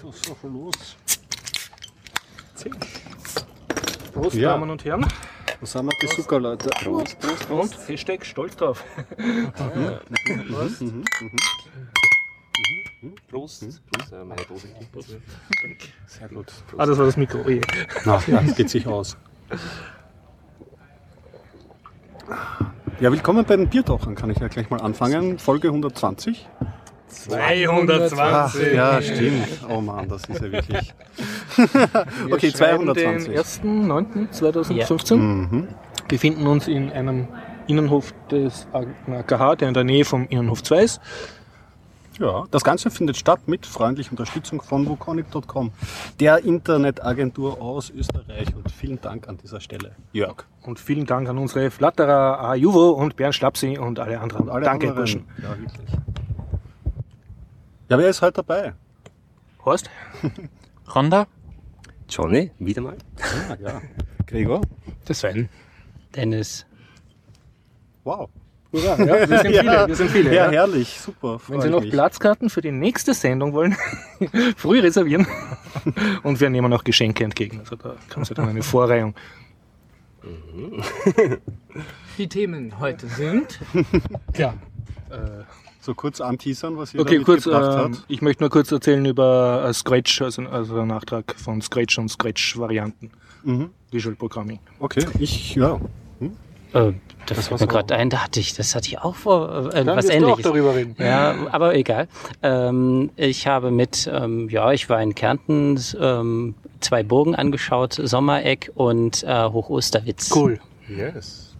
Schon los? Prost, Ja. Damen und Herren. Was sind wir die Zuckerleute? Prost, Prost, Und Hashtag stolz drauf. Prost. Prost. Prost. Äh, meine Dose kippt. Sehr gut. Ah, das war das Mikro. Oh. Na, ja, geht sich aus. Ja, willkommen bei den Biertauchern. Kann ich ja gleich mal anfangen. Folge 120. 220. Ach, ja, stimmt. Oh Mann, das ist ja wirklich. Wir okay, schreiben 220. Den 1.9.2015. Mhm. befinden uns in einem Innenhof des AKH, der in der Nähe vom Innenhof 2 ist. Ja, das Ganze findet statt mit freundlicher Unterstützung von wukonic.com, der Internetagentur aus Österreich. Und vielen Dank an dieser Stelle, Jörg. Und vielen Dank an unsere Flatterer Ajuvo und Bernd Schlapsi und alle anderen. Und alle Danke, anderen. Burschen. Ja, wirklich. Ja, wer ist heute dabei? Horst? Ronda? Johnny, wieder mal. Ah, ja. Gregor? Das Sven. Dennis. Wow. Ja, wir sind viele. Wir sind viele Ja, ja. herrlich, super. Wenn Sie noch mich. Platzkarten für die nächste Sendung wollen, früh reservieren. Und wir nehmen auch Geschenke entgegen. Also da kann Sie dann eine Vorreihung. Die Themen heute sind. Ja. So kurz anteasern, was ihr Okay, da kurz, mitgebracht ähm, habt. ich möchte nur kurz erzählen über äh, Scratch, also, also einen Nachtrag von Scratch und Scratch-Varianten. Mhm. Visual Programming. Okay, ich, ja. Äh, da Das fällt mir gerade ein, da hatte ich, das hatte ich auch vor, äh, Dann was du auch ähnliches. darüber reden. Ja, aber egal. Ähm, ich habe mit, ähm, ja, ich war in Kärnten, ähm, zwei Burgen angeschaut, Sommereck und äh, Hochosterwitz. Cool. Yes.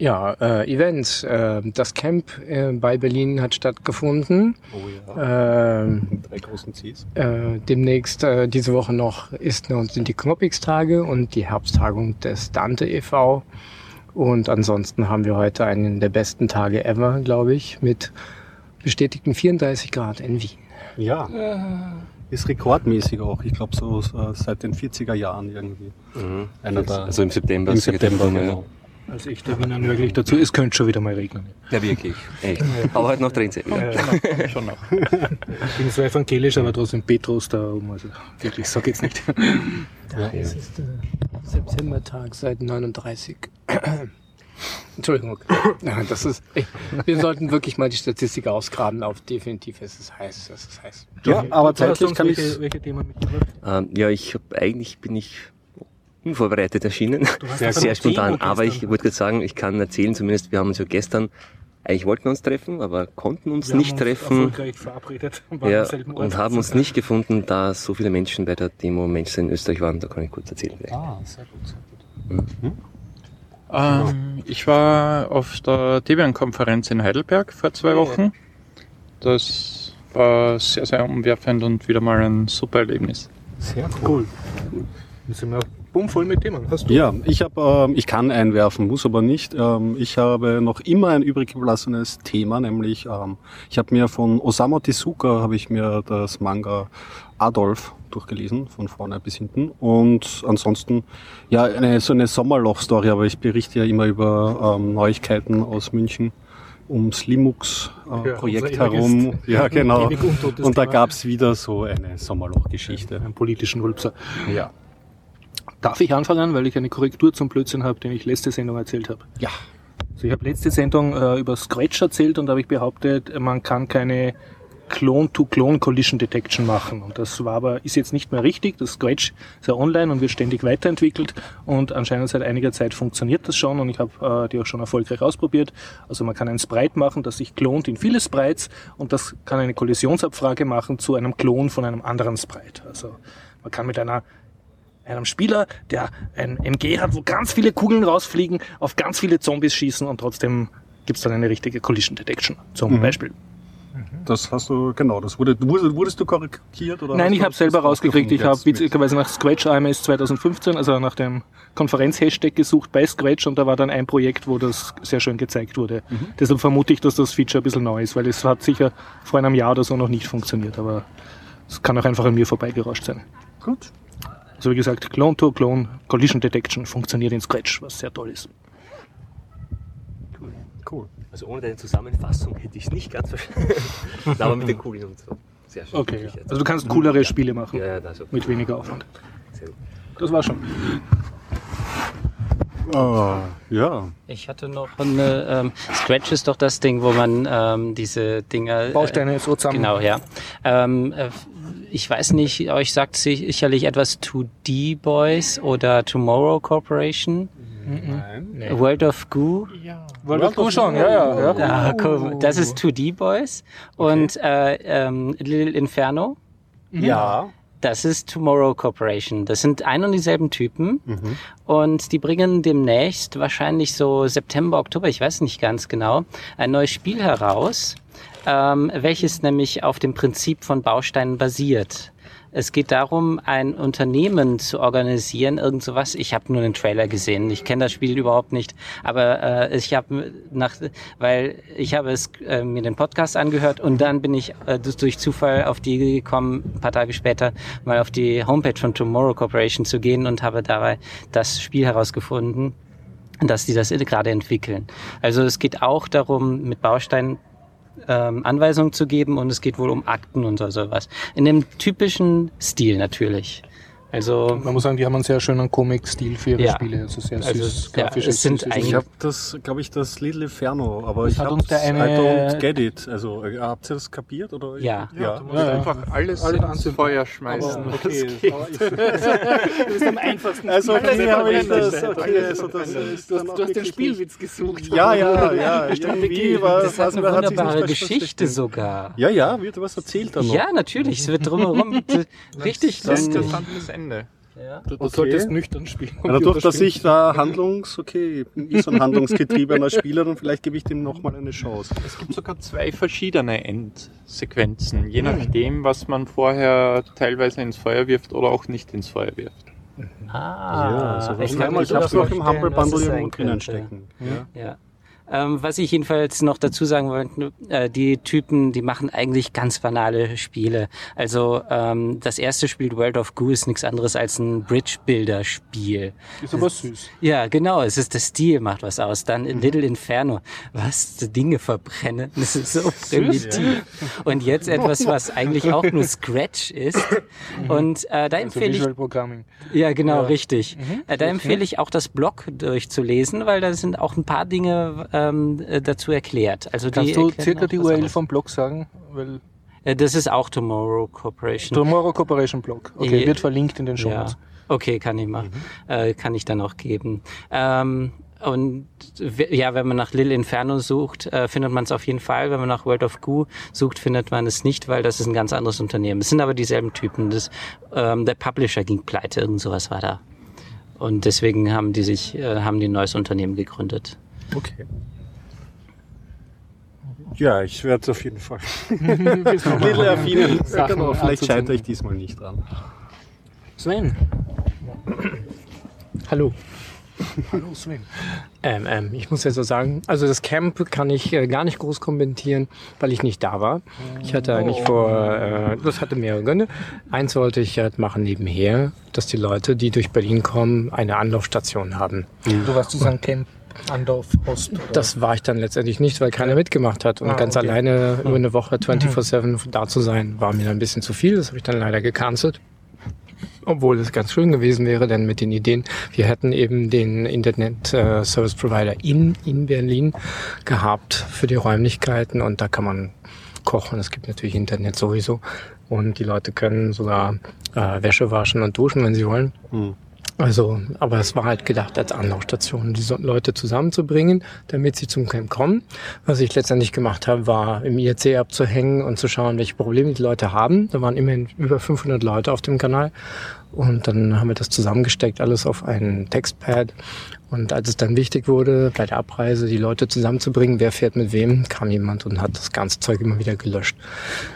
Ja, äh, Events. Äh, das Camp äh, bei Berlin hat stattgefunden. Oh ja. Ähm, Drei großen Cs. äh, demnächst äh, diese Woche noch ist noch sind die Knoppix-Tage und die Herbsttagung des Dante e.V. Und ansonsten haben wir heute einen der besten Tage ever, glaube ich, mit bestätigten 34 Grad in Wien. Ja. Ist rekordmäßig auch. Ich glaube, so äh, seit den 40er Jahren irgendwie. Mhm. Einer Also im September. Im September, genau. Als echter Wiener nörglich dazu, es könnte schon wieder mal regnen. Ja, Ja, wirklich. Echt. Aber heute noch drin sind. Äh, schon noch. Ich bin so evangelisch, aber trotzdem Petrus da oben. Also wirklich, so geht's nicht. Es ist der Septembertag seit 39. Entschuldigung. Ja, das ist, ey, wir sollten wirklich mal die Statistik ausgraben. Auf definitiv ist es heiß. Es ist heiß. Ja, aber zeitlich uns kann ich. welche, welche Themen mitgebracht? Ähm, ja, ich hab, eigentlich bin ich unvorbereitet hast Sehr, aber sehr spontan. Aber ich wollte gerade sagen, ich kann erzählen, zumindest wir haben uns ja gestern, eigentlich wollten wir uns treffen, aber konnten uns Wir nicht haben uns treffen. Erfolgreich verabredet und waren Ja, und haben uns nicht gefunden, da so viele Menschen bei der Demo Menschen in Österreich waren. Da kann ich kurz erzählen. vielleicht. Ah, sehr gut, sehr gut. Ähm, ich war auf der Debian-Konferenz in Heidelberg vor zwei Wochen. Das war sehr, sehr umwerfend und wieder mal ein super Erlebnis. Sehr cool. Sind wir bummvoll mit Themen. Hast du? Ja, ich habe, ähm, ich kann einwerfen, muss aber nicht. Ähm, ich habe noch immer ein übrig geblassenes Thema, nämlich ähm, ich habe mir von Osamu Tezuka habe ich mir das Manga Adolf durchgelesen, von vorne bis hinten. Und ansonsten ja eine so eine Sommerloch-Story, aber ich berichte ja immer über ähm, Neuigkeiten aus München ums Linux-Projekt Ja, unser herum. Ja, genau. Und da Thema. gab's wieder so eine Sommerloch-Geschichte. Einen politischen Rülpser. Ja. Darf ich anfangen, weil ich eine Korrektur zum Blödsinn habe, den ich letzte Sendung erzählt habe? Ja. Also ich habe letzte Sendung äh, über Scratch erzählt und da habe ich behauptet, man kann keine Clone-to-Clone-Collision Detection machen. Und das war aber, ist jetzt nicht mehr richtig. Das Scratch ist ja online und wird ständig weiterentwickelt und anscheinend seit einiger Zeit funktioniert das schon und ich habe äh, die auch schon erfolgreich ausprobiert. Also man kann ein Sprite machen, das sich klont in viele Sprites und das kann eine Kollisionsabfrage machen zu einem Klon von einem anderen Sprite. Also man kann mit einer einem Spieler, der ein MG hat, wo ganz viele Kugeln rausfliegen, auf ganz viele Zombies schießen und trotzdem gibt's dann eine richtige Collision Detection zum Mhm. Beispiel. Das hast du, genau, das wurde, wurdest, du korrigiert? Oder Nein, ich habe selber rausgekriegt. Ich habe witzigerweise nach Scratch AMS 2015, also nach dem Konferenz-Hashtag gesucht bei Scratch und da war dann ein Projekt, wo das sehr schön gezeigt wurde. Mhm. Deshalb vermute ich, dass das Feature ein bisschen neu ist, weil es hat sicher vor einem Jahr oder so noch nicht funktioniert, aber es kann auch einfach an mir vorbeigerauscht sein. Gut. Also wie gesagt, Clone-to-Clone Collision Detection funktioniert in Scratch, was sehr toll ist. Cool. Also ohne deine Zusammenfassung hätte ich es nicht ganz verstanden. Aber mit den Kugeln und so. sehr schön. Okay, ja. Also du kannst coolere Spiele machen. Ja, ja, das okay. Mit weniger Aufwand. Sehr gut. Das war schon. Ah, ja. Ich hatte noch eine, ähm, Scratch ist doch das Ding, wo man ähm, diese Dinger... äh, Bausteine so zusammen. Genau, ja. Ähm, äh, ich weiß nicht, euch sagt sicherlich etwas 2D Boys oder Tomorrow Corporation. Nein. World of Goo. World of Goo schon, ja, ja. ja. Ah, cool. Das ist 2D Boys. Und äh, ähm, Little Inferno. Ja. Das ist Tomorrow Corporation. Das sind ein und dieselben Typen. Und die bringen demnächst, wahrscheinlich so September, Oktober, ich weiß nicht ganz genau, ein neues Spiel heraus, ähm, welches nämlich auf dem Prinzip von Bausteinen basiert. Es geht darum, ein Unternehmen zu organisieren, irgend sowas. Ich habe nur den Trailer gesehen. Ich kenne das Spiel überhaupt nicht, aber äh, ich habe nach, weil ich habe es äh, mir den Podcast angehört und dann bin ich äh, durch Zufall auf die gekommen, ein paar Tage später mal auf die Homepage von Tomorrow Corporation zu gehen und habe dabei das Spiel herausgefunden, dass die das gerade entwickeln. Also es geht auch darum, mit Bausteinen ähm, Anweisungen zu geben und es geht wohl um Akten und so sowas. In dem typischen Stil natürlich. Also, Man muss sagen, die haben einen sehr schönen Comic-Stil für ihre Ja. Spiele. Also sehr Also, süß, ja, grafisch. es sind süß. Ich habe das, glaube ich, das Little Inferno, aber ich hat habe eine- I don't get it. Also äh, habt ihr das kapiert oder? Ja. ja. Du musst Ja, ja. einfach alles ins Feuer schmeißen. Aber okay, ich- Das ist am einfachsten. Also okay, Alles habe ich das. Okay, also das ist Du hast, du hast den Spielwitz gesucht. Ja, ja, ja. Irgendwie war das hat eine wunderbare. Geschichte sogar. Ja, ja, wird was erzählt dann noch. Ja, natürlich. Es wird drumherum richtig Das lustig. Ende. Ja. Du, du Okay. solltest nüchtern spielen. Ja, dadurch, dass ich da handlungs, okay, ich so ein handlungsgetriebener Spieler, dann vielleicht gebe ich dem nochmal eine Chance. Es gibt sogar zwei verschiedene Endsequenzen, je nachdem, was man vorher teilweise ins Feuer wirft oder auch nicht ins Feuer wirft. Ah, also ich ich habe es noch im Humble Bundle irgendwo drinnen stecken. Ja. Ja. Ähm, was ich jedenfalls noch dazu sagen wollte, äh, die Typen, die machen eigentlich ganz banale Spiele. Also ähm, das erste Spiel World of Goo ist nichts anderes als ein Bridge-Builder-Spiel. Ist aber süß. Ja, genau, es ist der Stil macht was aus. Dann in Little Inferno, was Dinge verbrennen, das ist so primitiv. Und jetzt etwas, was eigentlich auch nur Scratch ist. Und äh, da Also empfehle ich Visual Programming. ja, genau, richtig. Mhm. Äh, da empfehle ich auch das Blog durchzulesen, weil da sind auch ein paar Dinge ähm, äh, dazu erklärt. Also die Kannst du circa die URL vom Blog sagen? Weil Äh, Das ist auch Tomorrow Corporation. Tomorrow Corporation Blog. Okay, Ja. wird verlinkt in den Show ja. Notes. Okay, kann ich machen. Äh, kann ich dann auch geben. Ähm, und ja, wenn man nach Lil Inferno sucht, äh, findet man es auf jeden Fall. Wenn man nach World of Goo sucht, findet man es nicht, weil das ist ein ganz anderes Unternehmen. Es sind aber dieselben Typen. Das, ähm, der Publisher ging pleite, irgend sowas war da. Und deswegen haben die sich, äh, haben die ein neues Unternehmen gegründet. Okay. Ja, ich werde es auf jeden Fall. Little affinen. Sachen Genau, vielleicht scheitere ich diesmal nicht dran. Sven. Hallo. Hallo Sven. Ähm, ähm, ich muss ja so sagen, also das Camp kann ich äh, gar nicht groß kommentieren, weil ich nicht da war. Ich hatte eigentlich vor, äh, das hatte mehrere Gründe. Eins wollte ich halt machen nebenher, dass die Leute, die durch Berlin kommen, eine Anlaufstation haben. Du warst zu St. Camp Andorf Ost. Oder? Das war ich dann letztendlich nicht, weil keiner mitgemacht hat. Und Ah, ganz okay. alleine über eine Woche 24-7 da zu sein, war mir dann ein bisschen zu viel. Das habe ich dann leider gecancelt. Obwohl es ganz schön gewesen wäre, denn mit den Ideen, wir hätten eben den Internet äh, Service Provider in, in Berlin gehabt für die Räumlichkeiten und da kann man kochen. Es gibt natürlich Internet sowieso und die Leute können sogar äh, Wäsche waschen und duschen, wenn sie wollen. Hm. Also, aber es war halt gedacht als Anlaufstation, diese Leute zusammenzubringen, damit sie zum Camp kommen. Was ich letztendlich gemacht habe, war im IRC abzuhängen und zu schauen, welche Probleme die Leute haben. Da waren immerhin über 500 Leute auf dem Kanal. Und dann haben wir das zusammengesteckt, alles auf einen Textpad. Und als es dann wichtig wurde, bei der Abreise die Leute zusammenzubringen, wer fährt mit wem, kam jemand und hat das ganze Zeug immer wieder gelöscht.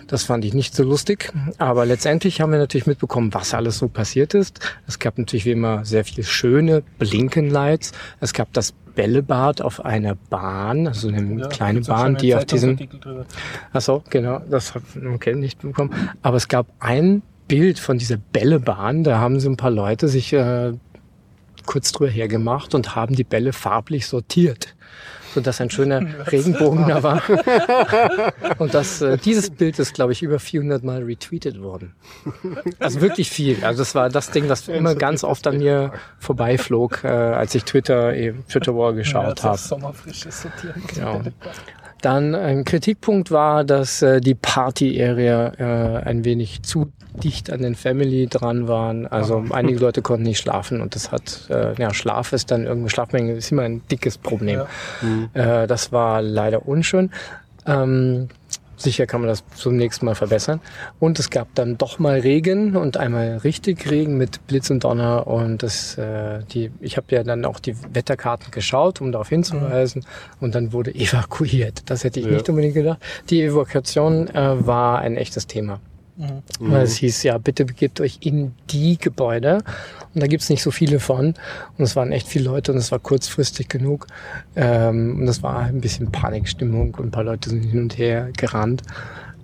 Das fand ich nicht so lustig. Aber letztendlich haben wir natürlich mitbekommen, was alles so passiert ist. Es gab natürlich wie immer sehr viele schöne Blinkenlights. Es gab das Bällebad auf einer Bahn, also eine kleine gibt's auch Bahn, die einen auf diesem. Ach so, genau, das hat okay, nicht bekommen. Aber es gab ein Bild von dieser Bällebahn, da haben so ein paar Leute sich äh, kurz drüber hergemacht und haben die Bälle farblich sortiert. sodass ein schöner Regenbogen da war. Und das, äh, dieses Bild ist, glaube ich, über 400 Mal retweetet worden. Also wirklich viel. Also das war das Ding, das immer ganz oft an mir vorbeiflog, äh, als ich Twitter, eh, Twitter War geschaut habe. Genau. Dann ein Kritikpunkt war, dass äh, die Party-Area äh, ein wenig zu dicht an den Family dran waren. Also einige Leute konnten nicht schlafen und das hat, äh, ja, Schlaf ist dann irgendwie, Schlafmenge ist immer ein dickes Problem. Ja. Äh, das war leider unschön. Ähm, sicher kann man das zum nächsten Mal verbessern. Und es gab dann doch mal Regen und einmal richtig Regen mit Blitz und Donner. Und das, äh, die, ich habe ja dann auch die Wetterkarten geschaut, um darauf hinzuweisen. Und dann wurde evakuiert. Das hätte ich ja. nicht unbedingt gedacht. Die Evakuation äh, war ein echtes Thema. Mhm. Weil es hieß, ja, bitte begebt euch in die Gebäude. Und da gibt's nicht so viele von. Und es waren echt viele Leute und es war kurzfristig genug. Ähm, und es war ein bisschen Panikstimmung und ein paar Leute sind hin und her gerannt.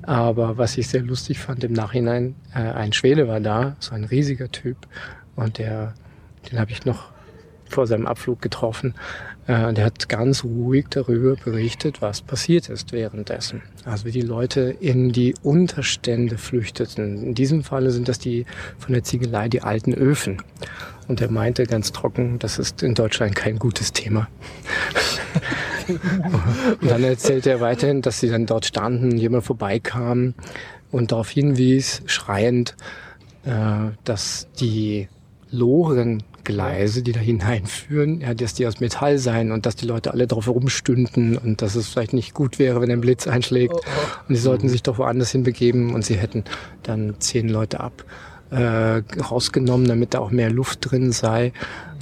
Aber was ich sehr lustig fand im Nachhinein, äh, ein Schwede war da, so ein riesiger Typ. Und der, den habe ich noch vor seinem Abflug getroffen. Äh, der hat ganz ruhig darüber berichtet, was passiert ist währenddessen. Also wie die Leute in die Unterstände flüchteten. In diesem Falle sind das die von der Ziegelei die alten Öfen. Und er meinte ganz trocken, das ist in Deutschland kein gutes Thema. und dann erzählte er weiterhin, dass sie dann dort standen, jemand vorbeikam und darauf hinwies, schreiend, äh, dass die Loren Gleise, die da hineinführen, ja, dass die aus Metall seien und dass die Leute alle drauf herumstünden und dass es vielleicht nicht gut wäre, wenn ein Blitz einschlägt. Oh, oh. Und sie sollten sich doch woanders hinbegeben und sie hätten dann zehn Leute ab äh, rausgenommen, damit da auch mehr Luft drin sei.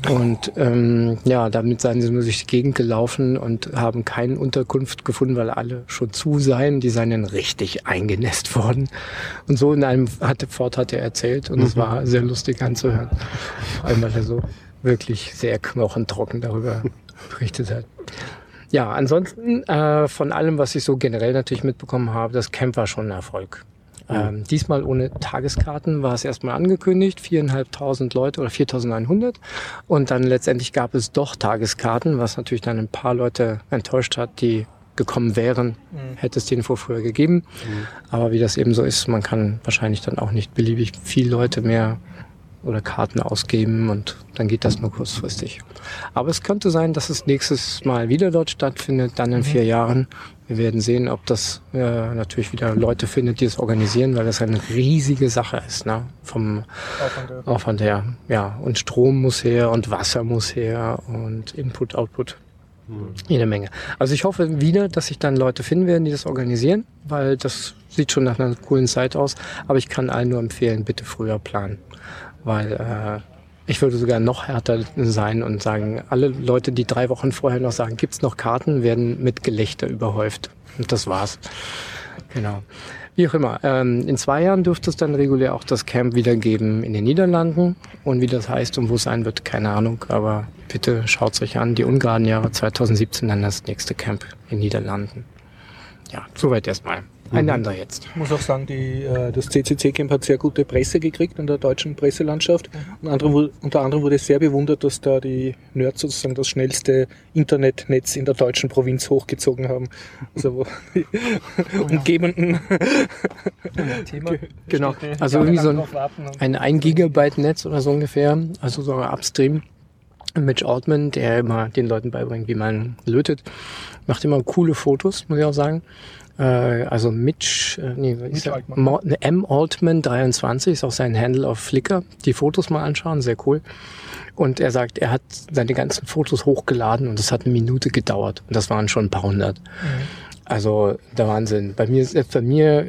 Und ähm, ja, damit seien sie nur durch die Gegend gelaufen und haben keine Unterkunft gefunden, weil alle schon zu seien. Die seien dann richtig eingenässt worden. Und so in einem hatte Ford hat er erzählt und es mhm. war sehr lustig anzuhören. Vor allem, weil er so wirklich sehr knochentrocken darüber berichtet hat. Ja, ansonsten äh, von allem, was ich so generell natürlich mitbekommen habe, das Camp war schon ein Erfolg. Ähm, diesmal ohne Tageskarten war es erstmal angekündigt, viereinhalbtausend Leute oder 4100. Und dann letztendlich gab es doch Tageskarten, was natürlich dann ein paar Leute enttäuscht hat, die gekommen wären, mhm. hätte es die Info früher gegeben. Mhm. Aber wie das eben so ist, man kann wahrscheinlich dann auch nicht beliebig viel Leute mehr oder Karten ausgeben und dann geht das nur kurzfristig. Aber es könnte sein, dass es nächstes Mal wieder dort stattfindet, dann in mhm. vier Jahren. Wir werden sehen, ob das äh, natürlich wieder Leute findet, die es organisieren, weil das eine riesige Sache ist, ne? Vom Aufwand her. Aufwand her. Ja, und Strom muss her und Wasser muss her und Input, Output. Mhm. Jede Menge. Also ich hoffe wieder, dass sich dann Leute finden werden, die das organisieren, weil das sieht schon nach einer coolen Zeit aus. Aber ich kann allen nur empfehlen, bitte früher planen weil äh, ich würde sogar noch härter sein und sagen, alle Leute, die drei Wochen vorher noch sagen, gibt's noch Karten, werden mit Gelächter überhäuft. Und das war's. Genau. Wie auch immer. Ähm, in zwei Jahren dürfte es dann regulär auch das Camp wieder geben in den Niederlanden. Und wie das heißt und wo es sein wird, keine Ahnung. Aber bitte schaut's euch an. Die ungeraden Jahre 2017 dann das nächste Camp in Niederlanden. Ja, soweit erstmal. Ein mhm. anderer jetzt. Ich muss auch sagen, die, äh, das CCC-Camp hat sehr gute Presse gekriegt in der deutschen Presselandschaft. Mhm. Unter anderem, unter anderem wurde sehr bewundert, dass da die Nerds sozusagen das schnellste Internetnetz in der deutschen Provinz hochgezogen haben. Also wo die oh, umgebenden Thema genau. Also irgendwie so ein, ein 1 Gigabyte Netz oder so ungefähr, also so upstream. Mitch Altman, der immer den Leuten beibringt, wie man lötet, macht immer coole Fotos, muss ich auch sagen. Äh, also Mitch, äh, nee, Mitch ist Altman. Ne, M. Altman 23 ist auch sein Handle auf Flickr. Die Fotos mal anschauen, sehr cool. Und er sagt, er hat seine ganzen Fotos hochgeladen und es hat eine Minute gedauert. Und das waren schon ein paar hundert. Mhm. Also der Wahnsinn. Bei mir, bei mir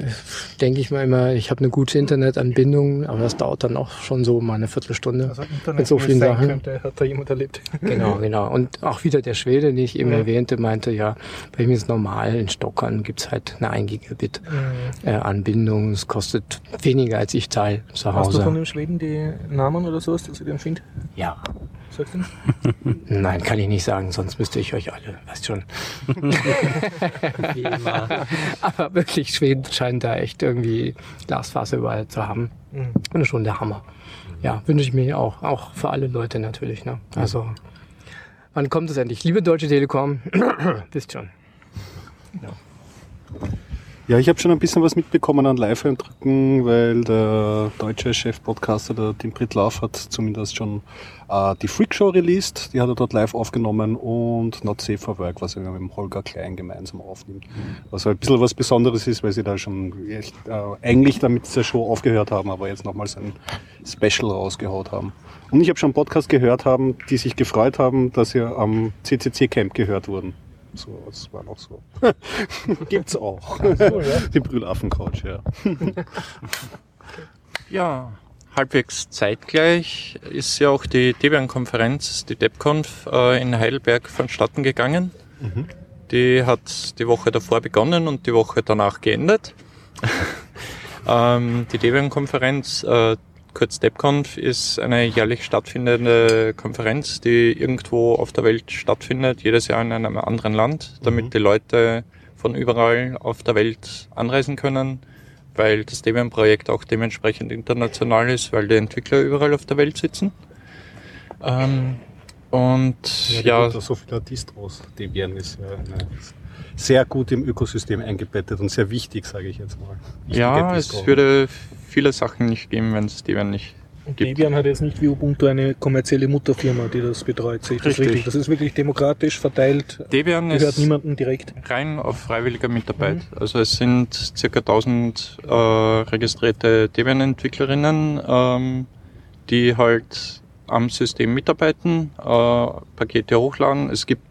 denke ich mal immer, ich habe eine gute Internetanbindung, aber das dauert dann auch schon so mal eine Viertelstunde also Internet, mit so vielen Sachen. Könnte, hat da jemand erlebt. Genau, genau. Und auch wieder der Schwede, den ich eben ja. erwähnte, meinte, ja, bei mir ist normal, in Stockern gibt's halt eine 1 Gigabit mhm. äh, Anbindung. Es kostet weniger als ich zahle zu Hause. Hast du von dem Schweden die Namen oder sowas, dass ich den finde? Ja. Du? Nein, kann ich nicht sagen, sonst müsste ich euch alle, weißt schon. Wie immer. Aber wirklich, Schweden scheint da echt irgendwie Glasfaser überall zu haben. Mhm. Und schon der Hammer. Ja, wünsche ich mir auch, auch für alle Leute natürlich. Ne? Also Wann kommt es endlich? Liebe Deutsche Telekom, wisst schon. Genau. Ja, ich habe schon ein bisschen was mitbekommen an Live-Eindrücken, weil der deutsche Chefpodcaster, der Tim Brittlauf, hat zumindest schon äh, die Freakshow released. Die hat er dort live aufgenommen und Not Safe for Work, was er mit dem Holger Klein gemeinsam aufnimmt. Was halt ein bisschen was Besonderes ist, weil sie da schon echt, äh, eigentlich damit zur Show aufgehört haben, aber jetzt nochmals ein Special rausgehaut haben. Und ich habe schon einen Podcast gehört haben, die sich gefreut haben, dass sie am CCC-Camp gehört wurden. So, das war noch so. Gibt's auch. So, ja. Die Brüllaffen-Couch, ja. ja, halbwegs zeitgleich ist ja auch die Debian-Konferenz, die DebConf, äh, in Heidelberg vonstatten gegangen. Mhm. Die hat die Woche davor begonnen und die Woche danach geendet. ähm, die Debian-Konferenz äh, Kurz DebConf ist eine jährlich stattfindende Konferenz, die irgendwo auf der Welt stattfindet, jedes Jahr in einem anderen Land, damit mhm. die Leute von überall auf der Welt anreisen können, weil das Debian-Projekt auch dementsprechend international ist, weil die Entwickler überall auf der Welt sitzen. Ähm, und ja, ja so viele Distros. Debian ist ja eine sehr gut im Ökosystem eingebettet und sehr wichtig, sage ich jetzt mal. Wichtige ja, Distro. es würde viele Sachen nicht geben, wenn es Debian nicht und. Debian hat jetzt nicht wie Ubuntu eine kommerzielle Mutterfirma, die das betreut. Sehe ich das richtig? Das ist wirklich demokratisch verteilt. Debian gehört niemandem direkt. Rein auf freiwilliger Mitarbeit. Mhm. Also es sind circa 1000 äh, registrierte Debian-Entwicklerinnen, ähm, die halt am System mitarbeiten, äh, Pakete hochladen. Es gibt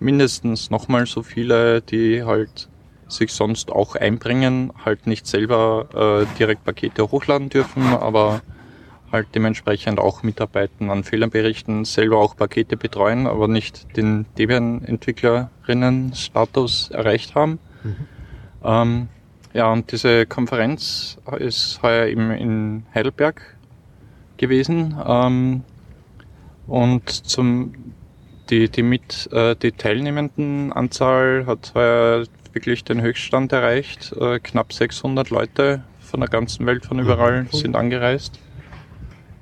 mindestens nochmal so viele, die halt sich sonst auch einbringen, halt nicht selber äh, direkt Pakete hochladen dürfen, aber halt dementsprechend auch mitarbeiten an Fehlerberichten, selber auch Pakete betreuen, aber nicht den Debian-Entwicklerinnen-Status erreicht haben. Mhm. Ähm, ja, und diese Konferenz ist heuer eben in Heidelberg gewesen. Ähm, und zum die, die mit äh, die teilnehmenden Anzahl hat heuer wirklich den Höchststand erreicht. Äh, knapp 600 Leute von der ganzen Welt, von überall mhm. sind angereist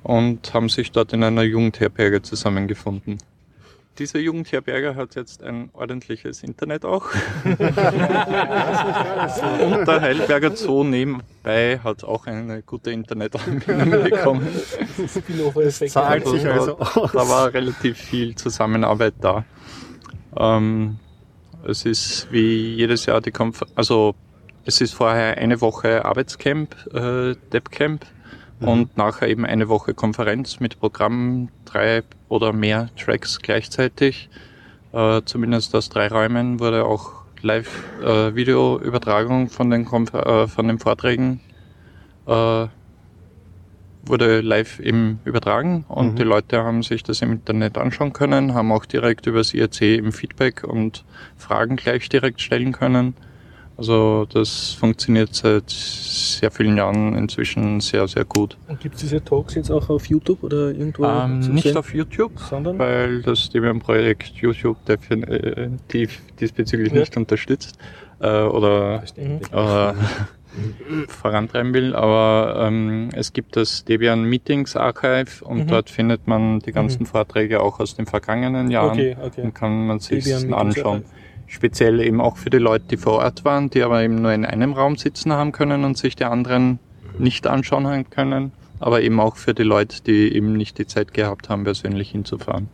und haben sich dort in einer Jugendherberge zusammengefunden. Dieser Jugendherberger hat jetzt ein ordentliches Internet auch. und der Heidelberger Zoo nebenbei hat auch eine gute Internetanbindung bekommen. Das zahlt sich also aus. Da war relativ viel Zusammenarbeit da. Ähm, es ist wie jedes Jahr die Konferenz, also es ist vorher eine Woche Arbeitscamp, äh, DevCamp mhm. und nachher eben eine Woche Konferenz mit Programm, drei oder mehr Tracks gleichzeitig. Äh, zumindest aus drei Räumen wurde auch Live-Video-Übertragung äh, von, den äh, von den Vorträgen äh, wurde live eben übertragen und mhm. die Leute haben sich das im Internet anschauen können, haben auch direkt übers IRC im Feedback und Fragen gleich direkt stellen können. Also das funktioniert seit sehr vielen Jahren inzwischen sehr, sehr gut. Und gibt es diese Talks jetzt auch auf YouTube oder irgendwo? Ähm, nicht sehen? auf YouTube, sondern weil das Debian-Projekt YouTube definitiv diesbezüglich ja. nicht unterstützt äh, oder, oder vorantreiben will. Aber ähm, es gibt das Debian Meetings Archive und mhm. dort findet man die ganzen mhm. Vorträge auch aus den vergangenen Jahren okay, okay. und kann man sich anschauen. Archive speziell eben auch für die Leute, die vor Ort waren, die aber eben nur in einem Raum sitzen haben können und sich die anderen nicht anschauen können, aber eben auch für die Leute, die eben nicht die Zeit gehabt haben, persönlich hinzufahren.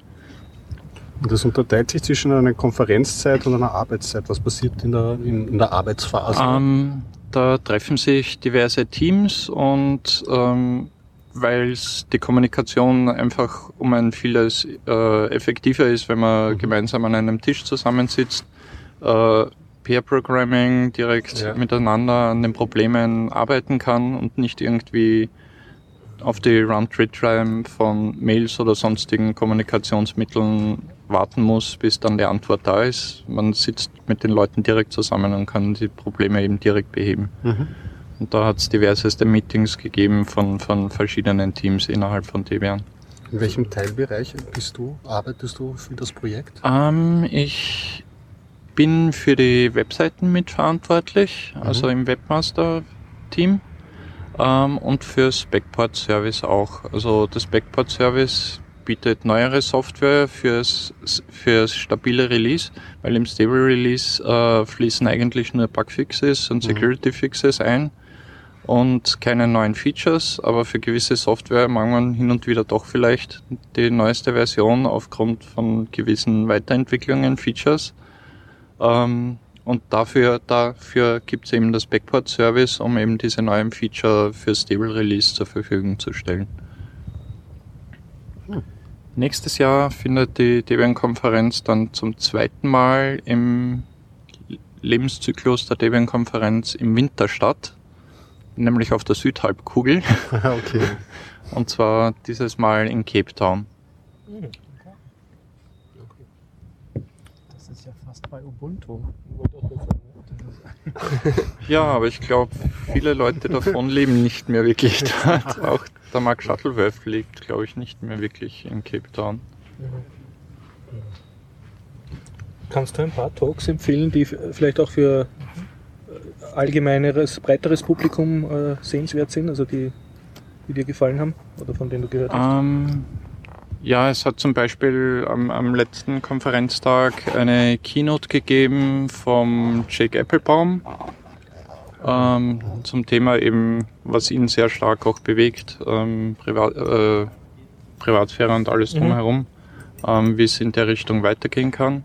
Und das unterteilt sich zwischen einer Konferenzzeit und einer Arbeitszeit. Was passiert in der, in, in der Arbeitsphase? Ähm, da treffen sich diverse Teams und ähm, weil die Kommunikation einfach um ein vieles äh, effektiver ist, wenn man mhm. gemeinsam an einem Tisch zusammensitzt, äh, Pair-Programming direkt ja. miteinander an den Problemen arbeiten kann und nicht irgendwie auf die Round-Trip-Time von Mails oder sonstigen Kommunikationsmitteln warten muss, bis dann die Antwort da ist. Man sitzt mit den Leuten direkt zusammen und kann die Probleme eben direkt beheben. Mhm. Und da hat es diverseste Meetings gegeben von, von verschiedenen Teams innerhalb von Debian. In welchem Teilbereich bist du, arbeitest du für das Projekt? Ähm, ich bin für die Webseiten mitverantwortlich, mhm. also im Webmaster-Team ähm, und fürs Backport-Service auch. Also das Backport-Service bietet neuere Software fürs, fürs stabile Release, weil im Stable Release äh, fließen eigentlich nur Bugfixes und Security Fixes ein und keine neuen Features, aber für gewisse Software mag man hin und wieder doch vielleicht die neueste Version aufgrund von gewissen Weiterentwicklungen, Features. Ähm, und dafür, dafür gibt es eben das Backport-Service, um eben diese neuen Feature für Stable Release zur Verfügung zu stellen. Hm. Nächstes Jahr findet die Debian-Konferenz dann zum zweiten Mal im Lebenszyklus der Debian-Konferenz im Winter statt, nämlich auf der Südhalbkugel. okay. Und zwar dieses Mal in Cape Town. Hm. Das ist ja fast bei Ubuntu. ja, aber ich glaube, viele Leute davon leben nicht mehr wirklich dort. Auch der Mark Shuttleworth lebt, glaube ich, nicht mehr wirklich in Cape Town. Kannst du ein paar Talks empfehlen, die vielleicht auch für äh, allgemeineres, breiteres Publikum äh, sehenswert sind, also die, die dir gefallen haben oder von denen du gehört hast? Um, ähm, ja, es hat zum Beispiel am, am letzten Konferenztag eine Keynote gegeben vom Jake Applebaum ähm, zum Thema eben, was ihn sehr stark auch bewegt, ähm, Privat, äh, Privatsphäre und alles mhm. drumherum, mhm. ähm, wie es in der Richtung weitergehen kann.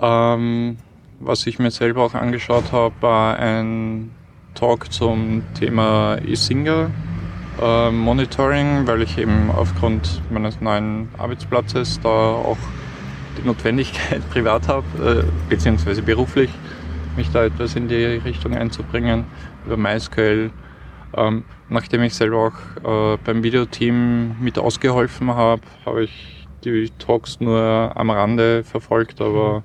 Ähm, was ich mir selber auch angeschaut habe, war ein Talk zum Thema eSinger äh, Monitoring, weil ich eben aufgrund meines neuen Arbeitsplatzes da auch die Notwendigkeit privat habe, äh, beziehungsweise beruflich, mich da etwas in die Richtung einzubringen über MySQL. Ähm, nachdem ich selber auch äh, beim Videoteam mit ausgeholfen habe, habe ich die Talks nur am Rande verfolgt, aber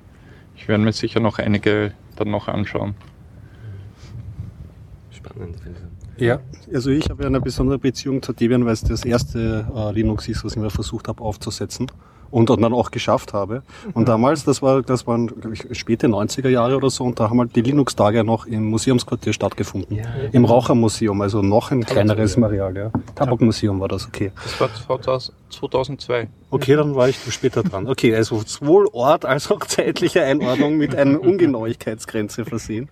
ich werde mir sicher noch einige dann noch anschauen. Spannend, finde ich. Ja, also ich habe ja eine besondere Beziehung zu Debian, weil es das erste äh, Linux ist, was ich mir versucht habe aufzusetzen und dann auch geschafft habe. Und damals, das war, das waren ich, späte 90er Jahre oder so, und da haben halt die Linux-Tage noch im Museumsquartier stattgefunden. Ja. Im Rauchermuseum, also noch ein kleineres Marial, ja. Tabakmuseum war das, okay. Das war 2002. Okay, dann war ich später dran. Okay, also sowohl Ort als auch zeitliche Einordnung mit einer Ungenauigkeitsgrenze versehen.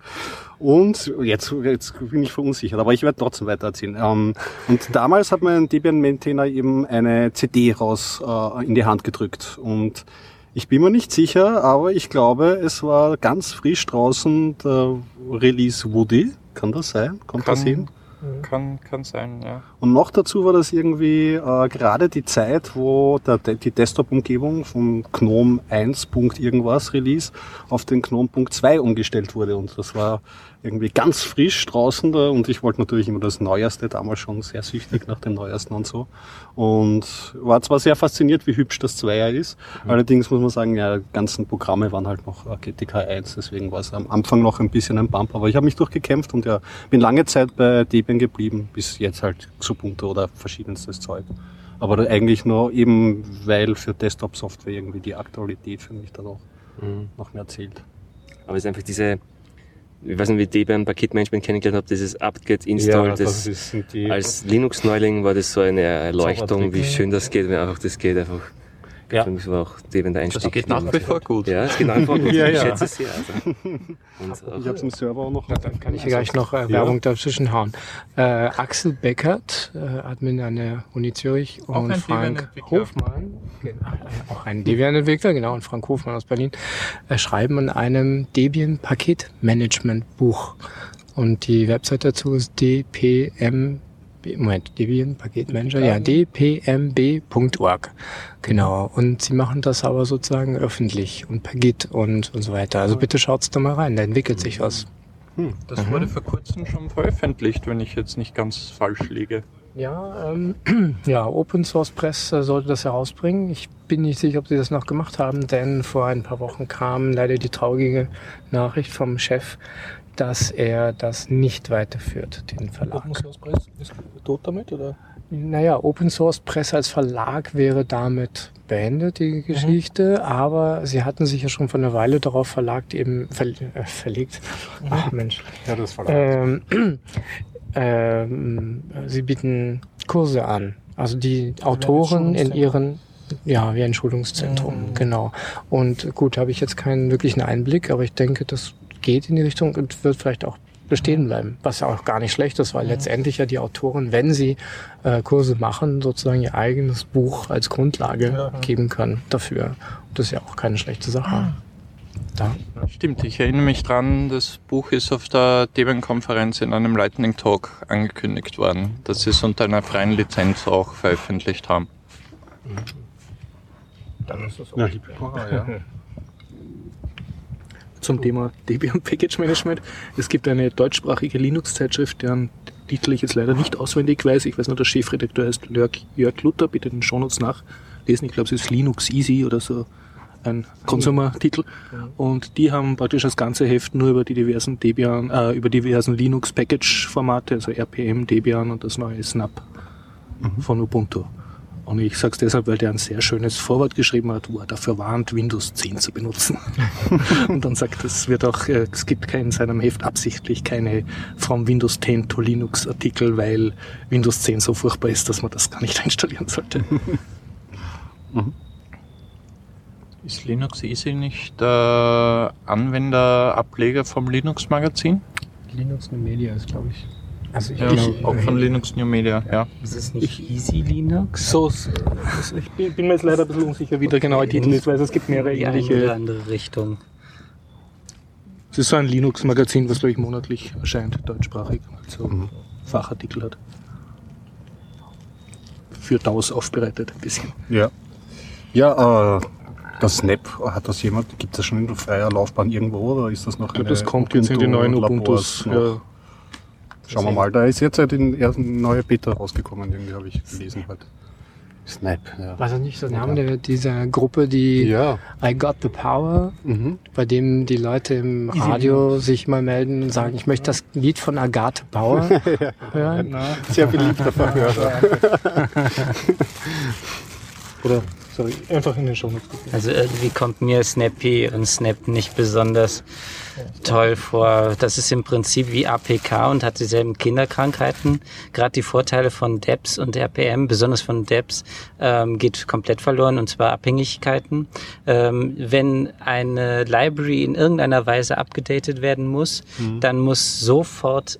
Und jetzt, jetzt bin ich verunsichert, aber ich werde trotzdem weiter erzählen. Ähm, und damals hat mein Debian Maintainer eben eine CD raus äh, in die Hand gedrückt. Und ich bin mir nicht sicher, aber ich glaube, es war ganz frisch draußen der Release Woody. Kann das sein? Kommt Kann, das hin? Kann, kann sein, ja. Und noch dazu war das irgendwie äh, gerade die Zeit, wo der, die Desktop-Umgebung vom GNOME 1. irgendwas Release auf den GNOME 2 umgestellt wurde. Und das war irgendwie ganz frisch draußen da und ich wollte natürlich immer das Neueste, damals schon sehr süchtig nach dem Neuesten und so. Und war zwar sehr fasziniert, wie hübsch das Zweier ist, mhm. allerdings muss man sagen, ja, die ganzen Programme waren halt noch GTK 1, deswegen war es am Anfang noch ein bisschen ein Bump, aber ich habe mich durchgekämpft und ja, bin lange Zeit bei Debian geblieben, bis jetzt halt Xubuntu oder verschiedenstes Zeug. Aber eigentlich nur eben, weil für Desktop-Software irgendwie die Aktualität für mich dann auch mhm. noch mehr zählt. Aber es ist einfach diese ich weiß nicht, wie die beim Paketmanagement kennengelernt habe, dieses apt-get install, ja, das, das als Linux-Neuling war das so eine Erleuchtung, wie schön das geht, wenn einfach das geht einfach. Ja. Für mich war auch Debian der Einstieg. Das geht nach wie vor gut. Ja, es geht nach wie vor gut. ja, ja. Ich schätze es sehr. Also. ich habe es im Server auch noch. Ja, dann kann ich hier gleich noch äh, Werbung dazwischen hauen. Äh, Axel Beckert, äh, Admin an der Uni Zürich und Frank Hofmann, genau, auch ein Debian-Entwickler, genau, und Frank Hofmann aus Berlin, äh, schreiben an einem Debian-Paketmanagement-Buch. Und die Website dazu ist dpm Moment, Debian Paketmanager, ja, dpmb.org. Genau. Und sie machen das aber sozusagen öffentlich und per Git und, und so weiter. Also bitte schaut's da mal rein, da entwickelt sich was. Hm, das mhm. wurde vor kurzem schon veröffentlicht, wenn ich jetzt nicht ganz falsch liege. Ja, ähm, ja, Open Source Press äh, sollte das herausbringen. Ich bin nicht sicher, ob sie das noch gemacht haben, denn vor ein paar Wochen kam leider die traurige Nachricht vom Chef, dass er das nicht weiterführt, den Verlag. Open Source Press ist tot damit, oder? Naja, Open Source Press als Verlag wäre damit beendet, die Geschichte, mhm. aber sie hatten sich ja schon vor einer Weile darauf verlagt, eben ver äh, verlegt. Mhm. Ach Mensch. Ja, das Verlag. Ähm, ähm, sie bieten Kurse an. Also die also Autoren in ihren Ja, wie ein Schulungszentrum, mhm. genau. Und gut, habe ich jetzt keinen wirklichen Einblick, aber ich denke, das geht in die Richtung und wird vielleicht auch bestehen bleiben, was ja auch gar nicht schlecht ist, weil ja. letztendlich ja die Autoren, wenn sie äh, Kurse machen, sozusagen ihr eigenes Buch als Grundlage ja. geben können dafür. Und das ist ja auch keine schlechte Sache. Ah. Da. Stimmt, ich erinnere mich dran, das Buch ist auf der Debian-Konferenz in einem Lightning Talk angekündigt worden, dass sie es unter einer freien Lizenz auch veröffentlicht haben. Dann ist das auch ja. ja. Zum Thema Debian Package Management. Es gibt eine deutschsprachige Linux-Zeitschrift, deren Titel ich jetzt leider nicht auswendig weiß. Ich weiß nur, der Chefredakteur heißt Jörg Luther, bitte den Shownotes nachlesen. Ich glaube, es ist Linux Easy oder so ein Consumer-Titel. Und die haben praktisch das ganze Heft nur über die diversen Debian, äh, über diversen Linux-Package-Formate, also RPM, Debian und das neue Snap mhm. von Ubuntu. Und ich sage es deshalb, weil der ein sehr schönes Vorwort geschrieben hat, wo er dafür warnt, Windows 10 zu benutzen. und dann sagt, es wird auch, äh, es gibt in seinem Heft absichtlich keine from Windows 10 to Linux Artikel, weil Windows 10 so furchtbar ist, dass man das gar nicht installieren sollte. mhm. Ist Linux Easy nicht der Anwenderableger vom Linux Magazin? Linux Media ist, glaube ich. Also ich, ja, ich, auch von Linux New Media, ja. Ist es nicht ich, Easy Linux? So, ich bin, mir jetzt leider ein bisschen unsicher, wie der genaue Titel ist, weil es gibt mehrere ähnliche. In eine andere Richtung. Es ist so ein Linux-Magazin, was glaube ich monatlich erscheint, deutschsprachig, also mhm. Fachartikel hat. Für DAOs aufbereitet ein bisschen. Ja. Ja, äh, das Snap, hat das jemand, gibt es das schon in freier Laufbahn irgendwo oder ist das noch eine Das kommt jetzt in die neuen Ubuntus. Ja. Schauen wir mal, da ist jetzt halt ein, ein neuer Beta rausgekommen, irgendwie habe ich gelesen halt. Snap, ja. War das nicht der Name der, dieser Gruppe, die ja. I Got the Power, mhm. bei dem die Leute im Radio Easy. sich mal melden und sagen, ich möchte das Lied von Agathe Power ja. hören? Sehr beliebter Verhörer. Oder sorry, einfach in den Show Also irgendwie kommt mir Snappy und Snap nicht besonders toll vor. Das ist im Prinzip wie APK und hat dieselben Kinderkrankheiten. Gerade die Vorteile von DEPS und RPM, besonders von DEPS, ähm, geht komplett verloren und zwar Abhängigkeiten. Ähm, wenn eine Library in irgendeiner Weise abgedatet werden muss, mhm. dann muss sofort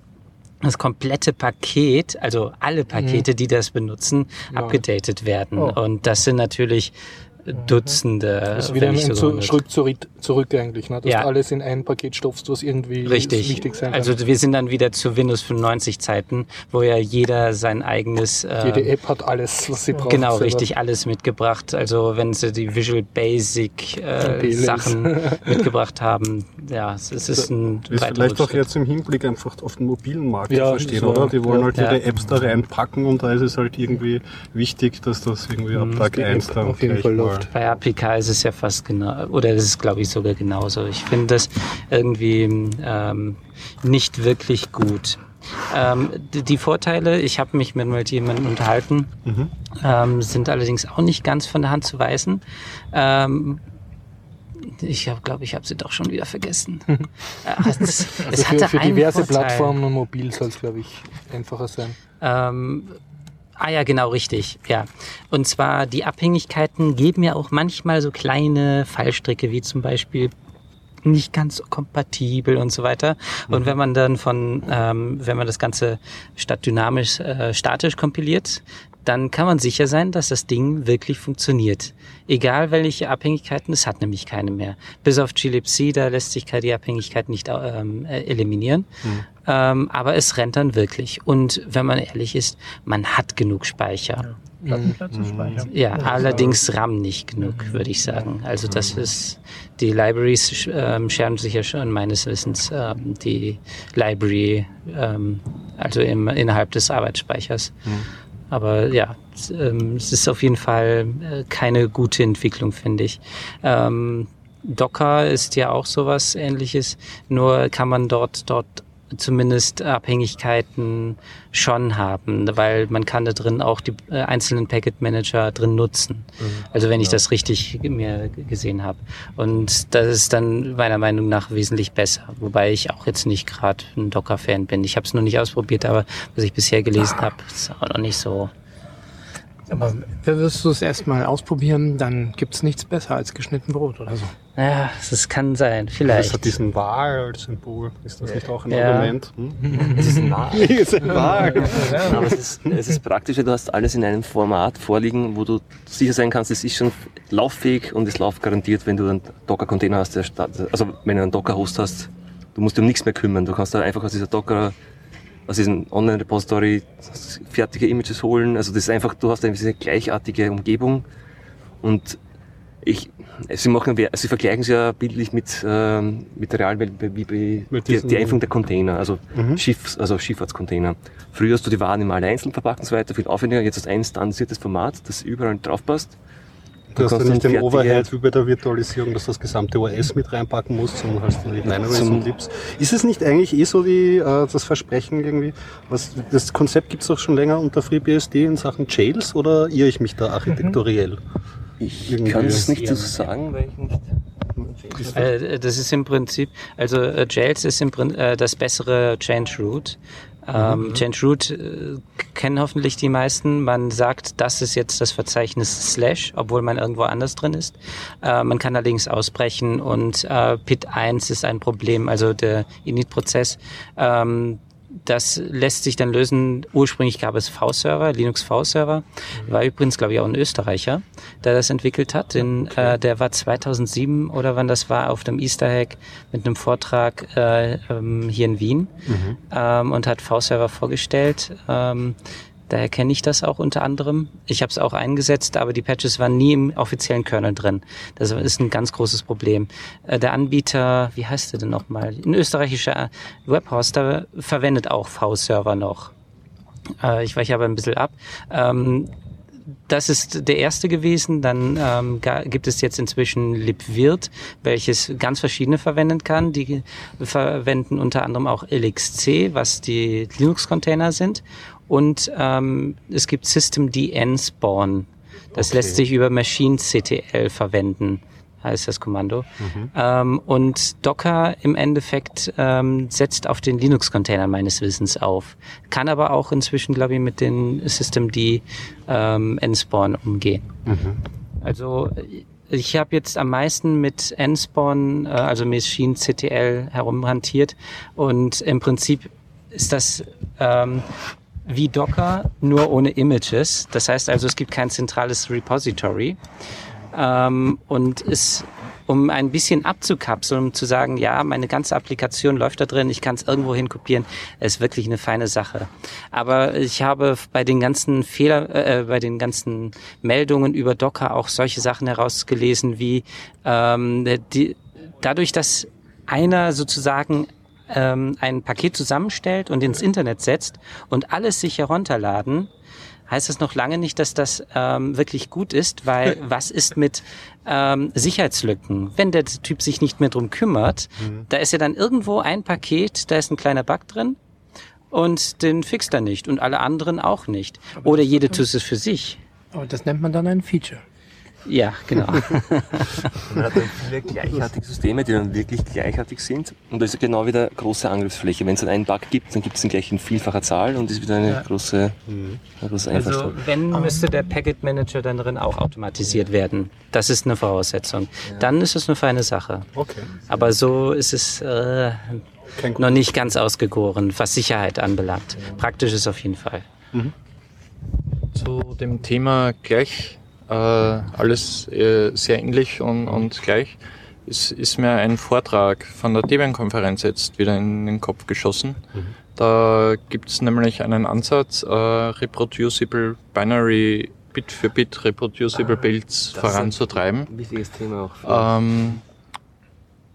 das komplette Paket, also alle Pakete, mhm. die das benutzen, abgedatet werden. Oh. Und das sind natürlich Dutzende. Das ist wieder ein zu, Schritt zurück, zurück eigentlich, ne? dass ja. du alles in ein Paket stopfst, was irgendwie Richtig. wichtig sein kann. Also wir sind dann wieder zu Windows 95 Zeiten, wo ja jeder sein eigenes... Äh, Jede App hat alles, was sie braucht. Genau, selber. richtig, alles mitgebracht. Also wenn sie die Visual Basic äh, Sachen mitgebracht haben, ja, es, es ist ein Das ist vielleicht auch jetzt im Hinblick einfach auf den mobilen Markt ja, verstehen, so. oder? Die wollen ja. halt ihre Apps da reinpacken und da ist es halt irgendwie wichtig, dass das irgendwie ab mhm. Tag 1 dann auf jeden Fall läuft. Bei APK ist es ja fast genau, oder es ist glaube ich sogar genauso. Ich finde das irgendwie ähm, nicht wirklich gut. Ähm, die Vorteile, ich habe mich mit jemandem unterhalten, mhm. ähm, sind allerdings auch nicht ganz von der Hand zu weisen. Ähm, ich glaube, ich habe sie doch schon wieder vergessen. es, es also für, für diverse Vorteil. Plattformen und mobil soll es, glaube ich, einfacher sein. Ähm, Ah ja, genau, richtig. Ja. Und zwar die Abhängigkeiten geben ja auch manchmal so kleine Fallstricke, wie zum Beispiel nicht ganz so kompatibel und so weiter. Und mhm. wenn man dann von, ähm, wenn man das Ganze statt dynamisch äh, statisch kompiliert, dann kann man sicher sein, dass das Ding wirklich funktioniert. Egal welche Abhängigkeiten, es hat nämlich keine mehr. Bis auf glibc, da lässt sich die Abhängigkeit nicht ähm, äh, eliminieren. Mhm. Ähm, aber es rennt dann wirklich. Und wenn man ehrlich ist, man hat genug Speicher. Ja, mhm. ja allerdings RAM nicht genug, mhm. würde ich sagen. Also das mhm. ist, die Libraries ähm, scheren sich ja schon meines Wissens ähm, die Library, ähm, also im, innerhalb des Arbeitsspeichers. Aber ja, ähm, es ist auf jeden Fall äh, keine gute Entwicklung, finde ich. Ähm, Docker ist ja auch sowas ähnliches, nur kann man dort, dort zumindest Abhängigkeiten schon haben, weil man kann da drin auch die äh, einzelnen Packet Manager drin nutzen. Mhm. Also wenn ich ja. das richtig mir gesehen habe. Und das ist dann meiner Meinung nach wesentlich besser. Wobei ich auch jetzt nicht gerade ein Docker-Fan bin. Ich habe es noch nicht ausprobiert, aber was ich bisher gelesen habe, ist auch noch nicht so Aber wirst du es erstmal ausprobieren, dann gibt es nichts besser als geschnitten Brot oder so. Ja, das kann sein, vielleicht. Das hat diesen Wal als Symbol. Ist das nicht auch ein ja. Argument? Hm? Es ist ein ist Wal. Aber es ist, es ist praktisch, du hast alles in einem Format vorliegen, wo du sicher sein kannst, es ist schon lauffähig und es läuft garantiert, wenn du einen Docker-Container hast, der startet, also wenn du einen Docker-Host hast, du musst dich um nichts mehr kümmern. Du kannst da einfach aus dieser Docker aus diesem Online-Repository fertige Images holen. Also das ist einfach, du hast eine gleichartige Umgebung und ich, sie machen, sie vergleichen es ja bildlich mit, ähm, mit der Realwelt, wie bei die, die Einführung der Container, also mhm. Schiffs, also Schifffahrtscontainer. Früher hast du die Waren immer alle einzeln verpackt und so weiter, viel aufwendiger. Jetzt hast du ein standardisiertes Format, das überall drauf passt. Du, hast ja nicht den Overhead wie bei der Virtualisierung, dass du das gesamte OS mit reinpacken musst, sondern hast du die Binaries und Libs. Ist es nicht eigentlich eh so die, äh, das Versprechen irgendwie? Was, das Konzept gibt es doch schon länger unter FreeBSD in Sachen Jails oder irre ich mich da architektoriell? Mhm. Ich kann es nicht so sagen, weil ich nicht äh, das ist im Prinzip, also äh, Jails ist im Prinzip äh, das bessere Change Root. Ähm, mhm. Change Root äh, kennen hoffentlich die meisten. Man sagt, das ist jetzt das Verzeichnis Slash, obwohl man irgendwo anders drin ist. Äh, man kann allerdings ausbrechen und äh, PIT 1 ist ein Problem, also der Init-Prozess. Ähm, das lässt sich dann lösen. Ursprünglich gab es V-Server, Linux V-Server. Mhm. War übrigens, glaube ich, auch ein Österreicher, der das entwickelt hat. Den, okay. äh, der war 2007 oder wann das war, auf dem Easter Hack mit einem Vortrag äh, ähm, hier in Wien mhm. ähm, und hat V-Server vorgestellt. Ähm, Daher kenne ich das auch unter anderem. Ich habe es auch eingesetzt, aber die Patches waren nie im offiziellen Kernel drin. Das ist ein ganz großes Problem. Äh, der Anbieter, wie heißt der denn nochmal? Ein österreichischer Webhoster verwendet auch V-Server noch. Äh, ich weiche aber ein bisschen ab. Ähm, das ist der erste gewesen. Dann ähm, gibt es jetzt inzwischen libvirt, welches ganz verschiedene verwenden kann. Die verwenden unter anderem auch LXC, was die Linux-Container sind. Und ähm, es gibt System DN Spawn. Das okay. lässt sich über Machine CTL verwenden, heißt das Kommando. Mhm. Ähm, und Docker im Endeffekt ähm, setzt auf den Linux-Container meines Wissens auf. Kann aber auch inzwischen, glaube ich, mit den System D ähm, N-Spawn umgehen. Mhm. Also ich habe jetzt am meisten mit N-Spawn, äh, also Machine CTL herumhantiert und im Prinzip ist das ähm, wie Docker, nur ohne Images. Das heißt also, es gibt kein zentrales Repository. Ähm, und es, um ein bisschen abzukapseln, um zu sagen, ja, meine ganze Applikation läuft da drin, ich kann es irgendwo hin kopieren, ist wirklich eine feine Sache. Aber ich habe bei den ganzen Fehler, äh, bei den ganzen Meldungen über Docker auch solche Sachen herausgelesen, wie ähm, die, dadurch, dass einer sozusagen ähm, ein Paket zusammenstellt und ins Internet setzt und alles sich herunterladen, heißt das noch lange nicht, dass das ähm, wirklich gut ist, weil was ist mit ähm, Sicherheitslücken? Wenn der Typ sich nicht mehr drum kümmert, mhm. da ist ja dann irgendwo ein Paket, da ist ein kleiner Bug drin und den fixt er nicht und alle anderen auch nicht. Aber Oder jede tut es für sich. Aber das nennt man dann ein Feature. Ja, genau. man hat dann viele gleichartige Systeme, die dann wirklich gleichartig sind. Und das ist genau wieder große Angriffsfläche. Wenn es dann einen Bug gibt, dann gibt es den gleich in vielfacher Zahl und ist wieder eine ja. große, mhm. eine große Also wenn, müsste der Packet Manager dann drin auch automatisiert werden. Das ist eine Voraussetzung. Ja. Dann ist es eine feine Sache. Okay. Aber so ist es äh, noch nicht ganz ausgegoren, was Sicherheit anbelangt. Praktisch ist auf jeden Fall. Mhm. Zu dem Thema gleich äh, alles äh, sehr ähnlich und, und gleich. Es ist mir ein Vortrag von der Debian-Konferenz jetzt wieder in den Kopf geschossen. Mhm. Da gibt es nämlich einen Ansatz, äh, reproducible binary Bit für Bit reproducible ah, Builds voranzutreiben. Ein wichtiges Thema auch. Ähm,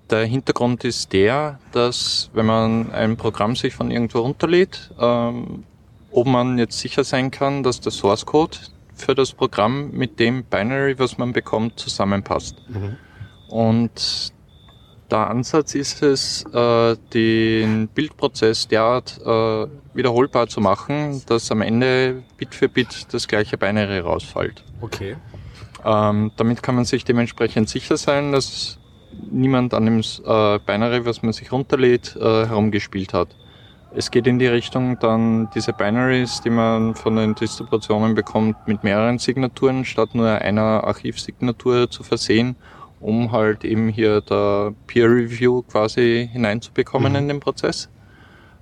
der Hintergrund ist der, dass wenn man ein Programm sich von irgendwo runterlädt, ähm, ob man jetzt sicher sein kann, dass der Source Code, für das Programm mit dem Binary, was man bekommt, zusammenpasst. Mhm. Und der Ansatz ist es, äh, den Bildprozess derart äh, wiederholbar zu machen, dass am Ende Bit für Bit das gleiche Binary rausfällt. Okay. Ähm, damit kann man sich dementsprechend sicher sein, dass niemand an dem äh, Binary, was man sich runterlädt, herumgespielt hat. Es geht in die Richtung, dann diese Binaries, die man von den Distributionen bekommt, mit mehreren Signaturen statt nur einer Archivsignatur zu versehen, um halt eben hier der Peer Review quasi hineinzubekommen mhm. in den Prozess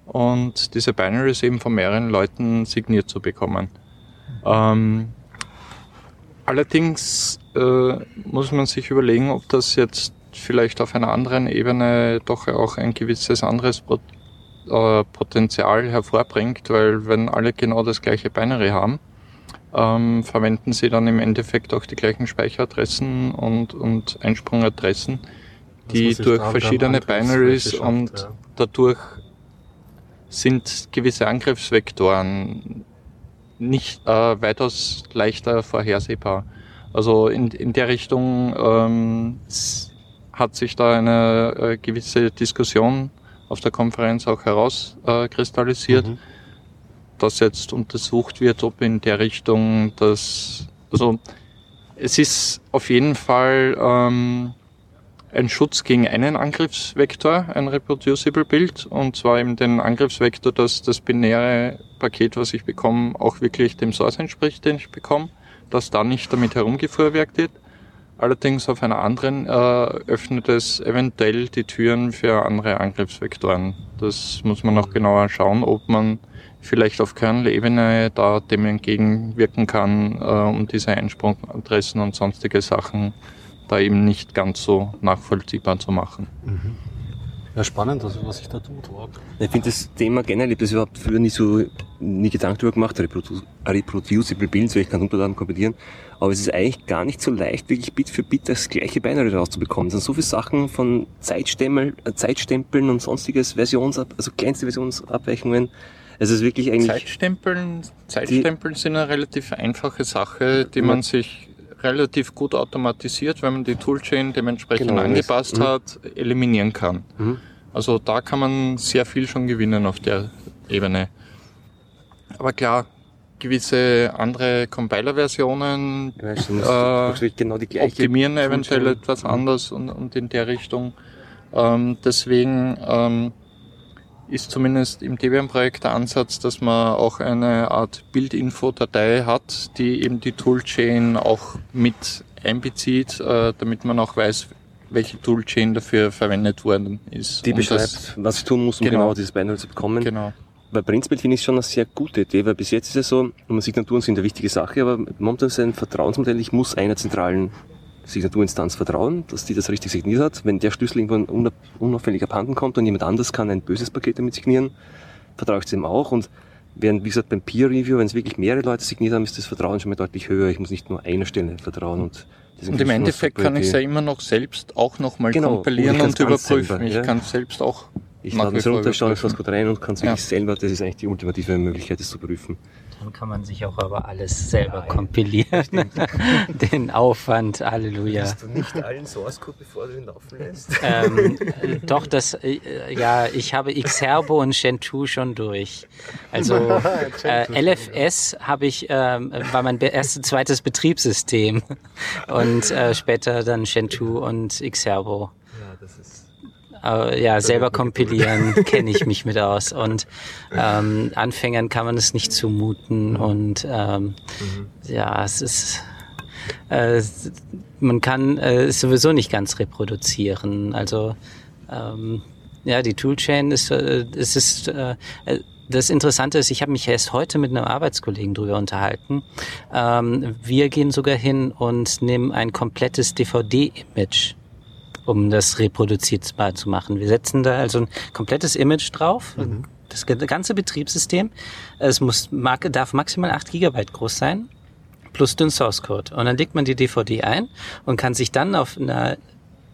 und diese Binaries eben von mehreren Leuten signiert zu bekommen. Ähm, allerdings äh, muss man sich überlegen, ob das jetzt vielleicht auf einer anderen Ebene doch auch ein gewisses anderes äh, Potenzial hervorbringt, weil wenn alle genau das gleiche Binary haben, ähm, verwenden sie dann im Endeffekt auch die gleichen Speicheradressen und, und Einsprungadressen, die durch verschiedene Binaries und ja. dadurch sind gewisse Angriffsvektoren nicht äh, weitaus leichter vorhersehbar. Also in, in der Richtung ähm, hat sich da eine äh, gewisse Diskussion auf der Konferenz auch herauskristallisiert, äh, mhm. dass jetzt untersucht wird, ob in der Richtung das, also es ist auf jeden Fall ähm, ein Schutz gegen einen Angriffsvektor, ein reproducible Bild, und zwar eben den Angriffsvektor, dass das binäre Paket, was ich bekomme, auch wirklich dem Source entspricht, den ich bekomme, dass da nicht damit herumgefuhrwerkt wird. Allerdings auf einer anderen äh, öffnet es eventuell die Türen für andere Angriffsvektoren. Das muss man noch genauer schauen, ob man vielleicht auf Kernel-Ebene da dem entgegenwirken kann, äh, um diese Einsprungadressen und sonstige Sachen da eben nicht ganz so nachvollziehbar zu machen. Mhm. Ja, spannend, also was sich da tut. Ich finde das Thema generell, ich habe das überhaupt früher nie so, nie Gedanken darüber gemacht, Reprodu reproducible Builds, weil ich kann Unterlagen kombinieren. Aber es ist eigentlich gar nicht so leicht, wirklich Bit für Bit das gleiche Binary rauszubekommen. Es sind so viele Sachen von Zeitstempel, äh, Zeitstempeln und sonstiges Versions, also kleinste Versionsabweichungen. Es ist wirklich eigentlich. Zeitstempeln, Zeitstempeln sind eine relativ einfache Sache, die man sich relativ gut automatisiert, wenn man die Toolchain dementsprechend genau, angepasst mhm. hat, eliminieren kann. Mhm. Also da kann man sehr viel schon gewinnen auf der Ebene. Aber klar, gewisse andere Compiler-Versionen äh, genau optimieren eventuell etwas mhm. anders und, und in der Richtung. Ähm, deswegen ähm, ist zumindest im Debian-Projekt der Ansatz, dass man auch eine Art Bildinfo-Datei hat, die eben die Toolchain auch mit einbezieht, äh, damit man auch weiß, welche Toolchain dafür verwendet worden ist. Die beschreibt, das, was ich tun muss, um genau, genau dieses Binary zu bekommen. Genau. Bei prinzipiell finde ich es schon eine sehr gute Idee, weil bis jetzt ist es so, Signaturen sind eine wichtige Sache, aber momentan ist ein Vertrauensmodell, ich muss einer zentralen Signaturinstanz vertrauen, dass die das richtig signiert hat. Wenn der Schlüssel irgendwann unauffällig abhanden kommt und jemand anders kann ein böses Paket damit signieren, vertraue ich dem auch. Und während, wie gesagt, beim Peer Review, wenn es wirklich mehrere Leute signiert haben, ist das Vertrauen schon mal deutlich höher. Ich muss nicht nur einer Stelle vertrauen. Und, und im Endeffekt kann ich es ja immer noch selbst auch nochmal genau, kompilieren und, und überprüfen. Ich ja? kann es selbst auch ich lade es runter, schaue das gut rein und kann es wirklich ja. selber, das ist eigentlich die ultimative Möglichkeit, das zu prüfen. Dann kann man sich auch aber alles selber Nein. kompilieren. Den Aufwand, Halleluja. Hast du nicht allen Source Code, bevor du ihn laufen lässt? Ähm, doch, das, äh, ja, ich habe Xherbo und Gentoo schon durch. Also äh, LFS habe ich, äh, war mein erstes, zweites Betriebssystem und äh, später dann Gentoo und Xherbo. Ja, das ist äh, ja, selber kompilieren kenne ich mich mit aus. Und ähm, Anfängern kann man es nicht zumuten. Und ähm, mhm. ja, es ist äh, man kann äh, es sowieso nicht ganz reproduzieren. Also ähm, ja, die Toolchain ist äh, es ist äh, das Interessante ist, ich habe mich erst heute mit einem Arbeitskollegen drüber unterhalten. Ähm, wir gehen sogar hin und nehmen ein komplettes DVD-Image um das reproduzierbar zu machen. Wir setzen da also ein komplettes Image drauf, mhm. das ganze Betriebssystem. Es muss, darf maximal 8 Gigabyte groß sein, plus den Source Code. Und dann legt man die DVD ein und kann sich dann auf einer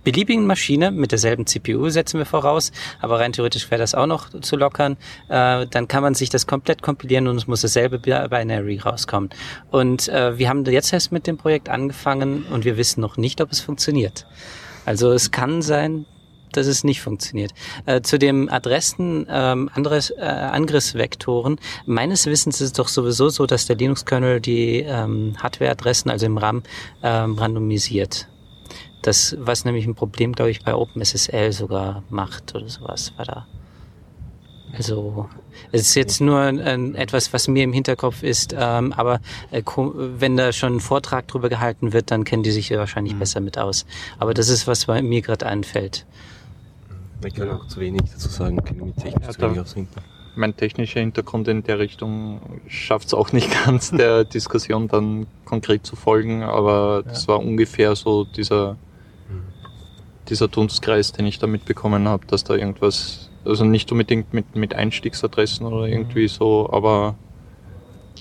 beliebigen Maschine mit derselben CPU setzen wir voraus, aber rein theoretisch wäre das auch noch zu lockern. Äh, dann kann man sich das komplett kompilieren und es muss dasselbe Binary rauskommen. Und äh, wir haben jetzt erst mit dem Projekt angefangen und wir wissen noch nicht, ob es funktioniert. Also es kann sein, dass es nicht funktioniert. Äh, zu dem Adressen ähm, anderes, äh, Angriffsvektoren. Meines Wissens ist es doch sowieso so, dass der Linux-Kernel die ähm, Hardware-Adressen, also im RAM, ähm, randomisiert. Das, was nämlich ein Problem, glaube ich, bei OpenSSL sogar macht oder sowas, war da. Also es ist jetzt nur äh, etwas, was mir im Hinterkopf ist, ähm, aber äh, wenn da schon ein Vortrag drüber gehalten wird, dann kennen die sich wahrscheinlich mhm. besser mit aus. Aber das ist, was mir gerade einfällt. Ich kann auch zu wenig dazu sagen, kenne mich technisch ja, zu wenig ausrinken. Mein technischer Hintergrund in der Richtung schafft es auch nicht ganz, der Diskussion dann konkret zu folgen, aber ja. das war ungefähr so dieser, mhm. dieser Dunstkreis, den ich da mitbekommen habe, dass da irgendwas also nicht unbedingt mit, mit Einstiegsadressen oder irgendwie mhm. so, aber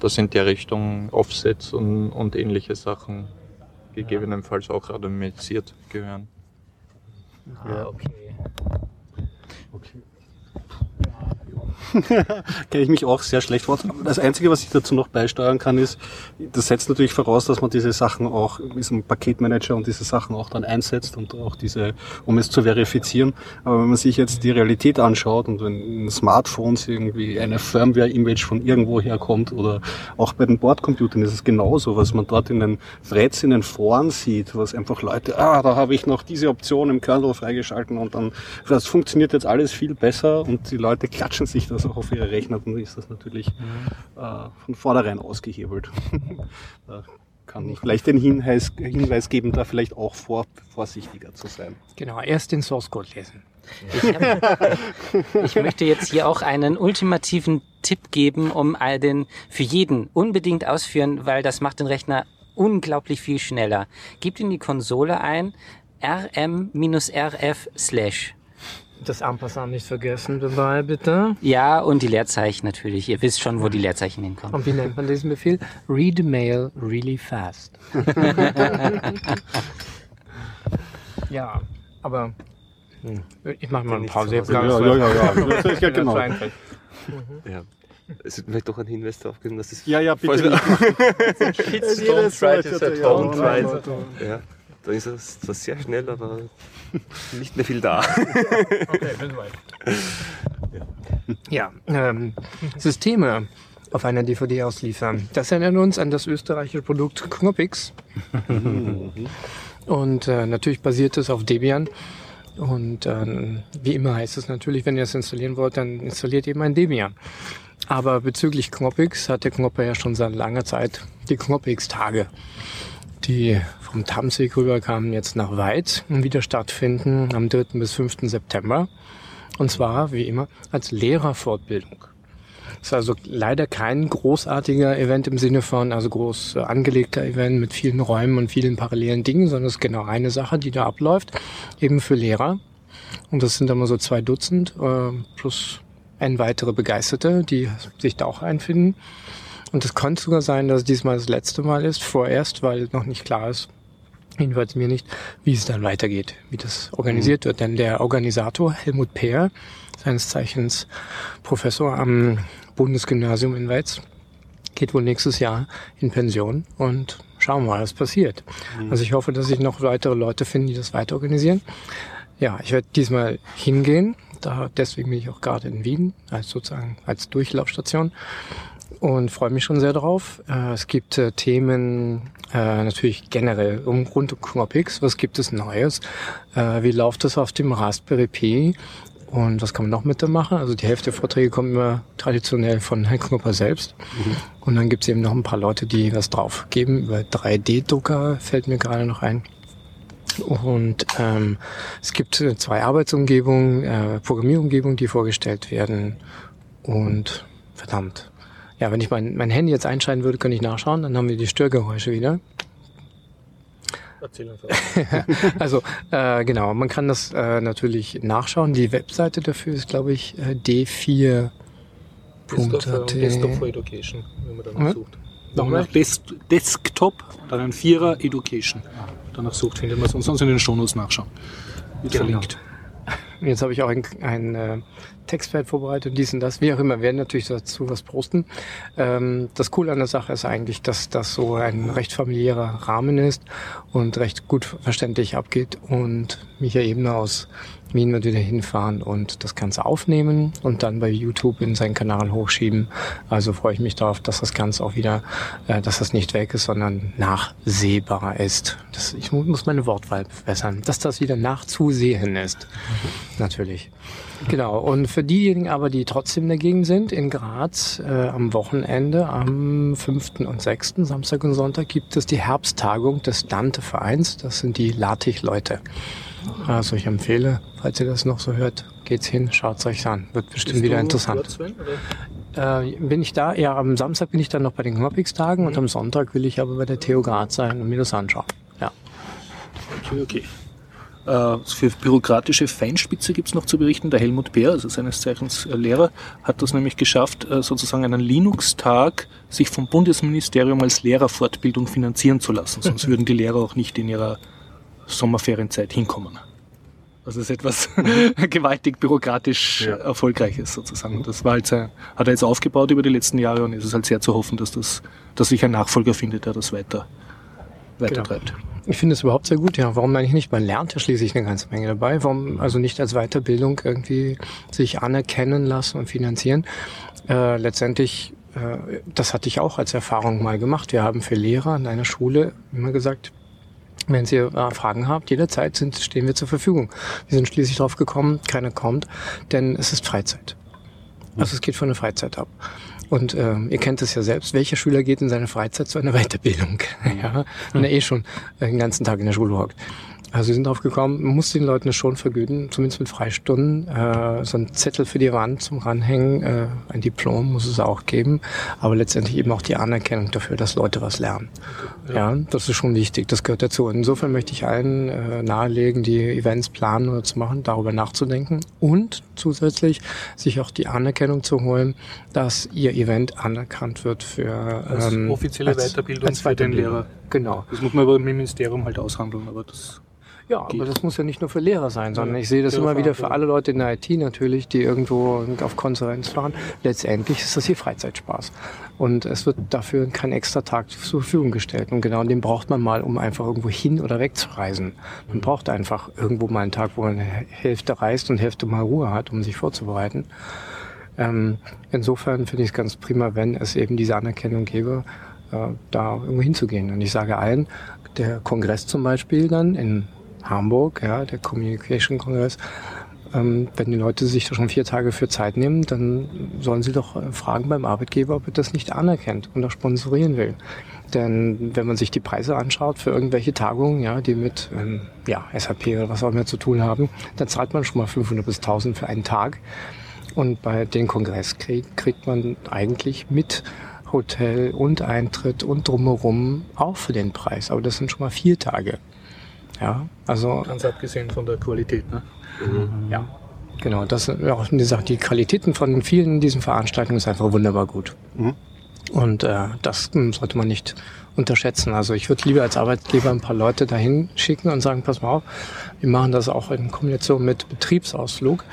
das in der Richtung Offsets und, und ähnliche Sachen gegebenenfalls auch randomisiert gehören. Ah, okay. okay. kenne ich mich auch sehr schlecht vor. Das Einzige, was ich dazu noch beisteuern kann, ist, das setzt natürlich voraus, dass man diese Sachen auch, diesem Paketmanager und diese Sachen auch dann einsetzt und auch diese, um es zu verifizieren. Aber wenn man sich jetzt die Realität anschaut und wenn Smartphones irgendwie eine Firmware-Image von irgendwo herkommt oder auch bei den Bordcomputern ist es genauso, was man dort in den Threads, in den Foren sieht, was einfach Leute, ah, da habe ich noch diese Option im Kernel freigeschalten und dann, das funktioniert jetzt alles viel besser und die Leute klatschen sich das auch auf ihre Rechner, dann ist das natürlich mhm. äh, von vornherein ausgehebelt. da kann ich vielleicht den Hinweis, Hinweis geben, da vielleicht auch vor, vorsichtiger zu sein. Genau, erst den Source Code lesen. Ich, hab, ich, möchte jetzt hier auch einen ultimativen Tipp geben, um all den für jeden unbedingt ausführen, weil das macht den Rechner unglaublich viel schneller. Gebt in die Konsole ein rm-rf slash das Ampassant nicht vergessen dabei, bitte. Ja, und die Leerzeichen natürlich. Ihr wisst schon, wo die Leerzeichen hinkommen. Und wie nennt man diesen Befehl? Read mail really fast. ja, aber hm, ich mache mal eine Pause. Ja, ja, ja, ja, ja. ja, genau. ja. Es wird vielleicht doch ein Hinweis darauf geben, dass es. Ja, ja, bitte. Shitstorm, try to set home, Ja. Da ist es zwar sehr schnell, aber nicht mehr viel da. okay, bin soweit. Ja, ähm, Systeme auf einer DVD ausliefern. Das erinnert uns an das österreichische Produkt Knoppix. Und äh, natürlich basiert es auf Debian. Und ähm, wie immer heißt es natürlich, wenn ihr es installieren wollt, dann installiert eben ein Debian. Aber bezüglich Knoppix hat der Knopper ja schon seit langer Zeit die Knoppix-Tage die vom Tamsweg rüberkamen, jetzt nach Weiz und wieder stattfinden am 3. bis 5. September. Und zwar, wie immer, als Lehrerfortbildung. Das ist also leider kein großartiger Event im Sinne von, also groß angelegter Event mit vielen Räumen und vielen parallelen Dingen, sondern es ist genau eine Sache, die da abläuft, eben für Lehrer. Und das sind immer so zwei Dutzend äh, plus ein weitere Begeisterte, die sich da auch einfinden. Und es könnte sogar sein, dass es diesmal das letzte Mal ist, vorerst, weil noch nicht klar ist, jedenfalls mir nicht, wie es dann weitergeht, wie das organisiert mhm. wird. Denn der Organisator Helmut Peer, seines Zeichens Professor am Bundesgymnasium in Weiz, geht wohl nächstes Jahr in Pension und schauen wir mal, was passiert. Mhm. Also ich hoffe, dass sich noch weitere Leute finden, die das weiter organisieren. Ja, ich werde diesmal hingehen. Da, deswegen bin ich auch gerade in Wien, als sozusagen als Durchlaufstation und freue mich schon sehr drauf. Äh, es gibt äh, Themen äh, natürlich generell um rund um Knoppix. Was gibt es Neues? wie läuft das auf dem Raspberry Pi? Und was kann man noch mit da machen? Also die Hälfte der Vorträge kommen immer traditionell von Herrn Knopper selbst. Mhm. Und dann gibt es eben noch ein paar Leute, die was drauf geben. Über 3D-Drucker fällt mir gerade noch ein. Und ähm, es gibt zwei Arbeitsumgebungen, äh, Programmierumgebungen, die vorgestellt werden. Und verdammt, ja, wenn ich mein, mein Handy jetzt einschalten würde, könnte ich nachschauen, dann haben wir die Störgeräusche wieder. Erzähl einfach. also äh, genau, man kann das äh, natürlich nachschauen. Die Webseite dafür ist, glaube ich, äh, d4. Desktop, Desktop for Education, wenn man danach hm? sucht. Nochmal? Nach Des Desktop, dann ein Vierer Education. Danach sucht, findet man es. Und sonst in den Shownotes nachschauen. Wird genau. verlinkt. Jetzt habe ich auch ein, ein äh, Textfeld vorbereitet, dies und das, wie auch immer, wir werden natürlich dazu was posten. Ähm, das Coole an der Sache ist eigentlich, dass das so ein recht familiärer Rahmen ist und recht gut verständlich abgeht und Michael Ebner aus Wien wird wieder hinfahren und das Ganze aufnehmen und dann bei YouTube in seinen Kanal hochschieben. Also freue ich mich darauf, dass das Ganze auch wieder, äh, dass das nicht weg ist, sondern nachsehbar ist. Das, ich muss meine Wortwahl verbessern, dass das wieder nachzusehen ist. Natürlich. Genau. Und für diejenigen aber, die trotzdem dagegen sind, in Graz äh, am Wochenende, am 5. und 6. Samstag und Sonntag gibt es die Herbsttagung des Dante-Vereins. Das sind die Latich-Leute. Also ich empfehle, falls ihr das noch so hört, geht's hin, schaut's euch an. Wird bestimmt Bist wieder interessant. Äh, bin ich da? Ja, am Samstag bin ich dann noch bei den Knoppix-Tagen mhm. und am Sonntag will ich aber bei der Theo Graz sein und mir das anschauen. Ja. Okay, okay. Äh, für bürokratische Feinspitze gibt es noch zu berichten. Der Helmut Bär, also seines Zeichens äh, Lehrer, hat das nämlich geschafft, äh, sozusagen einen Linux-Tag sich vom Bundesministerium als Lehrerfortbildung finanzieren zu lassen. Sonst würden die Lehrer auch nicht in ihrer Sommerferienzeit hinkommen. Also es ist etwas gewaltig bürokratisch ja. erfolgreiches sozusagen. Das war halt hat er jetzt aufgebaut über die letzten Jahre und es ist halt sehr zu hoffen, dass das, dass sich ein Nachfolger findet, der das weiter, weiter genau. treibt. Ich finde es überhaupt sehr gut, ja. Warum eigentlich nicht? Man lernt ja schließlich eine ganze Menge dabei. Warum also nicht als Weiterbildung irgendwie sich anerkennen lassen und finanzieren? Äh, letztendlich, äh, das hatte ich auch als Erfahrung mal gemacht. Wir haben für Lehrer an einer Schule immer gesagt, wenn Sie äh, Fragen habt, jederzeit sind, stehen wir zur Verfügung. Wir sind schließlich drauf gekommen, keiner kommt, denn es ist Freizeit. Also es geht von der Freizeit ab. Und äh, ihr kennt es ja selbst, welcher Schüler geht in seiner Freizeit zu einer Weiterbildung? ja, wenn er eh schon den ganzen Tag in der Schule hockt. Also sie sind drauf gekommen, man muss den Leuten das schon vergüten, zumindest mit Freistunden. Äh, so ein Zettel für die Wand zum Ranhängen, äh, ein Diplom muss es auch geben, aber letztendlich eben auch die Anerkennung dafür, dass Leute was lernen. Ja, ja das ist schon wichtig, das gehört dazu. insofern möchte ich allen äh, nahelegen, die Events planen oder zu machen, darüber nachzudenken und zusätzlich sich auch die Anerkennung zu holen, dass ihr Event anerkannt wird für als ähm, offizielle als, Weiterbildung als für den Lehrer. Genau. Das muss man aber im Ministerium halt aushandeln, aber das ja, aber das muss ja nicht nur für Lehrer sein, sondern ich sehe das immer wieder für alle Leute in der IT natürlich, die irgendwo auf Konferenz fahren. Letztendlich ist das hier Freizeitspaß. Und es wird dafür kein extra Tag zur Verfügung gestellt. Und genau den braucht man mal, um einfach irgendwo hin oder weg zu reisen. Man braucht einfach irgendwo mal einen Tag, wo man Hälfte reist und Hälfte mal Ruhe hat, um sich vorzubereiten. Ähm, insofern finde ich es ganz prima, wenn es eben diese Anerkennung gäbe, äh, da irgendwo hinzugehen. Und ich sage allen, der Kongress zum Beispiel dann in Hamburg, ja, der Communication Kongress, ähm, wenn die Leute sich da schon vier Tage für Zeit nehmen, dann sollen sie doch äh, fragen beim Arbeitgeber, ob er das nicht anerkennt und auch sponsorieren will. Denn wenn man sich die Preise anschaut für irgendwelche Tagungen, ja, die mit ähm, ja, SAP oder was auch immer zu tun haben, dann zahlt man schon mal 500 bis 1000 für einen Tag. Und bei den Kongress krieg, kriegt man eigentlich mit Hotel und Eintritt und drumherum auch für den Preis. Aber das sind schon mal vier Tage. Ja, also. Ganz abgesehen von der Qualität, ne? Mhm. Ja. Genau, das ja, wie gesagt, die Qualitäten von vielen diesen Veranstaltungen ist einfach wunderbar gut. Mhm. Und äh, das sollte man nicht unterschätzen. Also ich würde lieber als Arbeitgeber ein paar Leute dahin schicken und sagen, pass mal auf, wir machen das auch in Kombination mit Betriebsausflug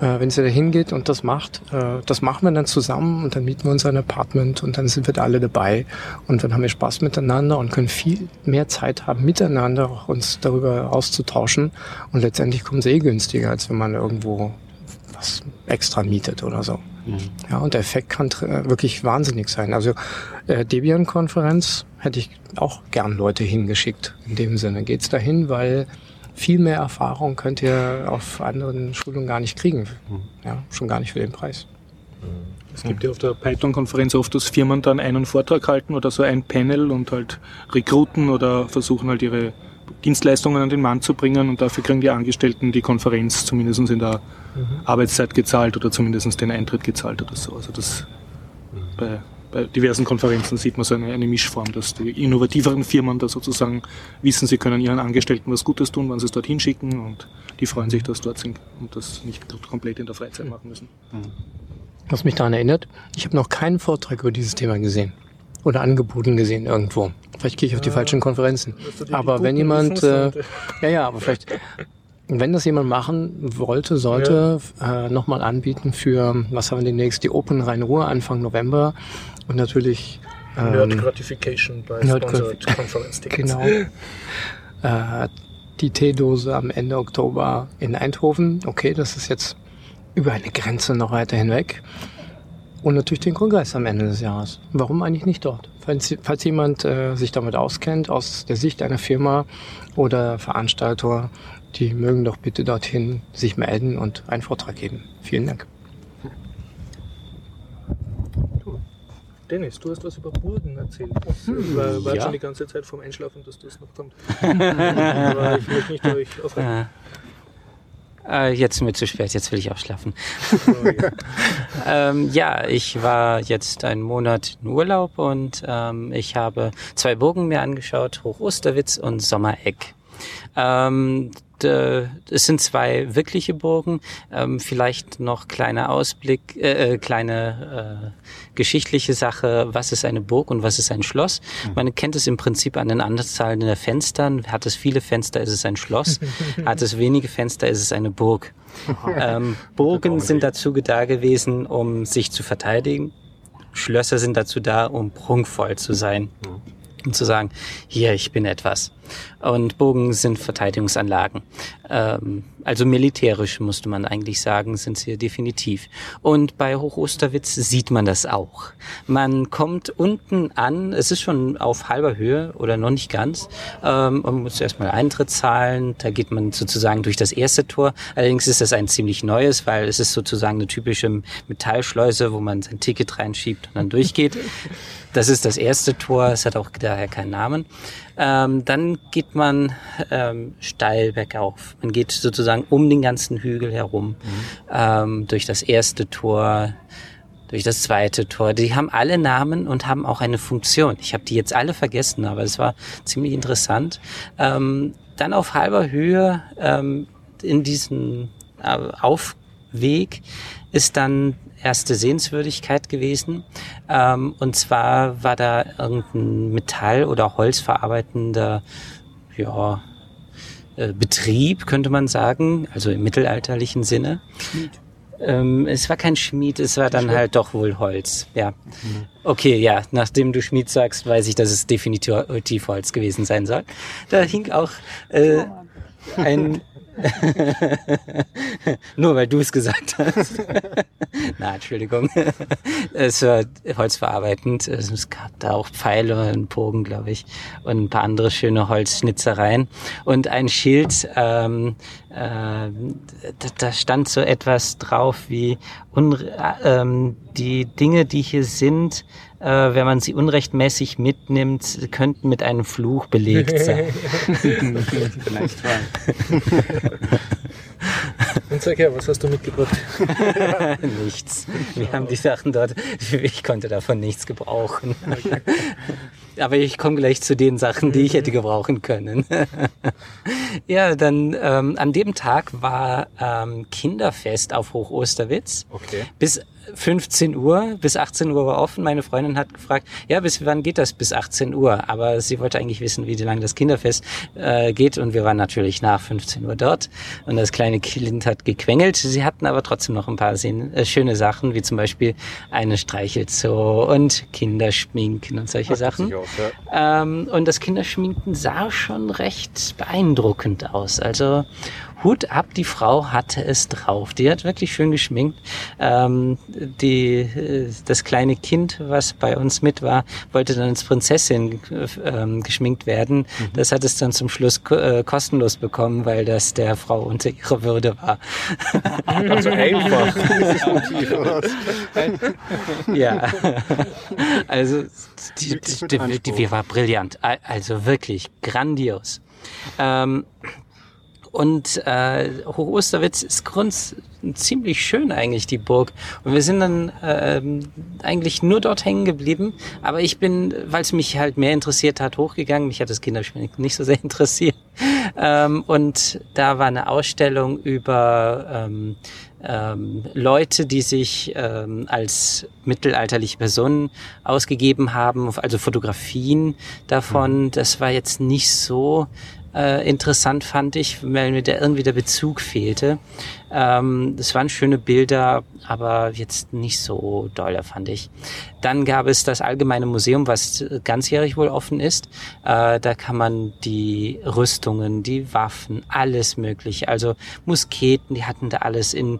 äh, wenn sie da hingeht und das macht, äh, das machen wir dann zusammen und dann mieten wir uns ein Apartment und dann sind wir da alle dabei und dann haben wir Spaß miteinander und können viel mehr Zeit haben, miteinander auch uns darüber auszutauschen und letztendlich kommen sie eh günstiger, als wenn man irgendwo was extra mietet oder so. Mhm. Ja, und der Effekt kann wirklich wahnsinnig sein. Also äh, Debian-Konferenz hätte ich auch gern Leute hingeschickt. In dem Sinne geht's dahin, weil viel mehr Erfahrung könnt ihr auf anderen Schulungen gar nicht kriegen. Mhm. Ja, schon gar nicht für den Preis. Es gibt ja auf der Python-Konferenz oft, dass Firmen dann einen Vortrag halten oder so ein Panel und halt rekruten oder versuchen halt ihre Dienstleistungen an den Mann zu bringen und dafür kriegen die Angestellten die Konferenz zumindest in der mhm. Arbeitszeit gezahlt oder zumindest den Eintritt gezahlt oder so. Also das mhm. bei bei diversen Konferenzen sieht man so eine, eine Mischform, dass die innovativeren Firmen da sozusagen wissen, sie können ihren Angestellten was Gutes tun, wenn sie es dorthin schicken und die freuen sich, dass dort sind und das nicht komplett in der Freizeit machen müssen. Was mich daran erinnert, ich habe noch keinen Vortrag über dieses Thema gesehen oder angeboten gesehen irgendwo. Vielleicht gehe ich auf die ja, falschen Konferenzen. Aber wenn jemand, äh, ja, ja, aber vielleicht, wenn das jemand machen wollte, sollte, ja. äh, nochmal anbieten für, was haben wir demnächst, die Open Rhein-Ruhr Anfang November und natürlich ähm, Nerd Gratification bei Nerd Sponsored Conference Tickets. Genau. Äh, die Teedose am Ende Oktober in Eindhoven. Okay, das ist jetzt über eine Grenze noch weiter hinweg. und natürlich den Kongress am Ende des Jahres. Warum eigentlich nicht dort? Falls, falls jemand äh, sich damit auskennt, aus der Sicht einer Firma oder Veranstalter, die mögen doch bitte dorthin sich melden und einen Vortrag geben. Vielen Dank. Dennis, du hast was über Burgen erzählt. Hm, war, war ja. schon die ganze Zeit vom Einschlafen, dass das noch kommt. Aber ich möchte nicht euch aufhalten. Äh, jetzt mir zu spät, jetzt will ich auch schlafen. ähm, ja, ich war jetzt einen Monat in Urlaub und ähm, ich habe zwei Burgen mir angeschaut, Hoch Osterwitz und Sommereck. Ähm, äh, es sind zwei wirkliche Burgen, ähm, vielleicht noch kleiner Ausblick, äh, äh, kleine äh, geschichtliche Sache, was ist eine Burg und was ist ein Schloss. Mhm. Man kennt es im Prinzip an den Anzahlen der Fenstern. Hat es viele Fenster, ist es ein Schloss. Hat es wenige Fenster, ist es eine Burg. ähm, Burgen sind dazu da gewesen, um sich zu verteidigen. Schlösser sind dazu da, um prunkvoll zu sein. Mhm. Und zu sagen, hier, ich bin etwas. Und Bogen sind Verteidigungsanlagen. Ähm, also militärisch, musste man eigentlich sagen, sind sie definitiv. Und bei Hochosterwitz sieht man das auch. Man kommt unten an, es ist schon auf halber Höhe oder noch nicht ganz. Ähm, man muss erstmal Eintritt zahlen, da geht man sozusagen durch das erste Tor. Allerdings ist das ein ziemlich neues, weil es ist sozusagen eine typische Metallschleuse, wo man sein Ticket reinschiebt und dann durchgeht. Das ist das erste Tor, es hat auch daher keinen Namen. Ähm, dann geht man ähm, steil bergauf. Man geht sozusagen um den ganzen Hügel herum, mhm. ähm, durch das erste Tor, durch das zweite Tor. Die haben alle Namen und haben auch eine Funktion. Ich habe die jetzt alle vergessen, aber es war ziemlich interessant. Ähm, dann auf halber Höhe ähm, in diesem äh, Aufweg ist dann erste Sehenswürdigkeit gewesen. Ähm, und zwar war da irgendein Metall- oder Holzverarbeitender ja, äh, Betrieb, könnte man sagen, also im mittelalterlichen Sinne. Schmied. Ähm, es war kein Schmied, es war dann Schmied. halt doch wohl Holz. Ja. Mhm. Okay, ja, nachdem du Schmied sagst, weiß ich, dass es definitiv Holz gewesen sein soll. Da hing auch äh, ein Nur weil du es gesagt hast. Na, Entschuldigung. es war holzverarbeitend. Es gab da auch Pfeile und Bogen, glaube ich, und ein paar andere schöne Holzschnitzereien. Und ein Schild, ähm, äh, da, stand so etwas drauf wie ähm, die Dinge, die hier sind, äh, wenn man sie unrechtmäßig mitnimmt, könnten mit einem Fluch belegt sein. Vielleicht wahr. Und sag her, was hast du mitgebracht? nichts. Wir haben die Sachen dort, ich konnte davon nichts gebrauchen. Okay. Aber ich komme gleich zu den Sachen, die ich hätte gebrauchen können. ja, dann ähm, an dem Tag war ähm, Kinderfest auf Hoch Osterwitz. Okay. Bis 15 Uhr, bis 18 Uhr war offen. Meine Freundin hat gefragt, ja, bis wann geht das? Bis 18 Uhr. Aber sie wollte eigentlich wissen, wie lange das Kinderfest äh, geht. Und wir waren natürlich nach 15 Uhr dort. Und das kleine Kind hat gequengelt. Sie hatten aber trotzdem noch ein paar äh, schöne Sachen, wie zum Beispiel eine Streichelzoo und Kinderschminken und solche Ach, Sachen. Auch, ja. ähm, und das Kinderschminken sah schon recht beeindruckend aus. Also Hut ab, die Frau hatte es drauf. Die hat wirklich schön geschminkt. Ähm, die, äh, das kleine Kind, was bei uns mit war, wollte dann als Prinzessin ähm, geschminkt werden. Mhm. Das hat es dann zum Schluss äh, kostenlos bekommen, weil das der Frau unter ihrer Würde war. Also einfach. ja. Also die, die, die, die, war brillant. Also wirklich grandios. Ähm, und äh, Hoch Osterwitz ist grund ziemlich schön eigentlich, die Burg. Und wir sind dann äh, eigentlich nur dort hängen geblieben. Aber ich bin, weil es mich halt mehr interessiert hat, hochgegangen. Mich hat das Kinderspiel nicht so sehr interessiert. Ähm, und da war eine Ausstellung über ähm, ähm, Leute, die sich ähm, als mittelalterliche Personen ausgegeben haben, also Fotografien davon. Mhm. Das war jetzt nicht so äh, interessant fand ich, weil mir der irgendwie der Bezug fehlte. Ähm, das waren schöne Bilder, aber jetzt nicht so doll, fand ich. Dann gab es das Allgemeine Museum, was ganzjährig wohl offen ist. Äh, da kann man die Rüstungen, die Waffen, alles mögliche, also Musketen, die hatten da alles in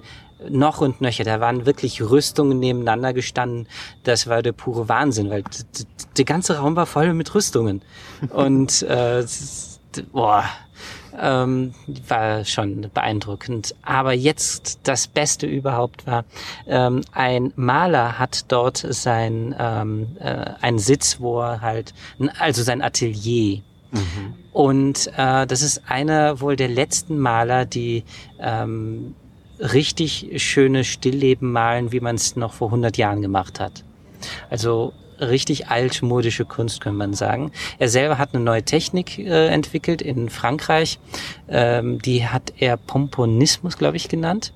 noch und nöcher. Da waren wirklich Rüstungen nebeneinander gestanden. Das war der pure Wahnsinn, weil der ganze Raum war voll mit Rüstungen. Und äh, boah, ähm, war schon beeindruckend. Aber jetzt das Beste überhaupt war, ähm, ein Maler hat dort sein ähm, äh, einen Sitz, wo er halt, also sein Atelier. Mhm. Und äh, das ist einer wohl der letzten Maler, die ähm, richtig schöne Stillleben malen, wie man es noch vor 100 Jahren gemacht hat. Also richtig altmodische Kunst, kann man sagen. Er selber hat eine neue Technik äh, entwickelt in Frankreich. Ähm, die hat er Pomponismus, glaube ich, genannt.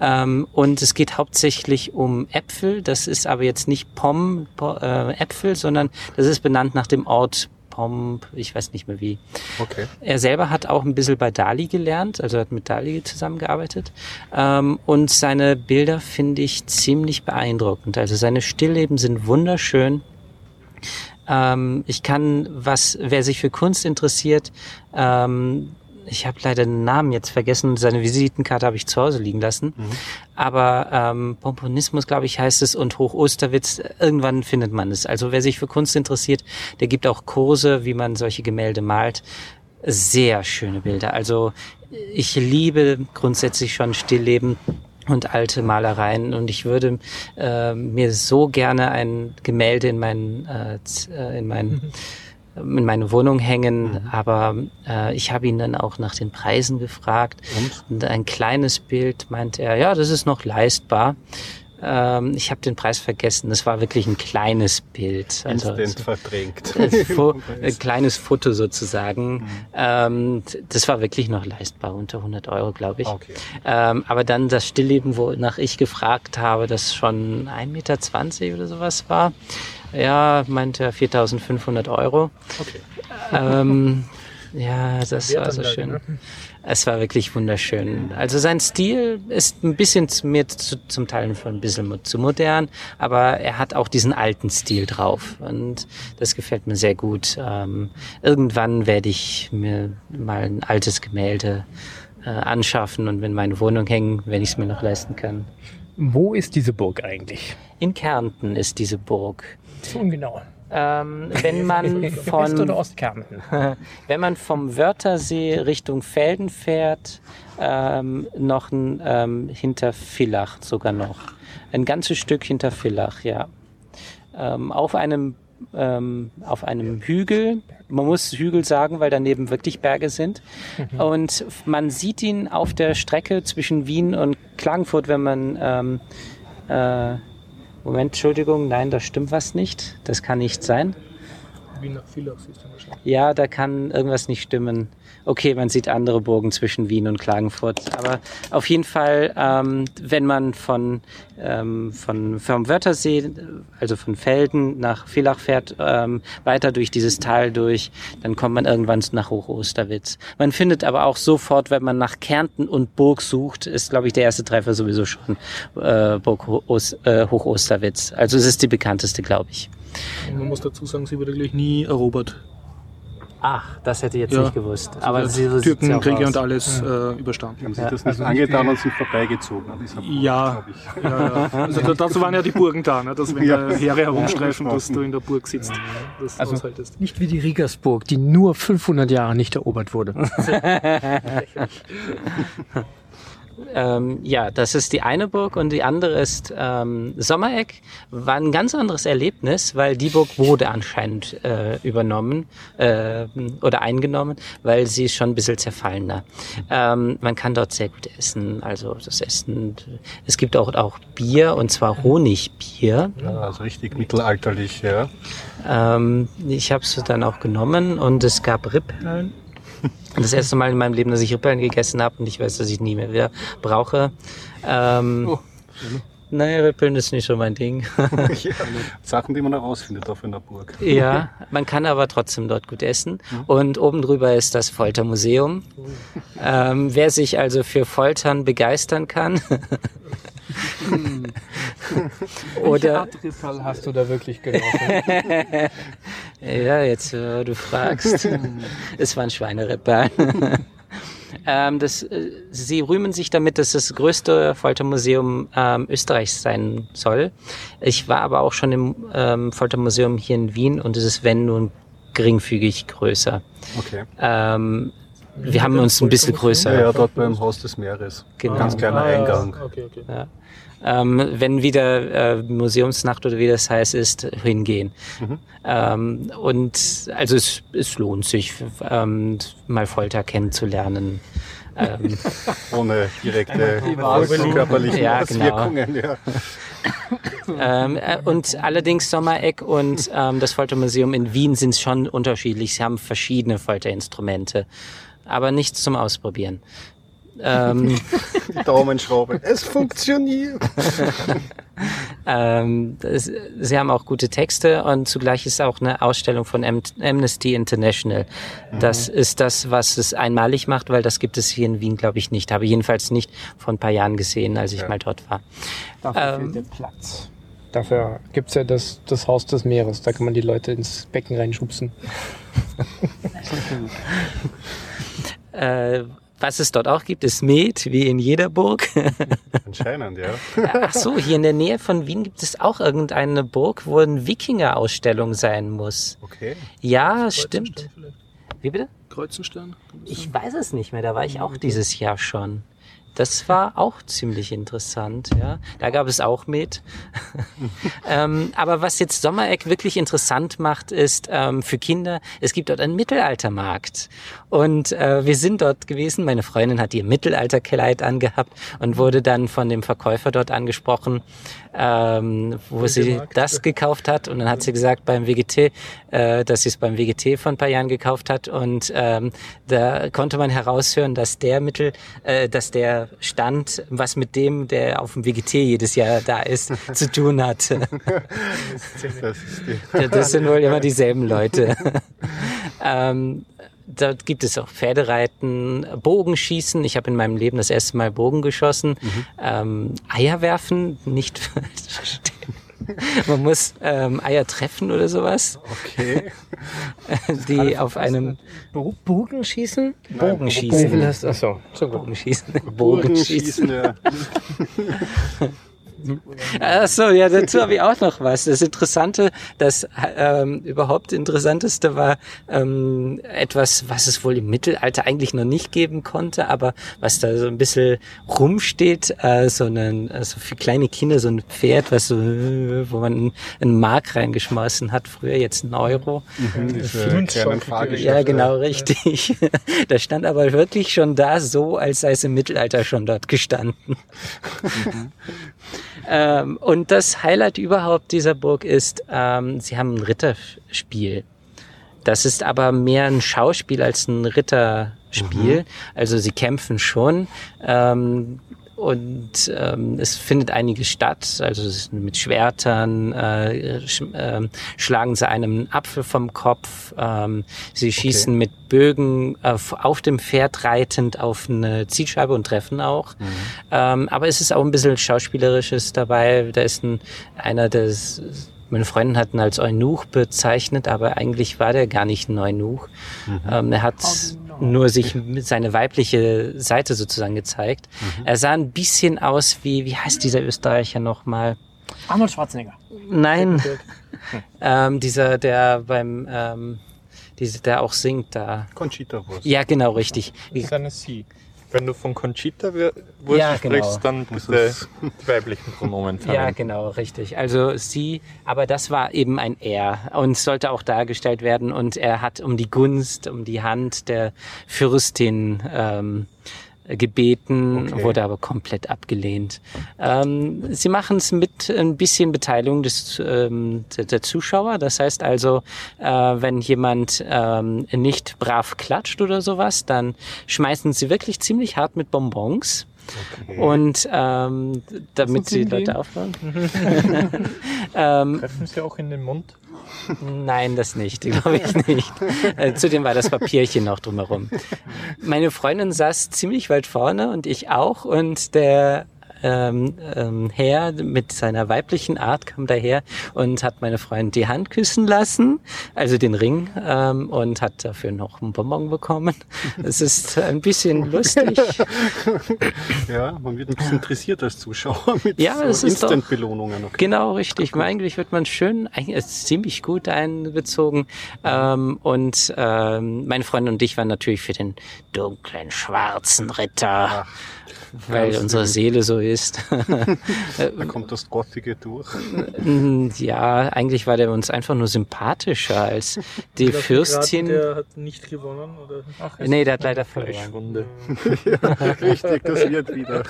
Ähm, und es geht hauptsächlich um Äpfel. Das ist aber jetzt nicht Pom, äh, Äpfel, sondern das ist benannt nach dem Ort Pomp, ich weiß nicht mehr wie. Okay. Er selber hat auch ein bisschen bei Dali gelernt, also hat mit Dali zusammengearbeitet. Ähm, und seine Bilder finde ich ziemlich beeindruckend. Also seine Stillleben sind wunderschön. Ähm, ich kann, was, wer sich für Kunst interessiert, ähm, ich habe leider den Namen jetzt vergessen, seine Visitenkarte habe ich zu Hause liegen lassen. Mhm. Aber ähm, Pomponismus, glaube ich, heißt es und Hochosterwitz, irgendwann findet man es. Also wer sich für Kunst interessiert, der gibt auch Kurse, wie man solche Gemälde malt. Sehr schöne Bilder. Also ich liebe grundsätzlich schon Stillleben und alte Malereien und ich würde äh, mir so gerne ein Gemälde in meinen äh, äh in meinen mhm in meine Wohnung hängen, mhm. aber äh, ich habe ihn dann auch nach den Preisen gefragt. Und? und ein kleines Bild meint er, ja, das ist noch leistbar. Ähm, ich habe den Preis vergessen. Das war wirklich ein kleines Bild. Also, Instant verdrängt. ein kleines Foto sozusagen. Mhm. Ähm, das war wirklich noch leistbar, unter 100 Euro, glaube ich. Okay. Ähm, aber dann das Stillleben, wonach ich gefragt habe, das schon 1,20 Meter oder sowas war. Ja, meinte er 4.500 Euro. Okay. Ähm, ja, das war so schön. Ne? Es war wirklich wunderschön. Also sein Stil ist ein bisschen mir zu, zum Teil schon ein bisschen zu modern, aber er hat auch diesen alten Stil drauf und das gefällt mir sehr gut. Ähm, irgendwann werde ich mir mal ein altes Gemälde äh, anschaffen und in meine Wohnung hängen, wenn ich es mir noch leisten kann. Wo ist diese Burg eigentlich? In Kärnten ist diese Burg. So ungenau. Ähm, wenn man von West- oder Ostkärnten? wenn man vom Wörthersee Richtung Felden fährt, ähm, noch ein, ähm, hinter Villach sogar noch. Ein ganzes Stück hinter Villach, ja. Ähm, auf einem ähm, auf einem Hügel. Man muss Hügel sagen, weil daneben wirklich Berge sind. Mhm. Und man sieht ihn auf der Strecke zwischen Wien und Klagenfurt, wenn man ähm, äh, Moment, Entschuldigung, nein, da stimmt was nicht. Das kann nicht sein. Wie nach siehst du wahrscheinlich. Ja, da kann irgendwas nicht stimmen. Okay, man sieht andere Burgen zwischen Wien und Klagenfurt. Aber auf jeden Fall, ähm, wenn man von, ähm, von vom Wörthersee, also von Felden nach Villach fährt, ähm, weiter durch dieses Tal durch, dann kommt man irgendwann nach Hochosterwitz. Man findet aber auch sofort, wenn man nach Kärnten und Burg sucht, ist, glaube ich, der erste Treffer sowieso schon äh, Burg äh, Hochosterwitz. Also es ist die bekannteste, glaube ich. Man muss dazu sagen, sie wurde gleich nie erobert. Ach, das hätte ich jetzt ja. nicht gewusst. Also Aber sie so Türkenkriege und alles ja. äh, überstanden. Haben sie ja. das nicht angetan und sind vorbeigezogen? ja, ja, ja. Also dazu waren ja die Burgen da, ne? dass wenn ja. Heere herumstreifen, dass du in der Burg sitzt. Das also nicht wie die Riegersburg, die nur 500 Jahre nicht erobert wurde. Ähm, ja, das ist die eine Burg und die andere ist ähm, Sommereck. War ein ganz anderes Erlebnis, weil die Burg wurde anscheinend äh, übernommen äh, oder eingenommen, weil sie ist schon ein bisschen zerfallener. Ähm, man kann dort sehr gut essen, also das Essen. Es gibt auch, auch Bier und zwar Honigbier. Ja, also richtig mittelalterlich, ja. Ähm, ich habe es dann auch genommen und es gab Rippeln das erste Mal in meinem Leben, dass ich Rippeln gegessen habe und ich weiß, dass ich nie mehr wieder brauche. Ähm, oh. Naja, Rippeln ist nicht so mein Ding. ja, Sachen, die man herausfindet auf einer Burg. ja, man kann aber trotzdem dort gut essen. Mhm. Und oben drüber ist das Foltermuseum. Ähm, wer sich also für Foltern begeistern kann. Oder Art Rippel hast du da wirklich genossen? Ja, jetzt, wo du fragst. es waren Schweinerippel. Ähm, das, äh, sie rühmen sich damit, dass das größte Foltermuseum ähm, Österreichs sein soll. Ich war aber auch schon im ähm, Foltermuseum hier in Wien und es ist, wenn nun, geringfügig größer. Okay. Ähm, wir haben uns ein bisschen größer. Ja, ja, dort beim Haus des Meeres. Genau. Ganz kleiner Eingang. Okay, okay. Ja. Ähm, wenn wieder äh, Museumsnacht oder wie das heißt, ist, hingehen. Mhm. Ähm, und also es, es lohnt sich, ähm, mal Folter kennenzulernen. Ähm, Ohne direkte körperliche Ja, genau. Auswirkungen. Ja. ähm, äh, und allerdings Sommereck und ähm, das Foltermuseum in Wien sind schon unterschiedlich. Sie haben verschiedene Folterinstrumente, aber nichts zum Ausprobieren. Ähm, Die Daumenschraube. Es funktioniert. ähm, das, sie haben auch gute Texte und zugleich ist auch eine Ausstellung von Am Amnesty International. Das ist das, was es einmalig macht, weil das gibt es hier in Wien, glaube ich, nicht. Habe jedenfalls nicht vor ein paar Jahren gesehen, als ich Ja. mal dort war. Dafür Ähm, fehlt der Platz. Dafür gibt's ja das, das Haus des Meeres. Da kann man die Leute ins Becken reinschubsen. Äh, was es dort auch gibt, ist Met, wie in jeder Burg. Anscheinend, ja. Ach so, hier in der Nähe von Wien gibt es auch irgendeine Burg, wo eine Wikinger-Ausstellung sein muss. Okay. Ja, stimmt. Wie bitte? Das Ich weiß es nicht mehr, da war ich auch dieses Jahr schon. Das war auch ziemlich interessant, ja. Da gab es auch mit. ähm, aber was jetzt Sommereck wirklich interessant macht, ist ähm, für Kinder, es gibt dort einen Mittelaltermarkt. Und äh, wir sind dort gewesen. Meine Freundin hat ihr Mittelalterkleid angehabt und wurde dann von dem Verkäufer dort angesprochen, ähm, wo sie Markt? das gekauft hat. Und dann hat sie gesagt beim WGT, äh, dass sie es beim WGT vor ein paar Jahren gekauft hat. Und ähm, da konnte man heraushören, dass der Mittel, äh, dass der Stand, was mit dem, der auf dem WGT jedes Jahr da ist, zu tun hat. Das. Das sind wohl immer dieselben Leute. ähm, dort gibt es auch Pferdereiten, Bogenschießen. Ich habe in meinem Leben das erste Mal Bogen geschossen. Ähm, Eier werfen, nicht verstehen. Man muss ähm, Eier treffen oder sowas, Okay. die auf einem Bo Bogenschießen? Bogenschießen. Bogen hast, achso, so gut. Bogenschießen. Bogenschießen, Bogenschießen. ja. Ach so, ja, dazu habe ich auch noch was. Das Interessante, das ähm, überhaupt Interessanteste war ähm, etwas, was es wohl im Mittelalter eigentlich noch nicht geben konnte, aber was da so ein bisschen rumsteht, äh, so ein, also für kleine Kinder so ein Pferd, was so, wo man einen Mark reingeschmissen hat, früher jetzt ein Euro. Diese kleinen Fahrgeschäfte. Ja, genau, richtig. Da stand aber wirklich schon da so, als sei es im Mittelalter schon dort gestanden. Ähm, und das Highlight überhaupt dieser Burg ist, ähm, sie haben ein Ritterspiel. Das ist aber mehr ein Schauspiel als ein Ritterspiel. Also sie kämpfen schon. Ähm, und ähm, es findet einiges statt, also mit Schwertern, äh, sch ähm, schlagen sie einem einen Apfel vom Kopf, ähm, sie schießen mit Bögen äh, auf dem Pferd reitend auf eine Zielscheibe und treffen auch. Ähm, aber es ist auch ein bisschen Schauspielerisches dabei. Da ist ein, einer, des meine Freundin hat ihn als Eunuch bezeichnet, aber eigentlich war der gar nicht ein Eunuch. Ähm, er hat nur sich mit seine weibliche Seite sozusagen gezeigt. Er sah ein bisschen aus wie, wie heißt dieser Österreicher nochmal? Arnold Schwarzenegger. Nein, ähm, dieser, der beim, ähm, dieser, der auch singt da. Conchita Wurst. Ja, genau, richtig. Das ist eine Sie. Wenn du von Conchita Wurst Ja, genau. sprichst, dann bitte ist- die weiblichen Pronomen Ja, verwenden. genau, richtig. Also sie, aber das war eben ein Er und sollte auch dargestellt werden und er hat um die Gunst, um die Hand der Fürstin ähm, gebeten, Okay. wurde aber komplett abgelehnt. Ähm, sie machen es mit ein bisschen Beteiligung des, ähm, der, der Zuschauer. Das heißt also, äh, wenn jemand ähm, nicht brav klatscht oder sowas, dann schmeißen sie wirklich ziemlich hart mit Bonbons. Und ähm, damit hingehen? Leute aufhören. ähm, Treffen Sie auch in den Mund? Nein, das nicht, glaube ich nicht. Äh, zudem war das Papierchen noch drumherum. Meine Freundin saß ziemlich weit vorne und ich auch und der ähm, ähm, Herr mit seiner weiblichen Art kam daher und hat meine Freundin die Hand küssen lassen, also den Ring, ähm, und hat dafür noch einen Bonbon bekommen. Es ist ein bisschen lustig. ja, man wird ein bisschen interessiert als Zuschauer mit ja, so Instant-Belohnungen. Okay. Genau, richtig. Cool. Eigentlich wird man schön, eigentlich ziemlich gut einbezogen. Ähm, und ähm, meine Freundin und ich waren natürlich für den dunklen, schwarzen Ritter. Ach weil ja, unsere Seele so ist. da kommt das Gottige durch. ja, eigentlich war der uns einfach nur sympathischer als die Fürstin. Der hat nicht gewonnen, oder? Ach, nee, der hat leider verloren. ja, richtig, das wird wieder.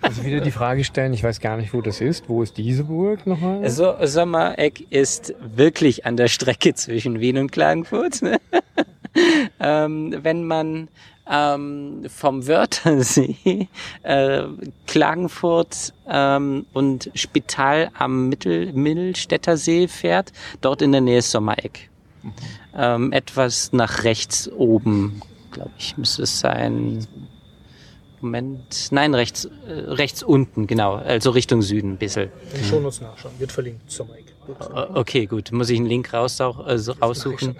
Also wieder die Frage stellen, ich weiß gar nicht, wo das ist. Wo ist diese Burg nochmal? Also Sommereck ist wirklich an der Strecke zwischen Wien und Klagenfurt. Ne? ähm, wenn man ähm, vom Wörthersee, äh, Klagenfurt ähm, und Spital am Mittel Mittelstädter See fährt. Dort in der Nähe Sommereck. Mhm. Ähm, etwas nach rechts oben, glaube ich, müsste es sein. Moment, nein, rechts, äh, rechts unten, genau, also Richtung Süden ein bisschen. In Schon uns nachschauen, wird verlinkt, Sommereck. Okay, gut. Muss ich einen Link raus, also raussuchen?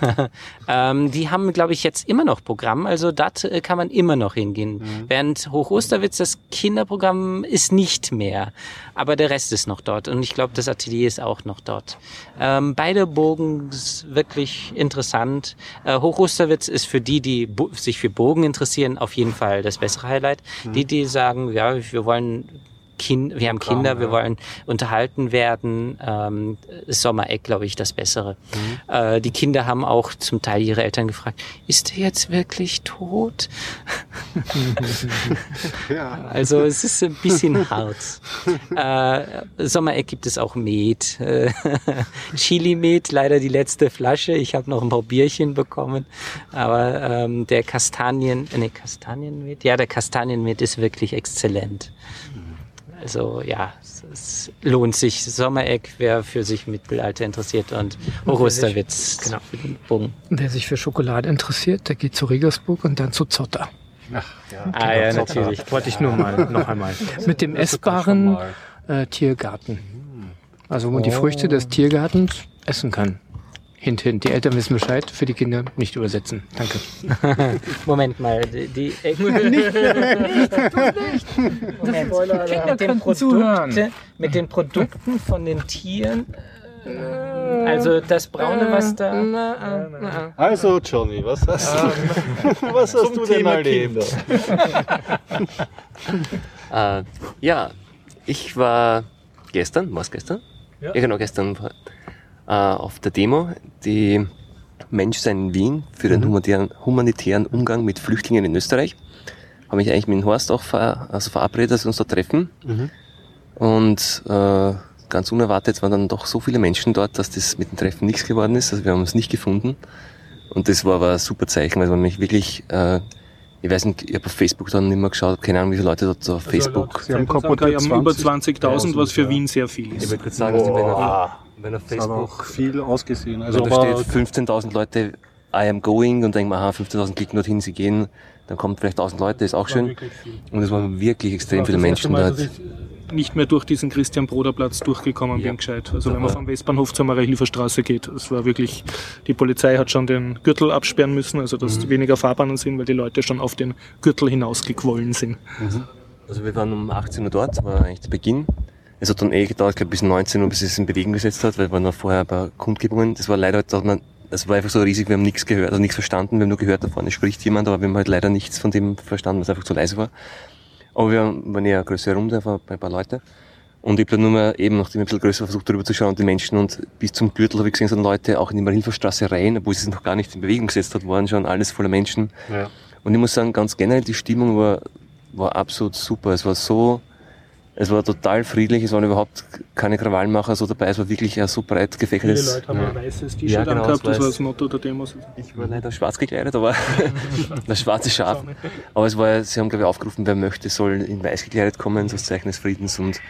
ähm, die haben, glaube ich, jetzt immer noch Programm. Also dort äh, kann man immer noch hingehen. Mhm. Während Hochosterwitz das Kinderprogramm ist nicht mehr. Aber der Rest ist noch dort. Und ich glaube, das Atelier ist auch noch dort. Ähm, beide Bogen wirklich interessant. Äh, Hochosterwitz ist für die, die sich für Bogen interessieren, auf jeden Fall das bessere Highlight. Mhm. Die, die sagen, ja, wir wollen kind, wir haben Kinder, wir wollen unterhalten werden. Ähm, Sommereck, glaube ich, das Bessere. Mhm. Äh, die Kinder haben auch zum Teil ihre Eltern gefragt, ist er jetzt wirklich tot? ja. Also es ist ein bisschen hart. Äh, Sommereck gibt es auch Met. Chili-Met, leider die letzte Flasche. Ich habe noch ein paar Bierchen bekommen. Aber ähm, der Kastanien, äh, nee, Kastanienmet? Ja, der Kastanienmet ist wirklich exzellent. Also ja, es lohnt sich. Sommereck, wer für sich Mittelalter interessiert und Horusterwitz. Genau. Bogen. Wer sich für Schokolade interessiert, der geht zu Regensburg und dann zu Zotter. Ach, ja. Ah ja, Zotter. natürlich. Wollte ich nur mal noch einmal. Mit dem essbaren äh, Tiergarten. Also wo man oh. die Früchte des Tiergartens essen kann. Hint, hint. Die Eltern wissen Bescheid, für die Kinder nicht übersetzen. Danke. Moment mal, die... die nicht, nicht. Moment. Kinder mit den, Produkte, mit den Produkten von den Tieren... Äh, also das Braune, was da... Also Johnny, was hast du, was hast du denn erlebt? äh, ja, ich war gestern, was gestern? Ja. ja, genau, gestern äh, auf der Demo, die Menschsein in Wien für den mhm. humanitären, humanitären Umgang mit Flüchtlingen in Österreich. Habe ich eigentlich mit dem Horst auch ver, also verabredet, dass wir uns da treffen. Mhm. Und äh, ganz unerwartet waren dann doch so viele Menschen dort, dass das mit dem Treffen nichts geworden ist. Also wir haben uns nicht gefunden. Und das war aber ein super Zeichen, weil man mich wirklich, äh, ich weiß nicht, ich habe auf Facebook dann nicht mehr geschaut, keine Ahnung, wie viele Leute dort auf also Facebook. Sie haben, haben über 20.000, was für Wien sehr viel ist. Ich gerade sagen, oh. Wenn auf Facebook. Das hat auch viel ausgesehen. Also da steht 15.000 Leute, I am going und denkt man, aha, 15.000 klicken dorthin, sie gehen, dann kommt vielleicht 1.000 Leute, ist auch schön. Und es waren wirklich extrem viele Menschen da. Nicht mehr durch diesen Christian Broder Platz durchgekommen ja. bin gescheit. Also wenn man vom Westbahnhof zur Maria Straße geht, es war wirklich, die Polizei hat schon den Gürtel absperren müssen, also dass mhm. weniger Fahrbahnen sind, weil die Leute schon auf den Gürtel hinausgequollen sind. Mhm. Also wir waren um 18 Uhr dort, war eigentlich der Beginn. Es hat dann eh gedauert, glaube bis 19 Uhr, bis es in Bewegung gesetzt hat, weil wir noch vorher ein paar Kundgebungen, das war leider, es war einfach so riesig, wir haben nichts gehört, also nichts verstanden, wir haben nur gehört, da vorne spricht jemand, aber wir haben halt leider nichts von dem verstanden, was einfach zu leise war. Aber wir waren eher eine größere Runde, einfach ein paar Leute. Und ich habe dann nur mal eben, nachdem ich ein bisschen größer versucht darüber zu schauen, und die Menschen und bis zum Gürtel habe ich gesehen, sind Leute auch in die Marienhilferstraße rein, obwohl es noch gar nicht in Bewegung gesetzt hat, waren schon alles voller Menschen. Ja. Und ich muss sagen, ganz generell, die Stimmung war, war absolut super. Es war so, es war total friedlich, es waren überhaupt keine Krawallmacher so dabei, es war wirklich ein so breit gefächertes... Viele Leute haben ja. ein weißes T-Shirt ja, genau, angehabt, das war das Motto der Demos. Ich war leider schwarz gekleidet, aber das schwarze Schaf. Aber es war, sie haben glaube ich aufgerufen, wer möchte, soll in weiß gekleidet kommen, so das Zeichen des Friedens und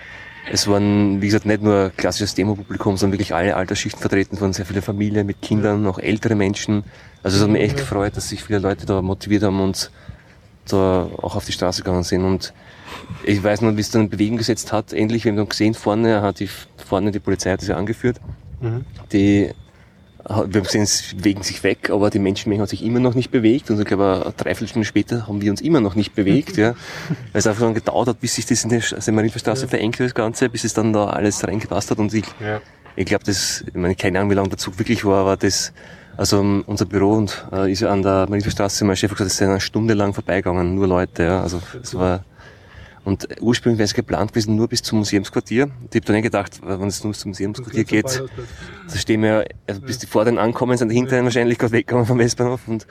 es waren, wie gesagt, nicht nur klassisches Demopublikum, sondern wirklich alle Altersschichten vertreten, von sehr viele Familien mit Kindern, auch ältere Menschen. Also es hat mich echt gefreut, dass sich viele Leute da motiviert haben und da auch auf die Straße gegangen sind und ich weiß noch, wie es dann in Bewegung gesetzt hat. Endlich, wir haben dann gesehen, vorne hat die, vorne die Polizei hat das ja angeführt. Mhm. Die, wir haben gesehen, es bewegen sich weg, aber die Menschenmenge hat sich immer noch nicht bewegt. Und ich glaube, eine Dreiviertelstunde später haben wir uns immer noch nicht bewegt, ja. Weil es einfach dann gedauert hat, bis sich das in der Marienstraße ja. verengt, das Ganze, bis es dann da alles reingepasst hat. Und ich, ja. ich glaube, das, ich meine, keine Ahnung, wie lange der Zug wirklich war, aber das, also unser Büro und äh, ist ja an der Marienstraße, mein Chef hat gesagt, es sind eine Stunde lang vorbeigegangen, nur Leute, ja. Also, es war, und ursprünglich wäre es geplant gewesen nur bis zum Museumsquartier. Ich habe dann nicht gedacht, wenn es nur bis zum Museumsquartier geht, da stehen wir, also bis die vor den ankommen, sind dahinter wahrscheinlich gerade weggegangen vom Westbahnhof. Und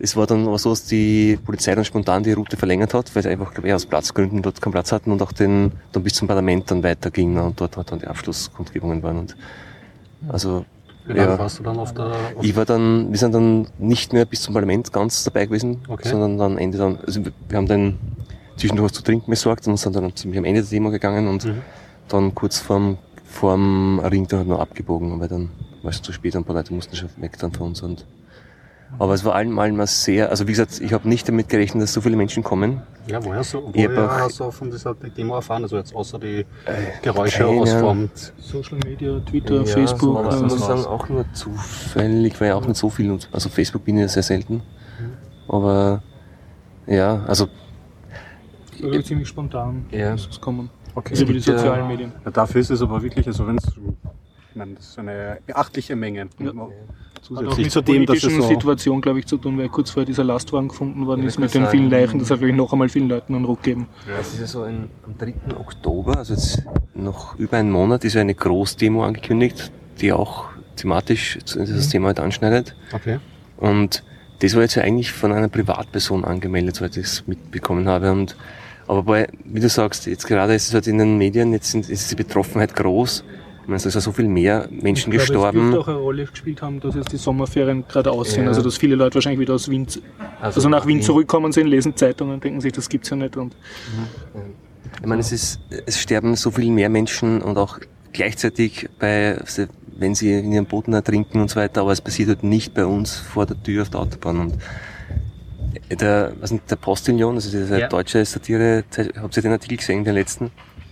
es war dann aber so, dass die Polizei dann spontan die Route verlängert hat, weil sie einfach, glaube ich, aus Platzgründen dort keinen Platz hatten und auch den, dann bis zum Parlament dann weiterging. Und dort hat dann die Abschlusskundgebungen waren. Und, also, wie lange ja, warst du dann auf der... Auf ich war dann, wir sind dann nicht mehr bis zum Parlament ganz dabei gewesen, okay. sondern dann Ende dann, also wir haben dann zwischendurch was zu trinken besorgt und sind dann ziemlich am Ende der Demo gegangen und mhm. dann kurz vorm, vorm Ring dann halt noch abgebogen, weil dann war es zu spät, ein paar Leute mussten schon weg dann von uns und aber es war allem mal sehr, also wie gesagt, ich habe nicht damit gerechnet, dass so viele Menschen kommen. Ja, woher, so, woher hast du von dieser Demo erfahren? Also jetzt außer die äh, Geräusche aus vom Social Media, Twitter, ja, Facebook. So, also muss sagen, auch nur zufällig, weil ja auch nicht so viel, also Facebook bin ich ja sehr selten. Mhm. Aber ja, also äh, ziemlich spontan ja. es kommen. Okay. Also über die sozialen Medien. Ja, dafür ist es aber wirklich, also wenn es, ich meine, das ist eine beachtliche Menge. Ja. Zusätzlich zu dem, dass es so Situation, glaube ich, zu tun, weil kurz vorher dieser Lastwagen gefunden worden ist mit den vielen Leichen. Das hat, glaube ich, noch einmal vielen Leuten einen Ruck gegeben. Ja, es ist ja so ein, am 3. Oktober, also jetzt noch über einen Monat, ist ja eine Großdemo angekündigt, die auch thematisch dieses mhm. Thema halt anschneidet. Okay. Und das war jetzt ja eigentlich von einer Privatperson angemeldet, soweit ich es mitbekommen habe. Und aber bei, wie du sagst, jetzt gerade ist es halt in den Medien, jetzt sind, ist die Betroffenheit groß. Ich meine, es sind so viel mehr Menschen ich gestorben. Es dürfte auch eine Rolle gespielt haben, dass jetzt die Sommerferien gerade aussehen. Ja. Also, dass viele Leute wahrscheinlich wieder aus Wien, also, also nach Wien zurückkommen sind, lesen Zeitungen und denken sich, das gibt's ja nicht. Und mhm. Ich meine, es ist, es sterben so viel mehr Menschen und auch gleichzeitig bei, wenn sie in ihren Booten ertrinken und so weiter, aber es passiert halt nicht bei uns vor der Tür auf der Autobahn. Und der, was ist, der Postillon, also diese ja. deutsche Satire, habt ihr den Artikel gesehen, den letzten?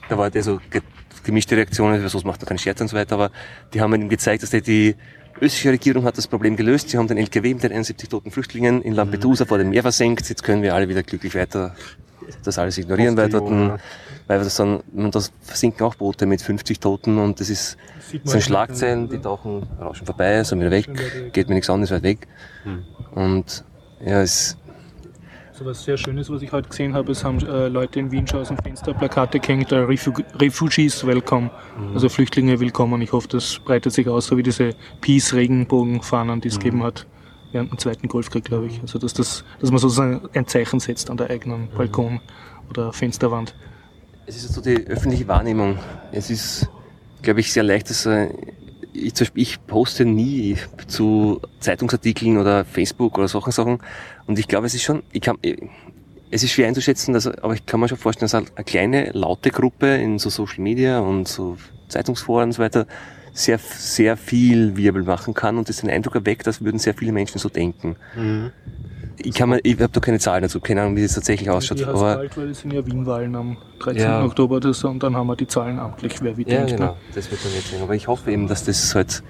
Da war der so gemischte Reaktionen, was macht er keinen Scherz und so weiter, aber die haben ihm gezeigt, dass der die österreichische Regierung hat das Problem gelöst. Sie haben den LKW mit den 71 toten Flüchtlingen in Lampedusa vor dem Meer versenkt. Jetzt können wir alle wieder glücklich weiter das alles ignorieren, weil dort, weil das dann, das versinken auch Boote mit 50 Toten und das ist, das sind Schlagzeilen, die tauchen, rauschen vorbei, sind wieder weg, geht mir nichts an, ist weit weg. Hm. Und ja, es, so was sehr Schönes, was ich heute gesehen habe, es haben äh, Leute in Wien schon aus dem Fenster Plakate gehängt, äh, Refugees welcome, mhm. also Flüchtlinge willkommen. Ich hoffe, das breitet sich aus, so wie diese Peace-Regenbogenfahnen, die es mhm. gegeben hat während dem Zweiten Golfkrieg, glaube ich. Also dass, das, dass man sozusagen ein Zeichen setzt an der eigenen mhm. Balkon oder Fensterwand. Es ist so die öffentliche Wahrnehmung. Es ist, glaube ich, sehr leicht, dass äh, ich, zum Beispiel, ich poste nie zu Zeitungsartikeln oder Facebook oder solchen Sachen. Und ich glaube, es ist schon, ich kann, es ist schwer einzuschätzen, dass, aber ich kann mir schon vorstellen, dass eine kleine, laute Gruppe in so Social Media und so Zeitungsforen und so weiter sehr, sehr viel Wirbel machen kann und das den Eindruck erweckt, dass würden sehr viele Menschen so denken. Mhm ich kann mir, ich habe da keine Zahlen dazu, keine Ahnung, wie das tatsächlich ausschaut. aber bald, weil es sind ja Wien-Wahlen am 13. Ja. Oktober das, und dann haben wir die Zahlen amtlich, wer wie ja, denkt. Genau, ne? das wird dann jetzt sehen. Aber ich hoffe eben, dass das halt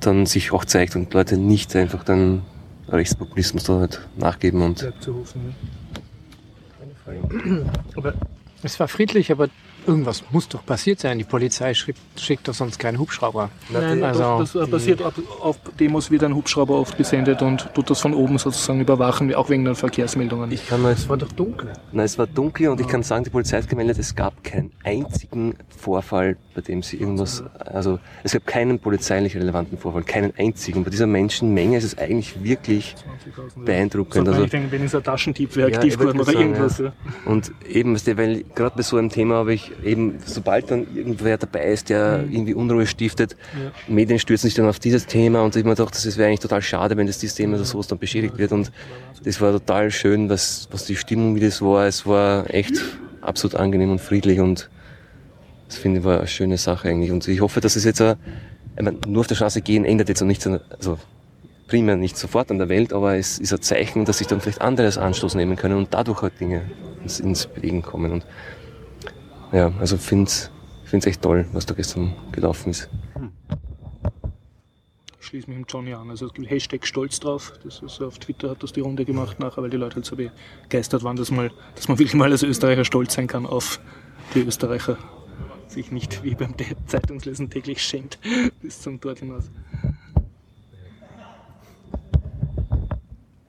dann sich auch zeigt und Leute nicht einfach dann Rechtspopulismus da halt nachgeben und. Zu hoffen, ja. Aber es war friedlich, aber irgendwas muss doch passiert sein. Die Polizei schickt, schickt doch sonst keinen Hubschrauber. Nein, also, das, das passiert auf Demos wird ein Hubschrauber oft gesendet und tut das von oben sozusagen überwachen, auch wegen den Verkehrsmeldungen. Ich kann es war doch dunkel. Nein, es war dunkel und ich kann sagen, die Polizei hat gemeldet, es gab keinen einzigen Vorfall, bei dem sie irgendwas, also es gab keinen polizeilich relevanten Vorfall, keinen einzigen. Bei dieser Menschenmenge ist es eigentlich wirklich beeindruckend. Also, ich denke, wenn es ein Taschentief wäre aktiv geworden oder irgendwas. Ja. Und eben, weil gerade bei so einem Thema habe ich eben, sobald dann irgendwer dabei ist, der mhm. irgendwie Unruhe stiftet, ja. Medien stürzen sich dann auf dieses Thema und ich mir gedacht, das wäre eigentlich total schade, wenn das dieses Thema oder sowas dann beschädigt wird und das war total schön, was, was die Stimmung wie das war. Es war echt absolut angenehm und friedlich und das finde ich war eine schöne Sache eigentlich und ich hoffe, dass es jetzt, auch, ich meine, nur auf der Straße gehen ändert jetzt noch nichts, also primär nicht sofort an der Welt, aber es ist ein Zeichen, dass sich dann vielleicht andere als Anstoß nehmen können und dadurch halt Dinge ins, ins Bewegen kommen. Und ja, also finde es echt toll, was da gestern gelaufen ist. Ich schließe mich mit Johnny an. Also Hashtag stolz drauf. Das ist auf Twitter hat das die Runde gemacht nachher, weil die Leute halt so begeistert waren, dass, mal, dass man wirklich mal als Österreicher stolz sein kann auf die Österreicher. Sich nicht wie beim Zeitungslesen täglich schämt bis zum Tod hinaus.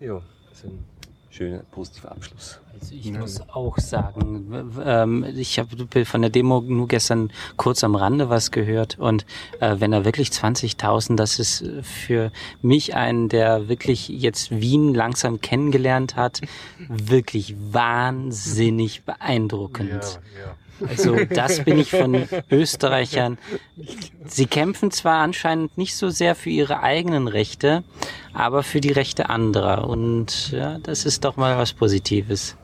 Ja, das ist ein schöner, positiver Abschluss. Also ich muss auch sagen, ähm, ich habe von der Demo nur gestern kurz am Rande was gehört und äh, wenn er wirklich 20.000, das ist für mich einen, der wirklich jetzt Wien langsam kennengelernt hat, wirklich wahnsinnig beeindruckend. Ja, ja. Also das bin ich von Österreichern. Sie kämpfen zwar anscheinend nicht so sehr für ihre eigenen Rechte, aber für die Rechte anderer. Und ja, das ist doch mal was Positives.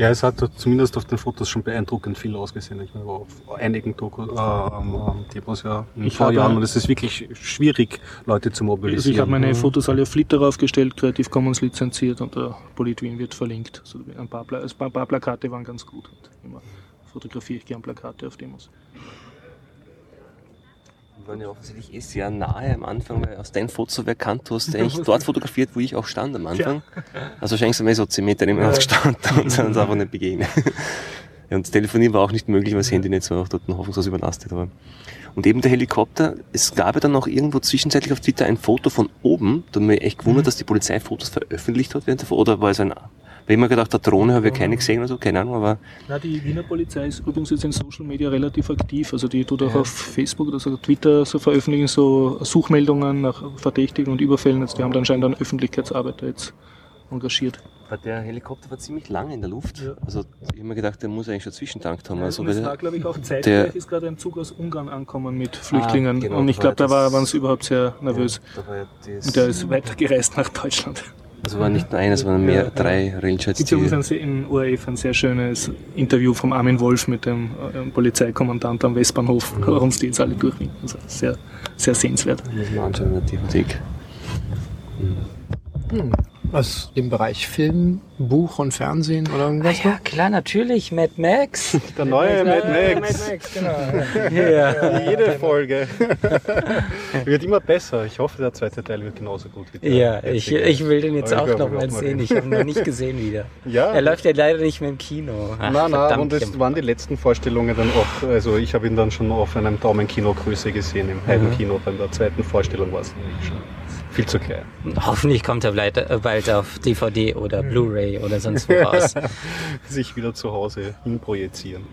Ja, es hat zumindest auf den Fotos schon beeindruckend viel ausgesehen. Ich meine, auf einigen Doku, äh, ähm, ja in ich paar Jahren und es ist wirklich schwierig, Leute zu mobilisieren. Also ich habe meine Fotos alle auf Flitter aufgestellt, Creative Commons lizenziert und der Politwin wird verlinkt. Also ein paar, ein paar Plakate waren ganz gut. Und immer fotografiere ich gern Plakate auf Demos waren ja offensichtlich eh sehr nahe am Anfang, weil aus deinem Foto wer kannt, du hast eigentlich dort fotografiert, wo ich auch stand am Anfang. Ja. Also wahrscheinlich sind wir so 10 Meter nebeneinander gestanden und sind uns einfach nicht begegnet. Ja, und das Telefonieren war auch nicht möglich, weil das Handynetz war auch dort hoffnungslos überlastet. Aber. Und eben der Helikopter, es gab ja dann auch irgendwo zwischenzeitlich auf Twitter ein Foto von oben, da hat mich echt gewundert, mhm. dass die Polizei Fotos veröffentlicht hat während der oder war es ein weil ich mir gedacht, der Drohne habe ich keine gesehen oder so, keine Ahnung, aber. Na, die Wiener Polizei ist übrigens jetzt in Social Media relativ aktiv. Also die tut auch ja. auf Facebook oder so Twitter so veröffentlichen so Suchmeldungen nach Verdächtigen und Überfällen. Also die haben dann anscheinend einen Öffentlichkeitsarbeiter jetzt engagiert. Der Helikopter war ziemlich lange in der Luft. Ja. Also ich habe mir gedacht, der muss eigentlich schon zwischentankt haben. Ja, also es war, glaube ich, auch zeitgleich ist gerade ein Zug aus Ungarn angekommen mit Flüchtlingen. Ah, genau, und ich glaube, da war, waren sie überhaupt sehr nervös. Ja, und der ist weitergereist nach Deutschland. Also war nicht nur eines, sondern mehr, drei Railchats. Es gibt in ORF ein sehr schönes Interview vom Armin Wolf mit dem äh, Polizeikommandant am Westbahnhof, mhm. warum die jetzt alle durchwinken. Also sehr, sehr sehenswert. Muss man anschauen in der Bibliothek. Mhm. Hm aus dem Bereich Film, Buch und Fernsehen oder irgendwas? Ah, ja, klar, natürlich, Mad Max. Der neue Mad Max. Mad Max, genau. ja. Jede Folge. wird immer besser. Ich hoffe, der zweite Teil wird genauso gut wie der. Ja, ich, ich will den jetzt auch noch mal sehen. Ich habe ihn noch nicht gesehen wieder. Ja. Er läuft ja leider nicht mehr im Kino. Ach, nein, nein, und es waren die letzten Vorstellungen dann auch, also ich habe ihn dann schon auf einem Daumenkino-Größe gesehen im Heimkino. Mhm. Bei der zweiten Vorstellung war es nämlich schon viel zu klein. Hoffentlich kommt er äh, bald auf DVD oder Blu-ray oder sonst wo raus. Sich wieder zu Hause hinprojizieren.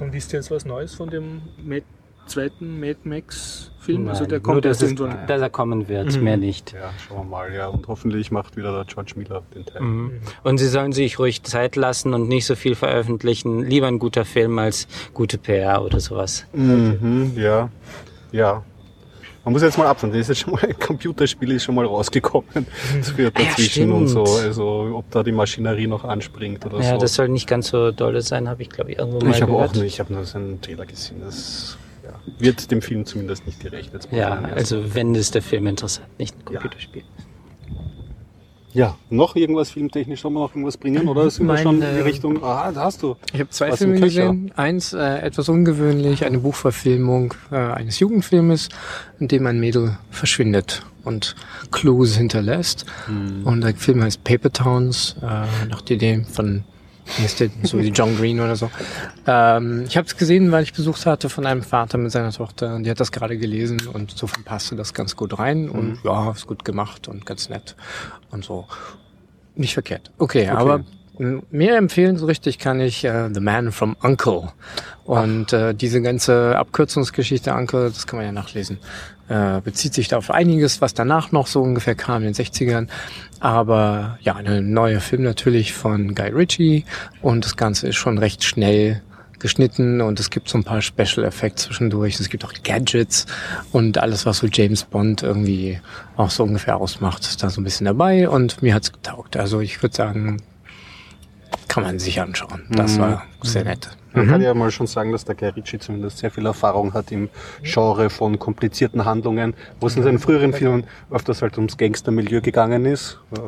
Und ist jetzt was Neues von dem Mad, zweiten Mad Max Film? also der kommt erst irgendwann. Dass er kommen wird, mhm. mehr nicht. Ja, schauen wir mal. Ja, und hoffentlich macht wieder der George Miller den Teil. Mhm. Und sie sollen sich ruhig Zeit lassen und nicht so viel veröffentlichen. Lieber ein guter Film als gute PR oder sowas. Mhm, ja, ja. Man muss jetzt mal abwarten, das ist jetzt schon mal ein Computerspiel ist schon mal rausgekommen für dazwischen ja, und so. Also ob da die Maschinerie noch anspringt oder ja, so. Ja, das soll nicht ganz so dolle sein, habe ich glaube ich irgendwo mal Ich habe auch nicht, ich habe nur so einen Trailer gesehen. Das ja, wird dem Film zumindest nicht gerecht. Ja, also wenn es der Film interessant, nicht ein Computerspiel. Ja. Ja, noch irgendwas filmtechnisch, soll man noch irgendwas bringen oder sind wir schon in die Richtung, ah, da hast du. Ich habe zwei Filme gesehen. Eins, äh, etwas ungewöhnlich, eine Buchverfilmung äh, eines Jugendfilmes, in dem ein Mädel verschwindet und Clues hinterlässt. Mhm. Und der Film heißt Paper Towns, äh, nach der Idee von so wie John Green oder so. Ähm, ich habe es gesehen, weil ich besucht hatte von einem Vater mit seiner Tochter. Die hat das gerade gelesen und so passte das ganz gut rein und mhm. ja, ist gut gemacht und ganz nett und so. Nicht verkehrt. Okay, okay. aber mehr empfehlen so richtig kann ich uh, The Man from Uncle. Und äh, diese ganze Abkürzungsgeschichte Uncle, das kann man ja nachlesen. Äh, bezieht sich da auf einiges, was danach noch so ungefähr kam in den 60ern. Aber ja, ein neuer Film natürlich von Guy Ritchie und das Ganze ist schon recht schnell geschnitten und es gibt so ein paar Special Effects zwischendurch. Es gibt auch Gadgets und alles, was so James Bond irgendwie auch so ungefähr ausmacht, ist da so ein bisschen dabei und mir hat's getaugt. Also ich würde sagen, kann man sich anschauen. Das mhm. war sehr nett. Man mhm. kann ja mal schon sagen, dass der Guy Ritchie zumindest sehr viel Erfahrung hat im Genre von komplizierten Handlungen, wo es in seinen früheren Filmen öfters halt ums Gangstermilieu gegangen ist. Äh,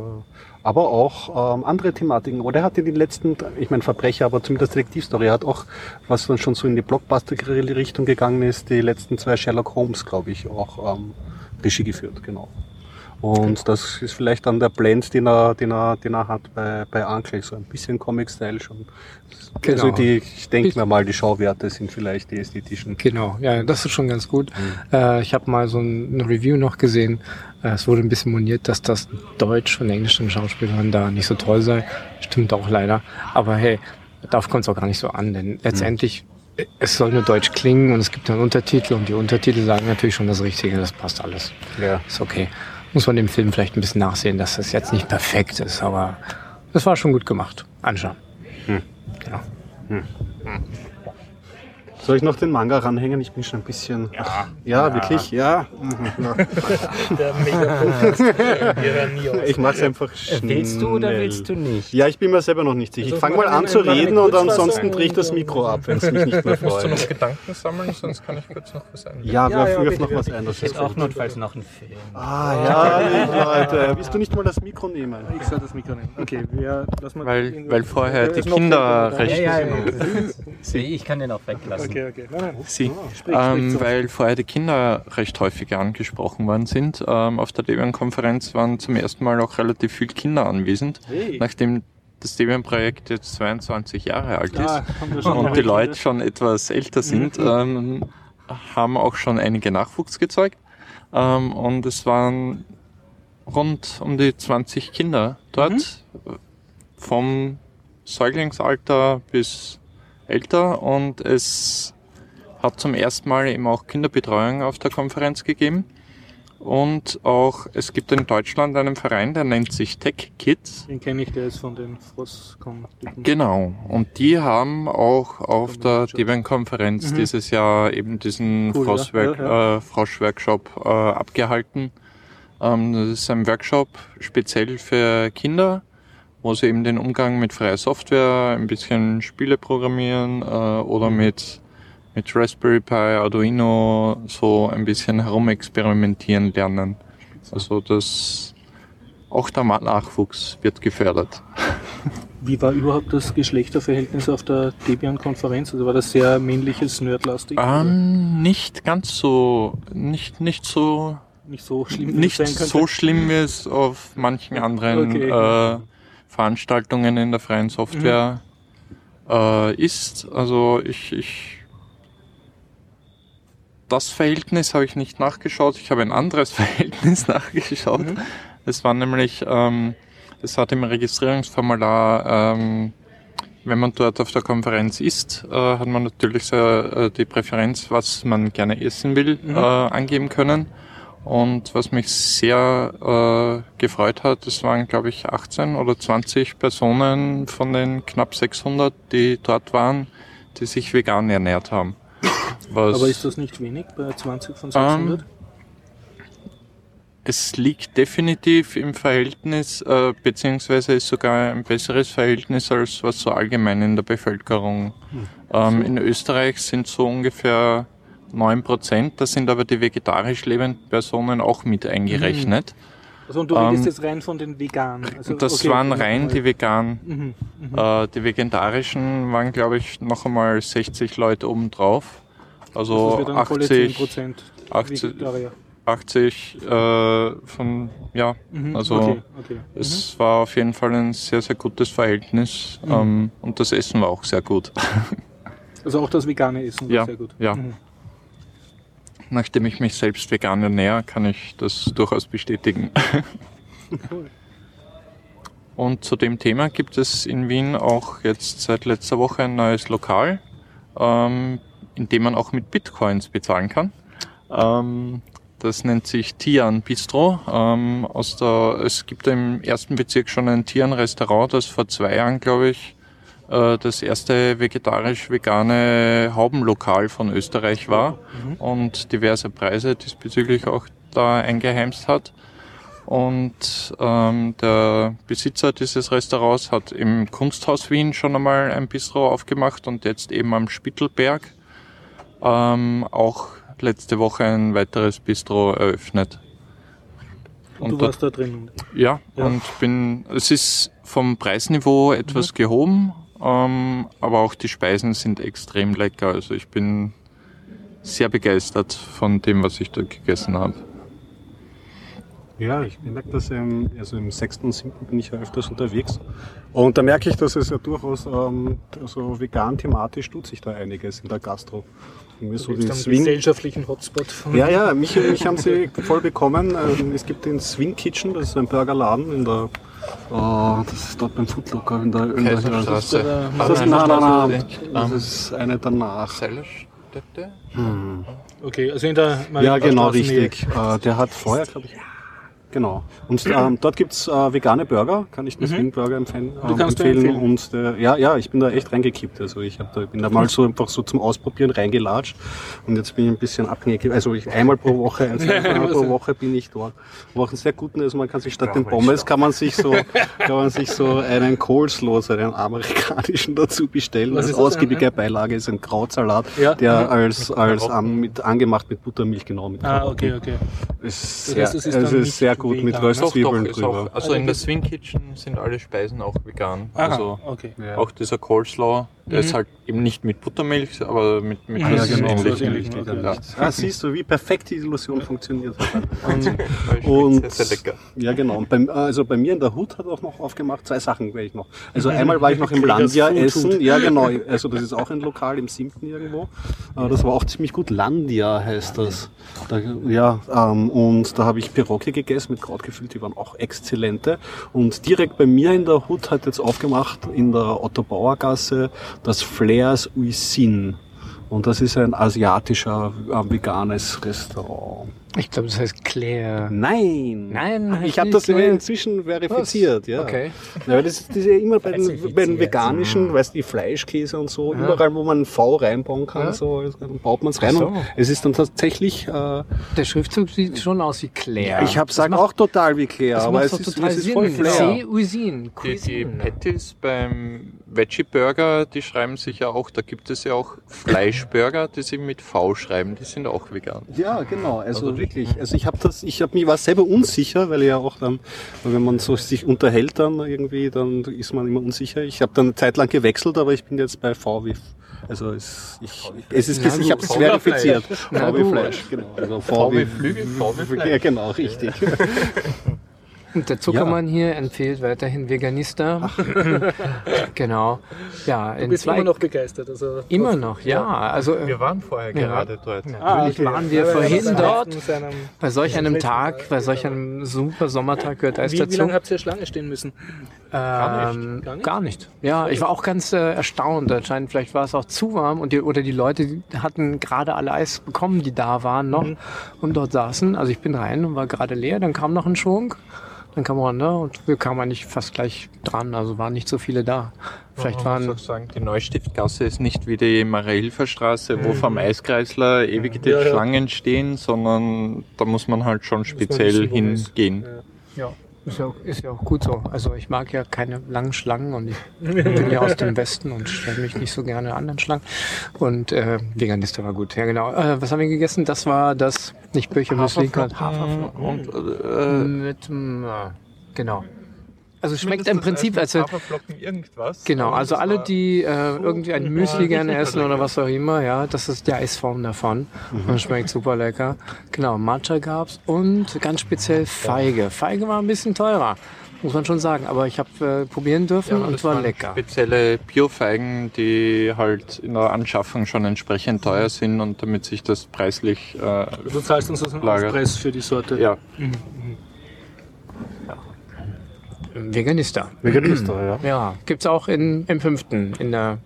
aber auch ähm, andere Thematiken. Oder er hat in den letzten, ich meine Verbrecher, aber zumindest Detektivstory, er hat auch, was dann schon so in die Blockbuster-Richtung gegangen ist, die letzten zwei Sherlock Holmes, glaube ich, auch ähm, Regie geführt, genau. Und das ist vielleicht dann der Blend, den er, den er, den er hat bei, bei Uncle, so ein bisschen Comic-Style schon. Genau. Also die, ich denke mir mal, die Schauwerte sind vielleicht die ästhetischen. Genau, ja, das ist schon ganz gut. Mhm. Äh, ich habe mal so ein, eine Review noch gesehen. Äh, es wurde ein bisschen moniert, dass das Deutsch von englischen Schauspielern da nicht so toll sei. Stimmt auch leider. Aber hey, darauf kommt es auch gar nicht so an, denn letztendlich mhm. es soll nur Deutsch klingen und es gibt dann Untertitel und die Untertitel sagen natürlich schon das Richtige, das passt alles. Ja. Ist okay muss man dem Film vielleicht ein bisschen nachsehen, dass das jetzt nicht perfekt ist, aber das war schon gut gemacht. Anschauen. Hm. Genau. Hm. Soll ich noch den Manga ranhängen? Ich bin schon ein bisschen. Ja, ach, ja, ja, wirklich, ja. Der ich mache es einfach schnell. Willst du oder willst du nicht? Ja, ich bin mir selber noch nicht sicher. Ich fange mal an zu reden und ansonsten drehe ich das Mikro ab, wenn es mich nicht mehr freut. Musst du noch Gedanken sammeln, sonst kann ich kurz noch was ein. Ja, ja, ja wirf noch was ein. Das ist auch notfalls noch ein Film. Ah, ja, Leute. Willst du nicht mal das Mikro nehmen? Ich soll das Mikro nehmen. Okay, wir lassen Weil, weil vorher die Kinder recht. Ja, ja, Ich kann den auch weglassen okay, okay. Nein, nein. Sie, oh, sprich, ähm, sprich weil vorher die Kinder recht häufig angesprochen worden sind. Ähm, auf der Debian-Konferenz waren zum ersten Mal auch relativ viele Kinder anwesend, hey. nachdem das Debian-Projekt jetzt 22 Jahre alt ist ah, und die Leute schon etwas älter sind, mhm. ähm, haben auch schon einige Nachwuchs gezeugt. Ähm, und es waren rund um die 20 Kinder dort, mhm. vom Säuglingsalter bis älter und es hat zum ersten Mal eben auch Kinderbetreuung auf der Konferenz gegeben. Und auch, es gibt in Deutschland einen Verein, der nennt sich Tech Kids. Den kenne ich, der ist von den Frostcom. Genau. Und die haben auch auf der Debian-Konferenz mhm. dieses Jahr eben diesen cool, Frostwerk, ja. Ja. Äh, Frosch-Workshop äh, abgehalten. Ähm, das ist ein Workshop speziell für Kinder wo sie eben den Umgang mit freier Software, ein bisschen Spiele programmieren äh, oder mhm. mit, mit Raspberry Pi, Arduino so ein bisschen herumexperimentieren lernen. Also das auch der Nachwuchs wird gefördert. Wie war überhaupt das Geschlechterverhältnis auf der Debian-Konferenz? Also war das sehr männliches, nerdlastig? Ähm, nicht ganz so, nicht, nicht so, nicht so schlimm, nicht so schlimm wie es auf manchen anderen okay. äh, Veranstaltungen in der freien Software mhm. äh, ist. Also ich, ich das Verhältnis habe ich nicht nachgeschaut, ich habe ein anderes Verhältnis nachgeschaut. Mhm. Es war nämlich, ähm, es hat im Registrierungsformular, ähm, wenn man dort auf der Konferenz ist, äh, hat man natürlich so, äh, die Präferenz, was man gerne essen will, mhm. äh, angeben können. Und was mich sehr äh, gefreut hat, es waren, glaube ich, 18 oder 20 Personen von den knapp 600, die dort waren, die sich vegan ernährt haben. Was, Aber ist das nicht wenig bei 20 von 600? Ähm, es liegt definitiv im Verhältnis, äh, beziehungsweise ist sogar ein besseres Verhältnis als was so allgemein in der Bevölkerung. Hm. Ähm, in Österreich sind so ungefähr 9 Prozent. Da sind aber die vegetarisch lebenden Personen auch mit eingerechnet. Also und du redest ähm, jetzt rein von den Veganen? Also, das okay, waren rein die Veganen. Mhm, mh. äh, die vegetarischen waren, glaube ich, noch einmal 60 Leute obendrauf. Also, also 80, 80, 80 äh, von, ja, mhm, also okay, okay. Mhm. es war auf jeden Fall ein sehr, sehr gutes Verhältnis mhm. ähm, und das Essen war auch sehr gut. Also auch das vegane Essen war ja, sehr gut. Ja, mhm nachdem ich mich selbst vegan ernähre, kann ich das durchaus bestätigen. Cool. Und zu dem Thema gibt es in Wien auch jetzt seit letzter Woche ein neues Lokal, ähm, in dem man auch mit Bitcoins bezahlen kann. Ähm, das nennt sich Tian Bistro. Ähm, aus der, es gibt im ersten Bezirk schon ein Tian Restaurant, das vor zwei Jahren, glaube ich, das erste vegetarisch-vegane Haubenlokal von Österreich war mhm. und diverse Preise diesbezüglich auch da eingeheimst hat. Und ähm, der Besitzer dieses Restaurants hat im Kunsthaus Wien schon einmal ein Bistro aufgemacht und jetzt eben am Spittelberg ähm, auch letzte Woche ein weiteres Bistro eröffnet. Und, du warst da drin? Ja, ja, und bin, es ist vom Preisniveau etwas mhm. gehoben, ähm, aber auch die Speisen sind extrem lecker. Also ich bin sehr begeistert von dem, was ich dort gegessen habe. Ja, ich merke das, ähm, also im sechsten und siebten bin ich ja öfters unterwegs. Und da merke ich, dass es ja durchaus ähm, so vegan thematisch tut sich da einiges in der Gastro. Irgendwie so den Swing. gesellschaftlichen Hotspot. Von ja, ja, mich, mich haben sie voll bekommen. Ähm, es gibt den Swing Kitchen, das ist ein Burgerladen in der Oh, das ist dort beim Foodlocker in der Kaiserstraße. Das, das, nein, nein, nein, das ist eine danach. Hm. Okay, also in der Ja, genau, richtig. Äh, der hat vorher, glaube ich, Genau. Und ähm, dort gibt's äh, vegane Burger, kann ich den mhm. Burger empfehlen. Du kannst empfehlen. empfehlen. Und der, ja, ja, ich bin da echt reingekippt. Also ich hab da, bin da mal so einfach so zum Ausprobieren reingelatscht und jetzt bin ich ein bisschen abhängig. Also ich, einmal pro Woche, also einmal pro Woche bin ich dort. Aber auch einen sehr guten, also man kann sich statt den Pommes kann man sich so, kann man sich so einen Coleslaw, so einen amerikanischen dazu bestellen. Was als ausgiebige Beilage ist ein Krautsalat, ja? der mhm. als, als um, mit, angemacht mit Buttermilch genau mit Ah, okay, okay. Ist sehr, das heißt, es ist, also ist sehr gut mit Röstzwiebeln drüber. Auch, also, also in der Swing Kitchen sind alle Speisen auch vegan. Aha, also okay. auch dieser Coleslaw, mhm. ist halt eben nicht mit Buttermilch, aber mit, mit ja, ja, genau, ähnlich. Okay. Ja. Ah, siehst du, wie perfekt die Illusion funktioniert und, und sehr, sehr lecker. Ja, genau. Und bei, also bei mir in der Hut hat auch noch aufgemacht, zwei Sachen werde ich noch. Also einmal war ich noch im Landia essen. Ja, genau. Also das ist auch ein Lokal im siebten irgendwo. Äh, das war auch ziemlich gut. Landia heißt das. Da, ja, ähm, und da habe ich Pirocke gegessen mit Krautgefühl, die waren auch exzellente. Und direkt bei mir in der Hut hat jetzt aufgemacht in der Otto Bauer Gasse das Flairs Uisin. Und das ist ein asiatischer, äh, veganes Restaurant. Ich glaube, das heißt Claire. Nein. Nein. Ich habe das Claire. inzwischen verifiziert. Was? Ja. Okay. Ja, das, das ist ja immer bei den, bei den veganischen, mhm. weißt du, Fleischkäse und so, ja. überall, wo man ein V reinbauen kann, ja. so baut man es rein. So. Und es ist dann tatsächlich. Äh, Der Schriftzug sieht schon aus wie Claire. Ich habe gesagt auch total wie Claire, aber es ist, es ist voll. C-Usin. Die, die Patties beim Veggie Burger, die schreiben sich ja auch, da gibt es ja auch Fleischburger, die sich mit V schreiben, die sind auch vegan. Ja, genau. Also, also wirklich. Also ich habe das, ich habe mich war selber unsicher, weil ja auch dann, wenn man so sich unterhält dann irgendwie, dann ist man immer unsicher. Ich habe dann eine Zeit lang gewechselt, aber ich bin jetzt bei VW. Also es, ich, es ist, ich habe es verifiziert. VW Fleisch, genau. Also VW Flügel, VW Fleisch. Ja, genau, richtig. Und der Zuckermann ja. hier empfiehlt weiterhin Veganista. genau. Ja, du bist zwei... immer noch begeistert. Also immer noch, ja. Also, wir waren vorher ja. gerade dort. Natürlich ah, okay. waren wir ja, vorhin dort. Bei solch einem Tag, bei solch einem super Sommertag gehört Eis wie, dazu. Wie lange habt ihr Schlange stehen müssen? Gar nicht. Ähm, gar nicht. Gar nicht. Ja, ich war auch ganz äh, erstaunt. Anscheinend vielleicht war es auch zu warm und die, oder die Leute die hatten gerade alle Eis bekommen, die da waren noch mhm. und dort saßen. Also ich bin rein und war gerade leer. Dann kam noch ein Schwung. Dann kam man, ne, und wir kamen eigentlich fast gleich dran, also waren nicht so viele da. Vielleicht man waren. Muss auch sagen, die Neustiftgasse ist nicht wie die Maria-Hilfer-Straße, wo mhm. vom Eiskreisler ewig die ja, Schlangen stehen, sondern da muss man halt schon speziell hingehen. Ja. Ist ja, auch, ist ja auch gut so. Also ich mag ja keine langen Schlangen und ich bin ja aus dem Westen und stelle mich nicht so gerne an den Schlangen. Und äh, Veganista war gut. Ja genau. Äh, was haben wir gegessen? Das war das, nicht Böchermüsli, Haferflocken. Und, äh, mit, äh, genau. Also schmeckt im Prinzip, als irgendwas. Genau, also alle, die äh, irgendwie ein Müsli gerne essen oder was auch immer, ja, das ist die Eisform davon. Mhm. Und schmeckt super lecker. Genau, Matcha gab's und ganz speziell Feige. Feige war ein bisschen teurer, muss man schon sagen, aber ich habe äh, probieren dürfen ja, und es war lecker. Spezielle Biofeigen, die halt in der Anschaffung schon entsprechend teuer sind und damit sich das preislich. Äh, du zahlst uns also einen Aufpreis für die Sorte. Ja. Mhm. Veganista. Veganista, ja. Ja, gibt's auch in, im fünften, in der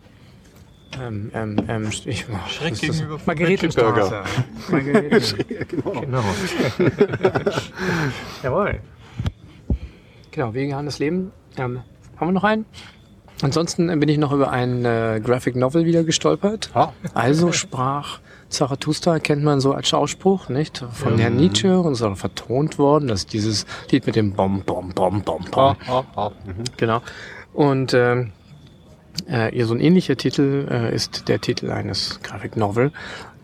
ähm, ähm, ähm, ich, oh, Schräg gegenüber Margaretenstraße. Margareten. genau. genau. Jawohl. Genau, veganes Leben. Ähm, haben wir noch einen? Ansonsten bin ich noch über ein äh, Graphic Novel wieder gestolpert. Ah. Also sprach Zarathustra kennt man so als Ausspruch, nicht? Von ja. Herrn Nietzsche und so vertont worden. Das ist dieses Lied mit dem Bom, Bom, Bom, Bom, Bom. Oh, oh, oh. Mhm. Genau. Und ähm, äh, so ein ähnlicher Titel äh, ist der Titel eines Graphic Novel.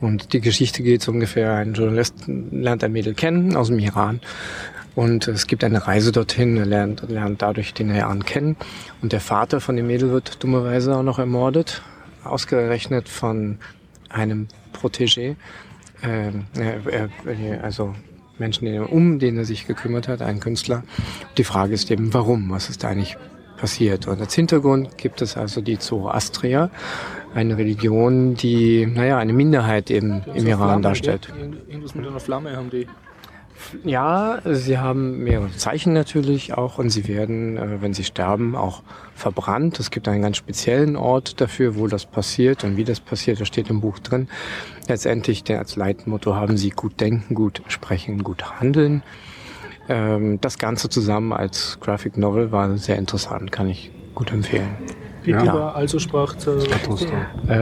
Und die Geschichte geht so ungefähr, ein Journalist lernt ein Mädel kennen aus dem Iran. Und es gibt eine Reise dorhin, er lernt, lernt dadurch den Iran kennen. Und der Vater von dem Mädel wird dummerweise auch noch ermordet, ausgerechnet von einem Protégé. Ähm, also Menschen, um den er sich gekümmert hat, ein Künstler. Die Frage ist eben, warum? Was ist da eigentlich passiert. Und als Hintergrund gibt es also die Zoroastrier, eine Religion, die, naja, eine Minderheit eben im Iran Flamme, darstellt. Irgendwas mit einer Flamme haben die. Ja, sie haben mehrere Zeichen natürlich auch und sie werden, äh, wenn sie sterben, auch verbrannt. Es gibt einen ganz speziellen Ort dafür, wo das passiert und wie das passiert, das steht im Buch drin. Letztendlich als Leitmotto haben sie gut denken, gut sprechen, gut handeln. Ähm, das Ganze zusammen als Graphic Novel war sehr interessant, kann ich gut empfehlen. Wie ja. also sprach Zarathustra? Äh,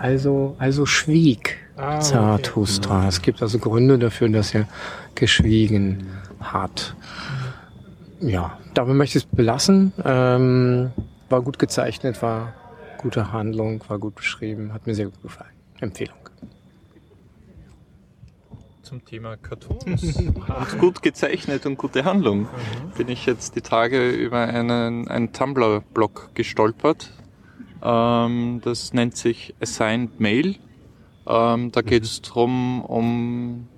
also, also schwieg ah, Zarathustra. Okay. Es gibt also Gründe dafür, dass er geschwiegen hat. Ja, dabei möchte ich es belassen. Ähm, war gut gezeichnet, war gute Handlung, war gut beschrieben, hat mir sehr gut gefallen. Empfehlung zum Thema Cartoons und gut gezeichnet und gute Handlung mhm. bin ich jetzt die Tage über einen, einen Tumblr-Blog gestolpert. Ähm, das nennt sich Assigned Mail. Ähm, da geht es mhm. darum, um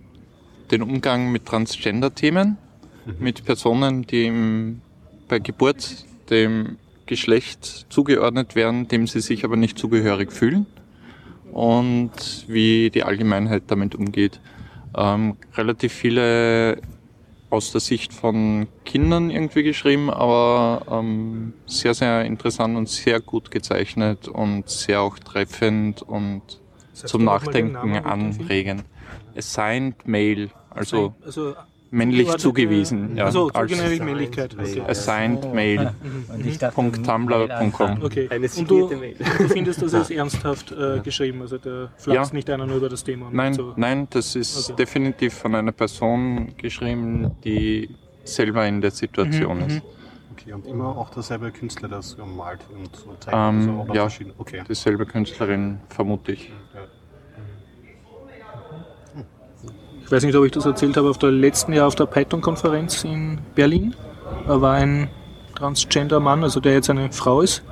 den Umgang mit Transgender-Themen, mhm. mit Personen, die im, bei Geburt dem Geschlecht zugeordnet werden, dem sie sich aber nicht zugehörig fühlen und wie die Allgemeinheit damit umgeht ähm, relativ viele aus der Sicht von Kindern irgendwie geschrieben, aber ähm, sehr, sehr interessant und sehr gut gezeichnet und sehr auch treffend und zum Nachdenken anregen. Assigned Mail, also, also männlich zugewiesen. Äh, ja, also zugewiesen Männlichkeit. Okay. Assigned Mail. Mhm. Tumblr.com. Okay. Eine Und du, Mail. du findest das ist ernsthaft äh, geschrieben, also der flachst ja. nicht einer nur über das Thema. Nein, so. nein, das ist okay. definitiv von einer Person geschrieben, die selber in der Situation mhm. ist. Mhm. Okay, und immer auch derselbe Künstler, das malt und so zeigt. Ähm, also, ja, okay. dieselbe Künstlerin, vermute ich. Ja. ich weiß nicht, ob ich das erzählt habe, auf der letzten Jahr auf der Python-Konferenz in Berlin war ein Transgender-Mann, also der jetzt eine Frau ist.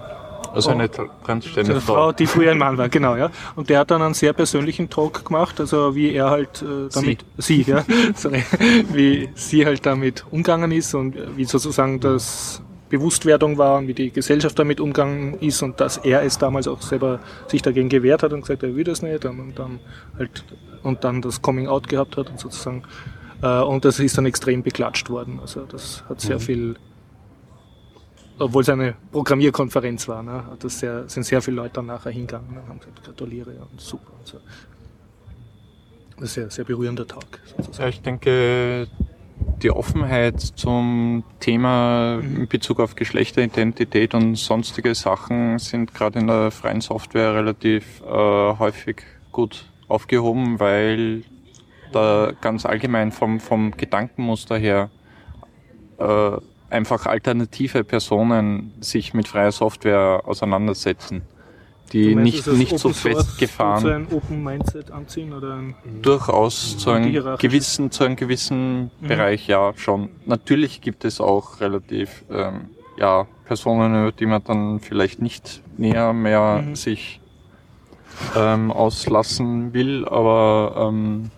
Also eine transgender eine Frau. die früher ein Mann war, genau, ja. Und der hat dann einen sehr persönlichen Talk gemacht, also wie er halt äh, damit, sie, sie ja, sorry, wie sie halt damit umgegangen ist und wie sozusagen das Bewusstwerdung war und wie die Gesellschaft damit umgegangen ist und dass er es damals auch selber sich dagegen gewehrt hat und gesagt, er will das nicht und dann halt und dann das Coming Out gehabt hat und sozusagen äh, und das ist dann extrem beklatscht worden. Also das hat sehr mhm. viel obwohl es eine Programmierkonferenz war, ne, das sehr, sind sehr viele Leute dann nachher hingegangen und haben gesagt, gratuliere und super und so. Das ist ein sehr, sehr berührender Tag. Sozusagen. Ja, ich denke, die Offenheit zum Thema in Bezug auf Geschlechteridentität und sonstige Sachen sind gerade in der freien Software relativ äh, häufig gut aufgehoben, weil da ganz allgemein vom, vom Gedankenmuster her äh, einfach alternative Personen sich mit freier Software auseinandersetzen die nicht, nicht so festgefahren. So ein Open Mindset anziehen oder ein Durchaus zu einem gewissen, zu einem gewissen mhm. Bereich, ja, schon. Natürlich gibt es auch relativ, ähm, ja, Personen, die man dann vielleicht nicht näher mehr mhm. sich ähm, auslassen will, aber ähm,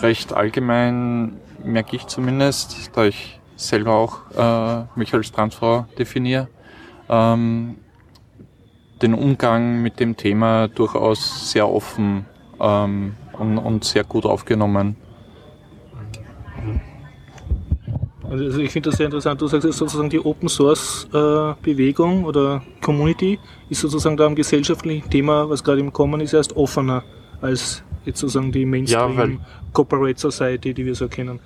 recht allgemein merke ich zumindest, da ich selber auch äh, mich als Transfrau definiere, ähm, den Umgang mit dem Thema durchaus sehr offen ähm, und, und, sehr gut aufgenommen. Also ich finde das sehr interessant. Du sagst sozusagen die Open Source äh, Bewegung oder Community ist sozusagen da ein gesellschaftliches Thema, was gerade im Kommen ist, erst offener als jetzt sozusagen die Mainstream ja, Corporate Society, die wir so kennen.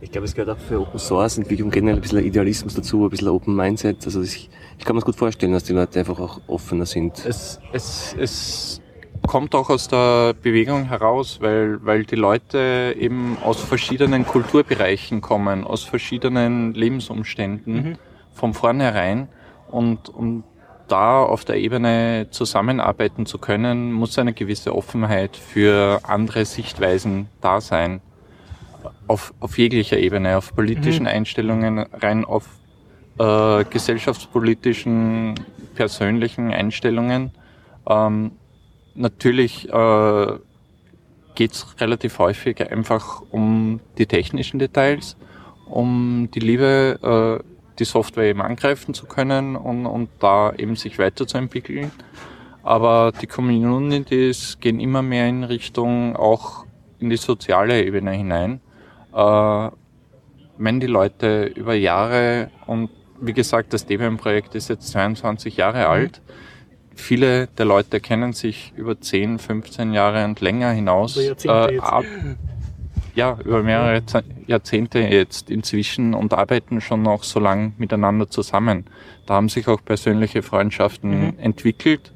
Ich glaube, es gehört auch für Open Source Entwicklung generell ein bisschen Idealismus dazu, ein bisschen Open Mindset. Also ich, ich kann mir das gut vorstellen, dass die Leute einfach auch offener sind. Es, es, es kommt auch aus der Bewegung heraus, weil, weil die Leute eben aus verschiedenen Kulturbereichen kommen, aus verschiedenen Lebensumständen mhm. von vornherein und, und da auf der Ebene zusammenarbeiten zu können, muss eine gewisse Offenheit für andere Sichtweisen da sein. Auf, auf jeglicher Ebene, auf politischen mhm. Einstellungen, rein auf äh, gesellschaftspolitischen, persönlichen Einstellungen. Ähm, natürlich äh, geht es relativ häufig einfach um die technischen Details, um die Liebe, äh, die Software eben angreifen zu können und, und da eben sich weiterzuentwickeln. Aber die Communities gehen immer mehr in Richtung auch in die soziale Ebene hinein. Äh, wenn die Leute über Jahre und wie gesagt, das Debian-Projekt ist jetzt 22 Jahre mhm. alt, viele der Leute kennen sich über 10, 15 Jahre und länger hinaus. Äh, ab, ja, über mehrere Jahrzehnte jetzt inzwischen und arbeiten schon noch so lang miteinander zusammen. Da haben sich auch persönliche Freundschaften mhm. entwickelt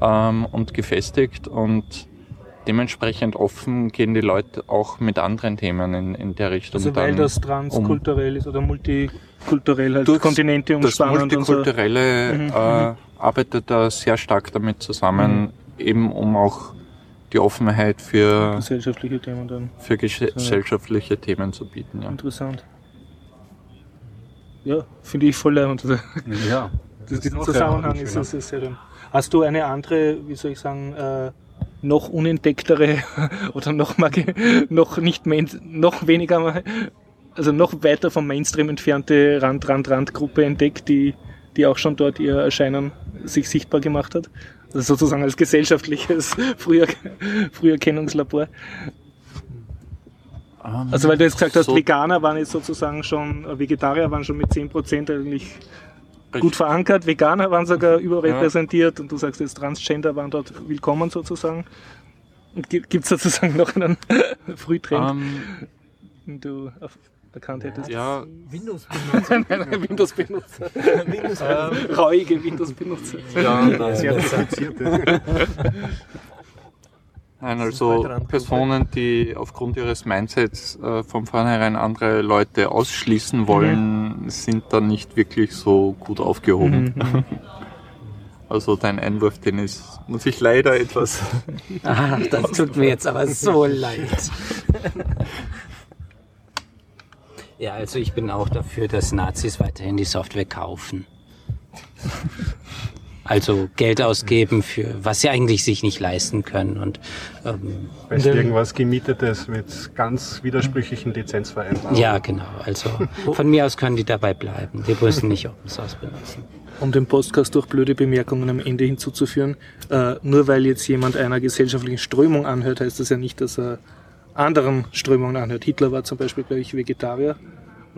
ähm, und gefestigt und dementsprechend offen gehen die Leute auch mit anderen Themen in, in der Richtung. Also weil das transkulturell um, ist oder multikulturell halt durch Kontinente umspannend. Das Multikulturelle so. Mhm, äh, mhm arbeitet da sehr stark damit zusammen, mhm. eben um auch die Offenheit für gesellschaftliche Themen dann. Für gesellschaftliche ja. Themen zu bieten. Ja. Interessant. Ja, finde ich voll leibend. Ja. Das, diesen Zusammenhang ist, ist, ist sehr schön. Hast du eine andere, wie soll ich sagen, äh, noch unentdecktere oder noch, noch nicht noch weniger, also noch weiter vom Mainstream entfernte Rand-Rand-Rand-Gruppe entdeckt, die die auch schon dort ihr Erscheinen sich sichtbar gemacht hat. Also sozusagen als gesellschaftliches Früher Früherkennungslabor. Um, ähm, also weil du jetzt gesagt hast, so Veganer waren jetzt sozusagen schon, Vegetarier waren schon mit 10% eigentlich Richtig. gut verankert, Veganer waren sogar überrepräsentiert ja. und du sagst jetzt Transgender waren dort willkommen sozusagen. Gibt es sozusagen noch einen Frühtrend, um, ähm, den du auf erkannt hättest? Ja. Windows-Benutzer. Windows-Benutzer. Windows ähm, Rauige Windows-Benutzer. Ja, nein, sehr komplizierte. Nein, also Personen, die aufgrund ihres Mindsets äh, von vornherein andere Leute ausschließen wollen, mhm. sind dann nicht wirklich so gut aufgehoben. Mhm. mhm. Also dein Einwurf, den ist, muss ich leider etwas. Ah, das tut mir jetzt aber so leid. Ja, also ich bin auch dafür, dass Nazis weiterhin die Software kaufen. Also Geld ausgeben für was sie eigentlich sich nicht leisten können und ähm, Weil irgendwas gemietetes mit ganz widersprüchlichen Lizenzvereinbarungen. Ja, genau. Also von mir aus können die dabei bleiben. Die müssen nicht Open Source benutzen. Um den Podcast durch blöde Bemerkungen am Ende hinzuzuführen, äh, nur weil jetzt jemand einer gesellschaftlichen Strömung anhört, heißt das ja nicht, dass er anderen Strömungen anhört. Hitler war zum Beispiel, glaube ich, Vegetarier.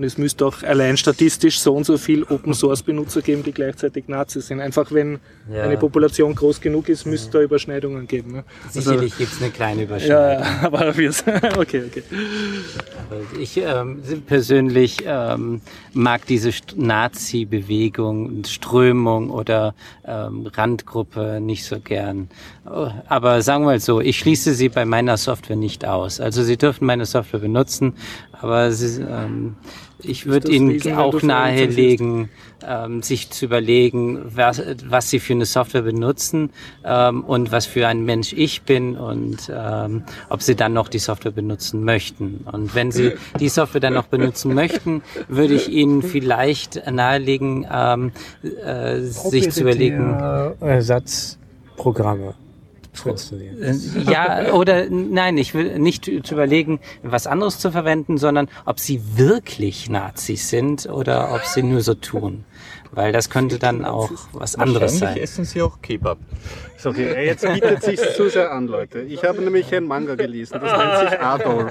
Und es müsste auch allein statistisch so und so viel Open Source Benutzer geben, die gleichzeitig Nazis sind. Einfach wenn ja. eine Population groß genug ist, müsste es da Überschneidungen geben. Ne? Sicherlich also, gibt es eine kleine Überschneidung. Ja, aber wir okay, okay. Ich ähm, persönlich ähm, mag diese Nazi-Bewegung, Strömung oder ähm, Randgruppe nicht so gern. Aber sagen wir mal so, ich schließe sie bei meiner Software nicht aus. Also sie dürfen meine Software benutzen, aber sie, ähm, ich würde Ihnen Riesen, auch nahelegen, ähm, sich zu überlegen, was, was Sie für eine Software benutzen ähm, und was für ein Mensch ich bin und ähm, ob Sie dann noch die Software benutzen möchten. Und wenn Sie die Software dann noch benutzen möchten, würde ich Ihnen vielleicht nahelegen, ähm, äh, sich zu überlegen. Ersatzprogramme äh, ja, oder nein, ich will nicht zu überlegen, was anderes zu verwenden, sondern ob sie wirklich Nazis sind oder ob sie nur so tun. Weil das könnte dann auch was anderes sein. essen sie auch Kebab. Ist okay, jetzt bietet sich zu sehr an, Leute. Ich habe nämlich ein Manga gelesen, das nennt sich Adolf.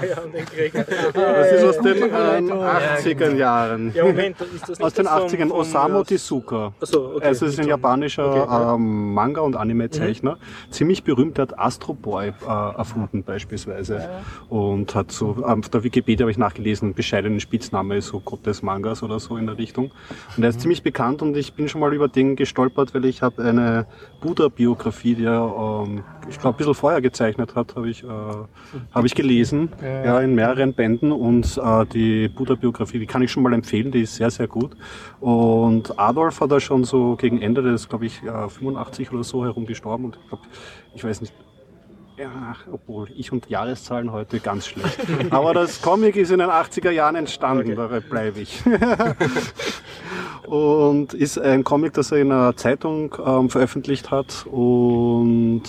Das ist aus den ähm, 80er Jahren. Ja, Moment, ist das aus den 80ern, Osamu Tezuka. Also. Es ist ein japanischer ähm, Manga- und Anime-Zeichner. Mhm. Ziemlich berühmt der hat Astro Boy äh, erfunden beispielsweise. Und hat so, auf der Wikipedia habe ich nachgelesen, einen bescheidenen Spitzname, so Gott des Mangas oder so in der Richtung. Und er ist mhm. ziemlich bekannt und ich bin schon mal über den gestolpert, weil ich habe eine Buddha-Biografie, die er, ähm, ich glaube, ein bisschen vorher gezeichnet hat, habe ich, äh, hab ich gelesen, ja. ja. in mehreren Bänden und äh, die Buddha-Biografie, die kann ich schon mal empfehlen, die ist sehr, sehr gut. Und Adolf hat da schon so gegen Ende des, glaube ich, 85 oder so herum gestorben und ich glaube, ich weiß nicht, ja, obwohl ich und Jahreszahlen heute ganz schlecht. Aber das Comic ist in den 80er Jahren entstanden, okay. dabei bleibe ich. und ist ein Comic, das er in einer Zeitung ähm, veröffentlicht hat und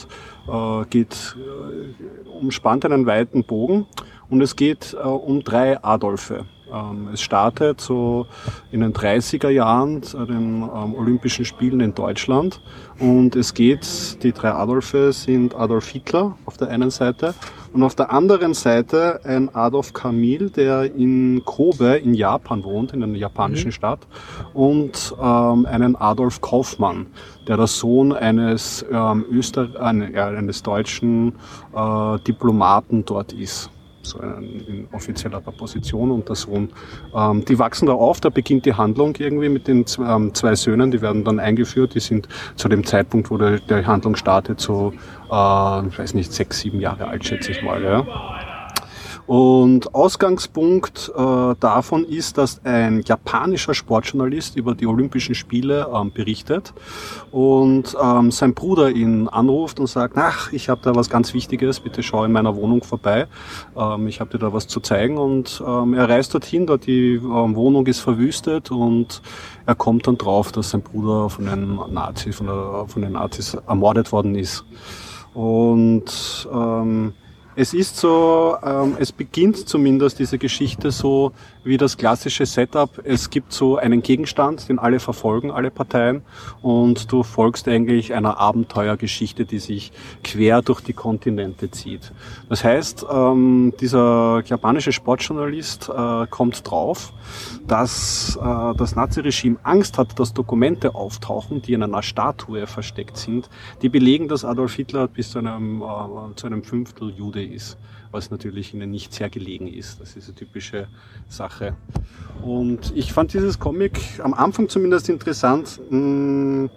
äh, geht, äh, umspannt einen weiten Bogen und es geht äh, um drei Adolfe. Ähm, es startet so in den 30er Jahren zu den ähm, Olympischen Spielen in Deutschland und es geht, die drei Adolfe sind Adolf Hitler auf der einen Seite und auf der anderen Seite ein Adolf Kamil, der in Kobe in Japan wohnt, in einer japanischen mhm. Stadt und ähm, einen Adolf Kaufmann, der der Sohn eines, ähm, Öster äh, eines deutschen äh, Diplomaten dort ist so in offizieller Position und der Sohn. Ähm, die wachsen da auf, da beginnt die Handlung irgendwie mit den ähm, zwei Söhnen, die werden dann eingeführt, die sind zu dem Zeitpunkt, wo der, der Handlung startet, so, äh, ich weiß nicht, sechs, sieben Jahre alt, schätze ich mal. Ja. Und Ausgangspunkt äh, davon ist, dass ein japanischer Sportjournalist über die Olympischen Spiele ähm, berichtet und ähm, sein Bruder ihn anruft und sagt, ach, ich habe da was ganz Wichtiges, bitte schau in meiner Wohnung vorbei, ähm, ich habe dir da was zu zeigen und ähm, er reist dorthin, dort die ähm, Wohnung ist verwüstet und er kommt dann drauf, dass sein Bruder von den Nazis, von, der, von den Nazis ermordet worden ist. Und ähm, es ist so, ähm, es beginnt zumindest diese Geschichte so wie das klassische Setup. Es gibt so einen Gegenstand, den alle verfolgen, alle Parteien, und du folgst eigentlich einer Abenteuergeschichte, die sich quer durch die Kontinente zieht. Das heißt, ähm, dieser japanische Sportjournalist äh, kommt drauf, dass äh, das Naziregime Angst hat, dass Dokumente auftauchen, die in einer Statue versteckt sind, die belegen, dass Adolf Hitler bis zu einem, äh, zu einem Fünftel Jude ist was natürlich ihnen nicht sehr gelegen ist. Das ist eine typische Sache. Und ich fand dieses Comic am Anfang zumindest interessant. Mh,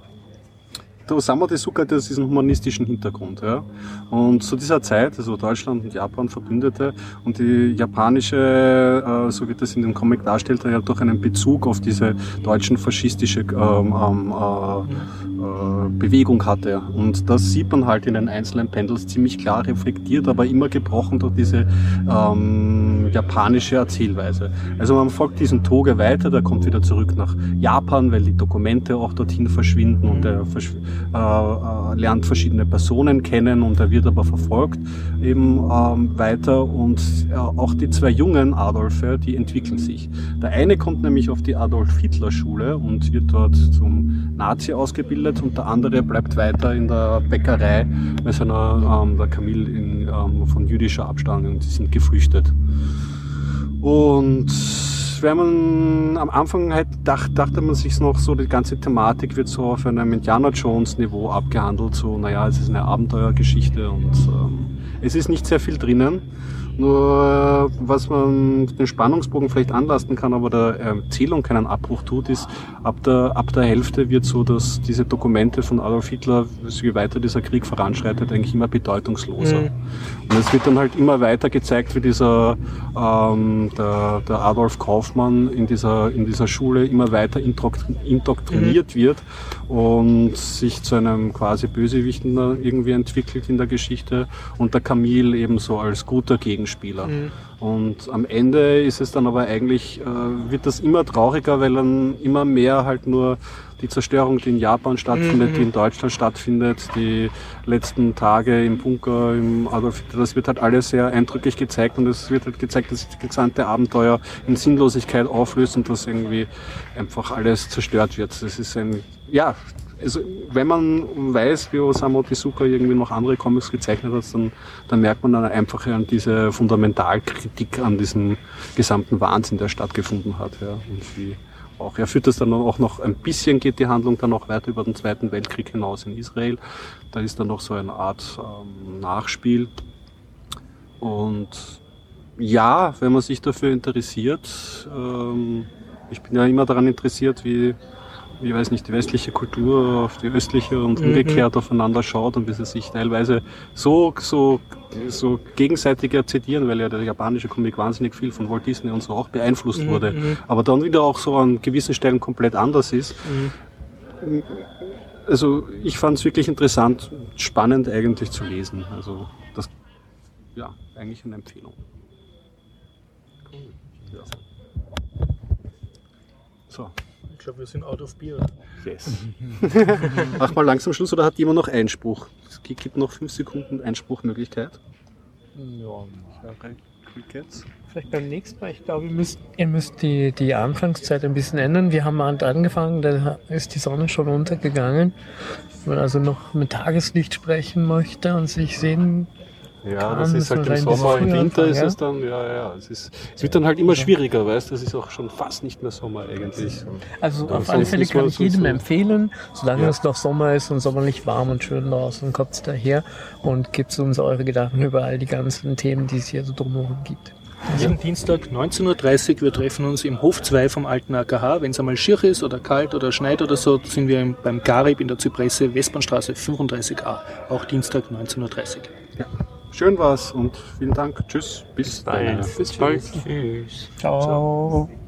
hm, der Osamu Tezuka hat diesen humanistischen Hintergrund. Ja? Und zu dieser Zeit, also Deutschland und Japan Verbündete und die japanische, äh, so wie das in dem Comic darstellt, ja doch einen Bezug auf diese deutschen faschistische ähm, ähm, äh, äh, Bewegung hatte. Und das sieht man halt in den einzelnen Pendels ziemlich klar reflektiert, aber immer gebrochen durch diese ähm, japanische Erzählweise. Also man folgt diesem Toge weiter, der kommt wieder zurück nach Japan, weil die Dokumente auch dorthin verschwinden und er versch äh, äh, lernt verschiedene Personen kennen und er wird aber verfolgt eben ähm, weiter und äh, auch die zwei jungen Adolfe, die entwickeln sich. Der eine kommt nämlich auf die Adolf Hitler Schule und wird dort zum Nazi ausgebildet und der andere bleibt weiter in der Bäckerei bei seiner, ähm, der Camille in, ähm, von jüdischer Abstammung und die sind geflüchtet. Und wenn man am Anfang halt dacht, dachte man sich noch so, die ganze Thematik wird so auf einem Indiana Jones Niveau abgehandelt, so, naja, es ist eine Abenteuergeschichte und ähm, es ist nicht sehr viel drinnen. Nur was man den Spannungsbogen vielleicht anlasten kann, aber der Erzählung keinen Abbruch tut, ist, ab der, ab der Hälfte wird so, dass diese Dokumente von Adolf Hitler, je weiter dieser Krieg voranschreitet, eigentlich immer bedeutungsloser. Mhm. Und es wird dann halt immer weiter gezeigt, wie dieser ähm, der, der Adolf Kaufmann in dieser, in dieser Schule immer weiter indoktriniert mhm. wird und sich zu einem quasi Bösewichten irgendwie entwickelt in der Geschichte und der Camille ebenso als guter Gegenspieler. Mhm. Und am Ende ist es dann aber eigentlich, äh, wird das immer trauriger, weil dann immer mehr halt nur die Zerstörung, die in Japan stattfindet, mhm. die in Deutschland stattfindet, die letzten Tage im Bunker, im Adolf Hitler, das wird halt alles sehr eindrücklich gezeigt und es wird halt gezeigt, dass sich das gesamte Abenteuer in Sinnlosigkeit auflöst und dass irgendwie einfach alles zerstört wird. Das ist ein, ja, also wenn man weiß, wie Osamu Tezuka irgendwie noch andere Comics gezeichnet hat, dann, dann merkt man dann einfach an diese Fundamentalkritik an diesem gesamten Wahnsinn, der stattgefunden hat. Ja, und wie auch, er führt das dann auch noch ein bisschen, geht die Handlung dann noch weiter über den Zweiten Weltkrieg hinaus in Israel. Da ist dann noch so eine Art ähm, Nachspiel. Und ja, wenn man sich dafür interessiert, ähm, ich bin ja immer daran interessiert, wie ich weiß nicht, die westliche Kultur auf die östliche und mhm. umgekehrt aufeinander schaut und wie sie sich teilweise so, so, so gegenseitig zitieren, weil ja der japanische Comic wahnsinnig viel von Walt Disney und so auch beeinflusst mhm. wurde, mhm. aber dann wieder auch so an gewissen Stellen komplett anders ist. Mhm. Also ich fand es wirklich interessant, spannend eigentlich zu lesen. Also das, ja, eigentlich eine Empfehlung. Ja. So glaube, wir sind out of beer. Yes. Mach mal langsam Schluss oder hat jemand noch Einspruch? Es gibt noch fünf Sekunden Einspruchmöglichkeit. Ja, Crickets. Vielleicht beim nächsten Mal. Ich glaube, ihr müsst, ihr müsst die, die Anfangszeit ein bisschen ändern. Wir haben angefangen, da ist die Sonne schon untergegangen. Wenn man also noch mit Tageslicht sprechen möchte und sich sehen ja, das ist halt im Sommer, im Winter ist es dann, ja, ja, es, ist, es wird dann halt immer schwieriger, weißt du, es ist auch schon fast nicht mehr Sommer eigentlich. Also auf alle Fälle kann ich jedem so empfehlen, solange ja. es noch Sommer ist und sommerlich warm und schön draußen, kommt daher und gibt uns eure Gedanken über all die ganzen Themen, die es hier so drumherum gibt. Jeden Dienstag 19.30 Uhr, wir treffen uns im Hof 2 vom alten AKH. Wenn es einmal schier ist oder kalt oder schneit oder so, sind wir beim Garib in der Zypresse, Westbahnstraße 35a. Auch Dienstag 19.30 Uhr. Ja. Schön war's und vielen Dank. Tschüss. Bis, bis bald. Bis bald. Tschüss. Ciao. Ciao.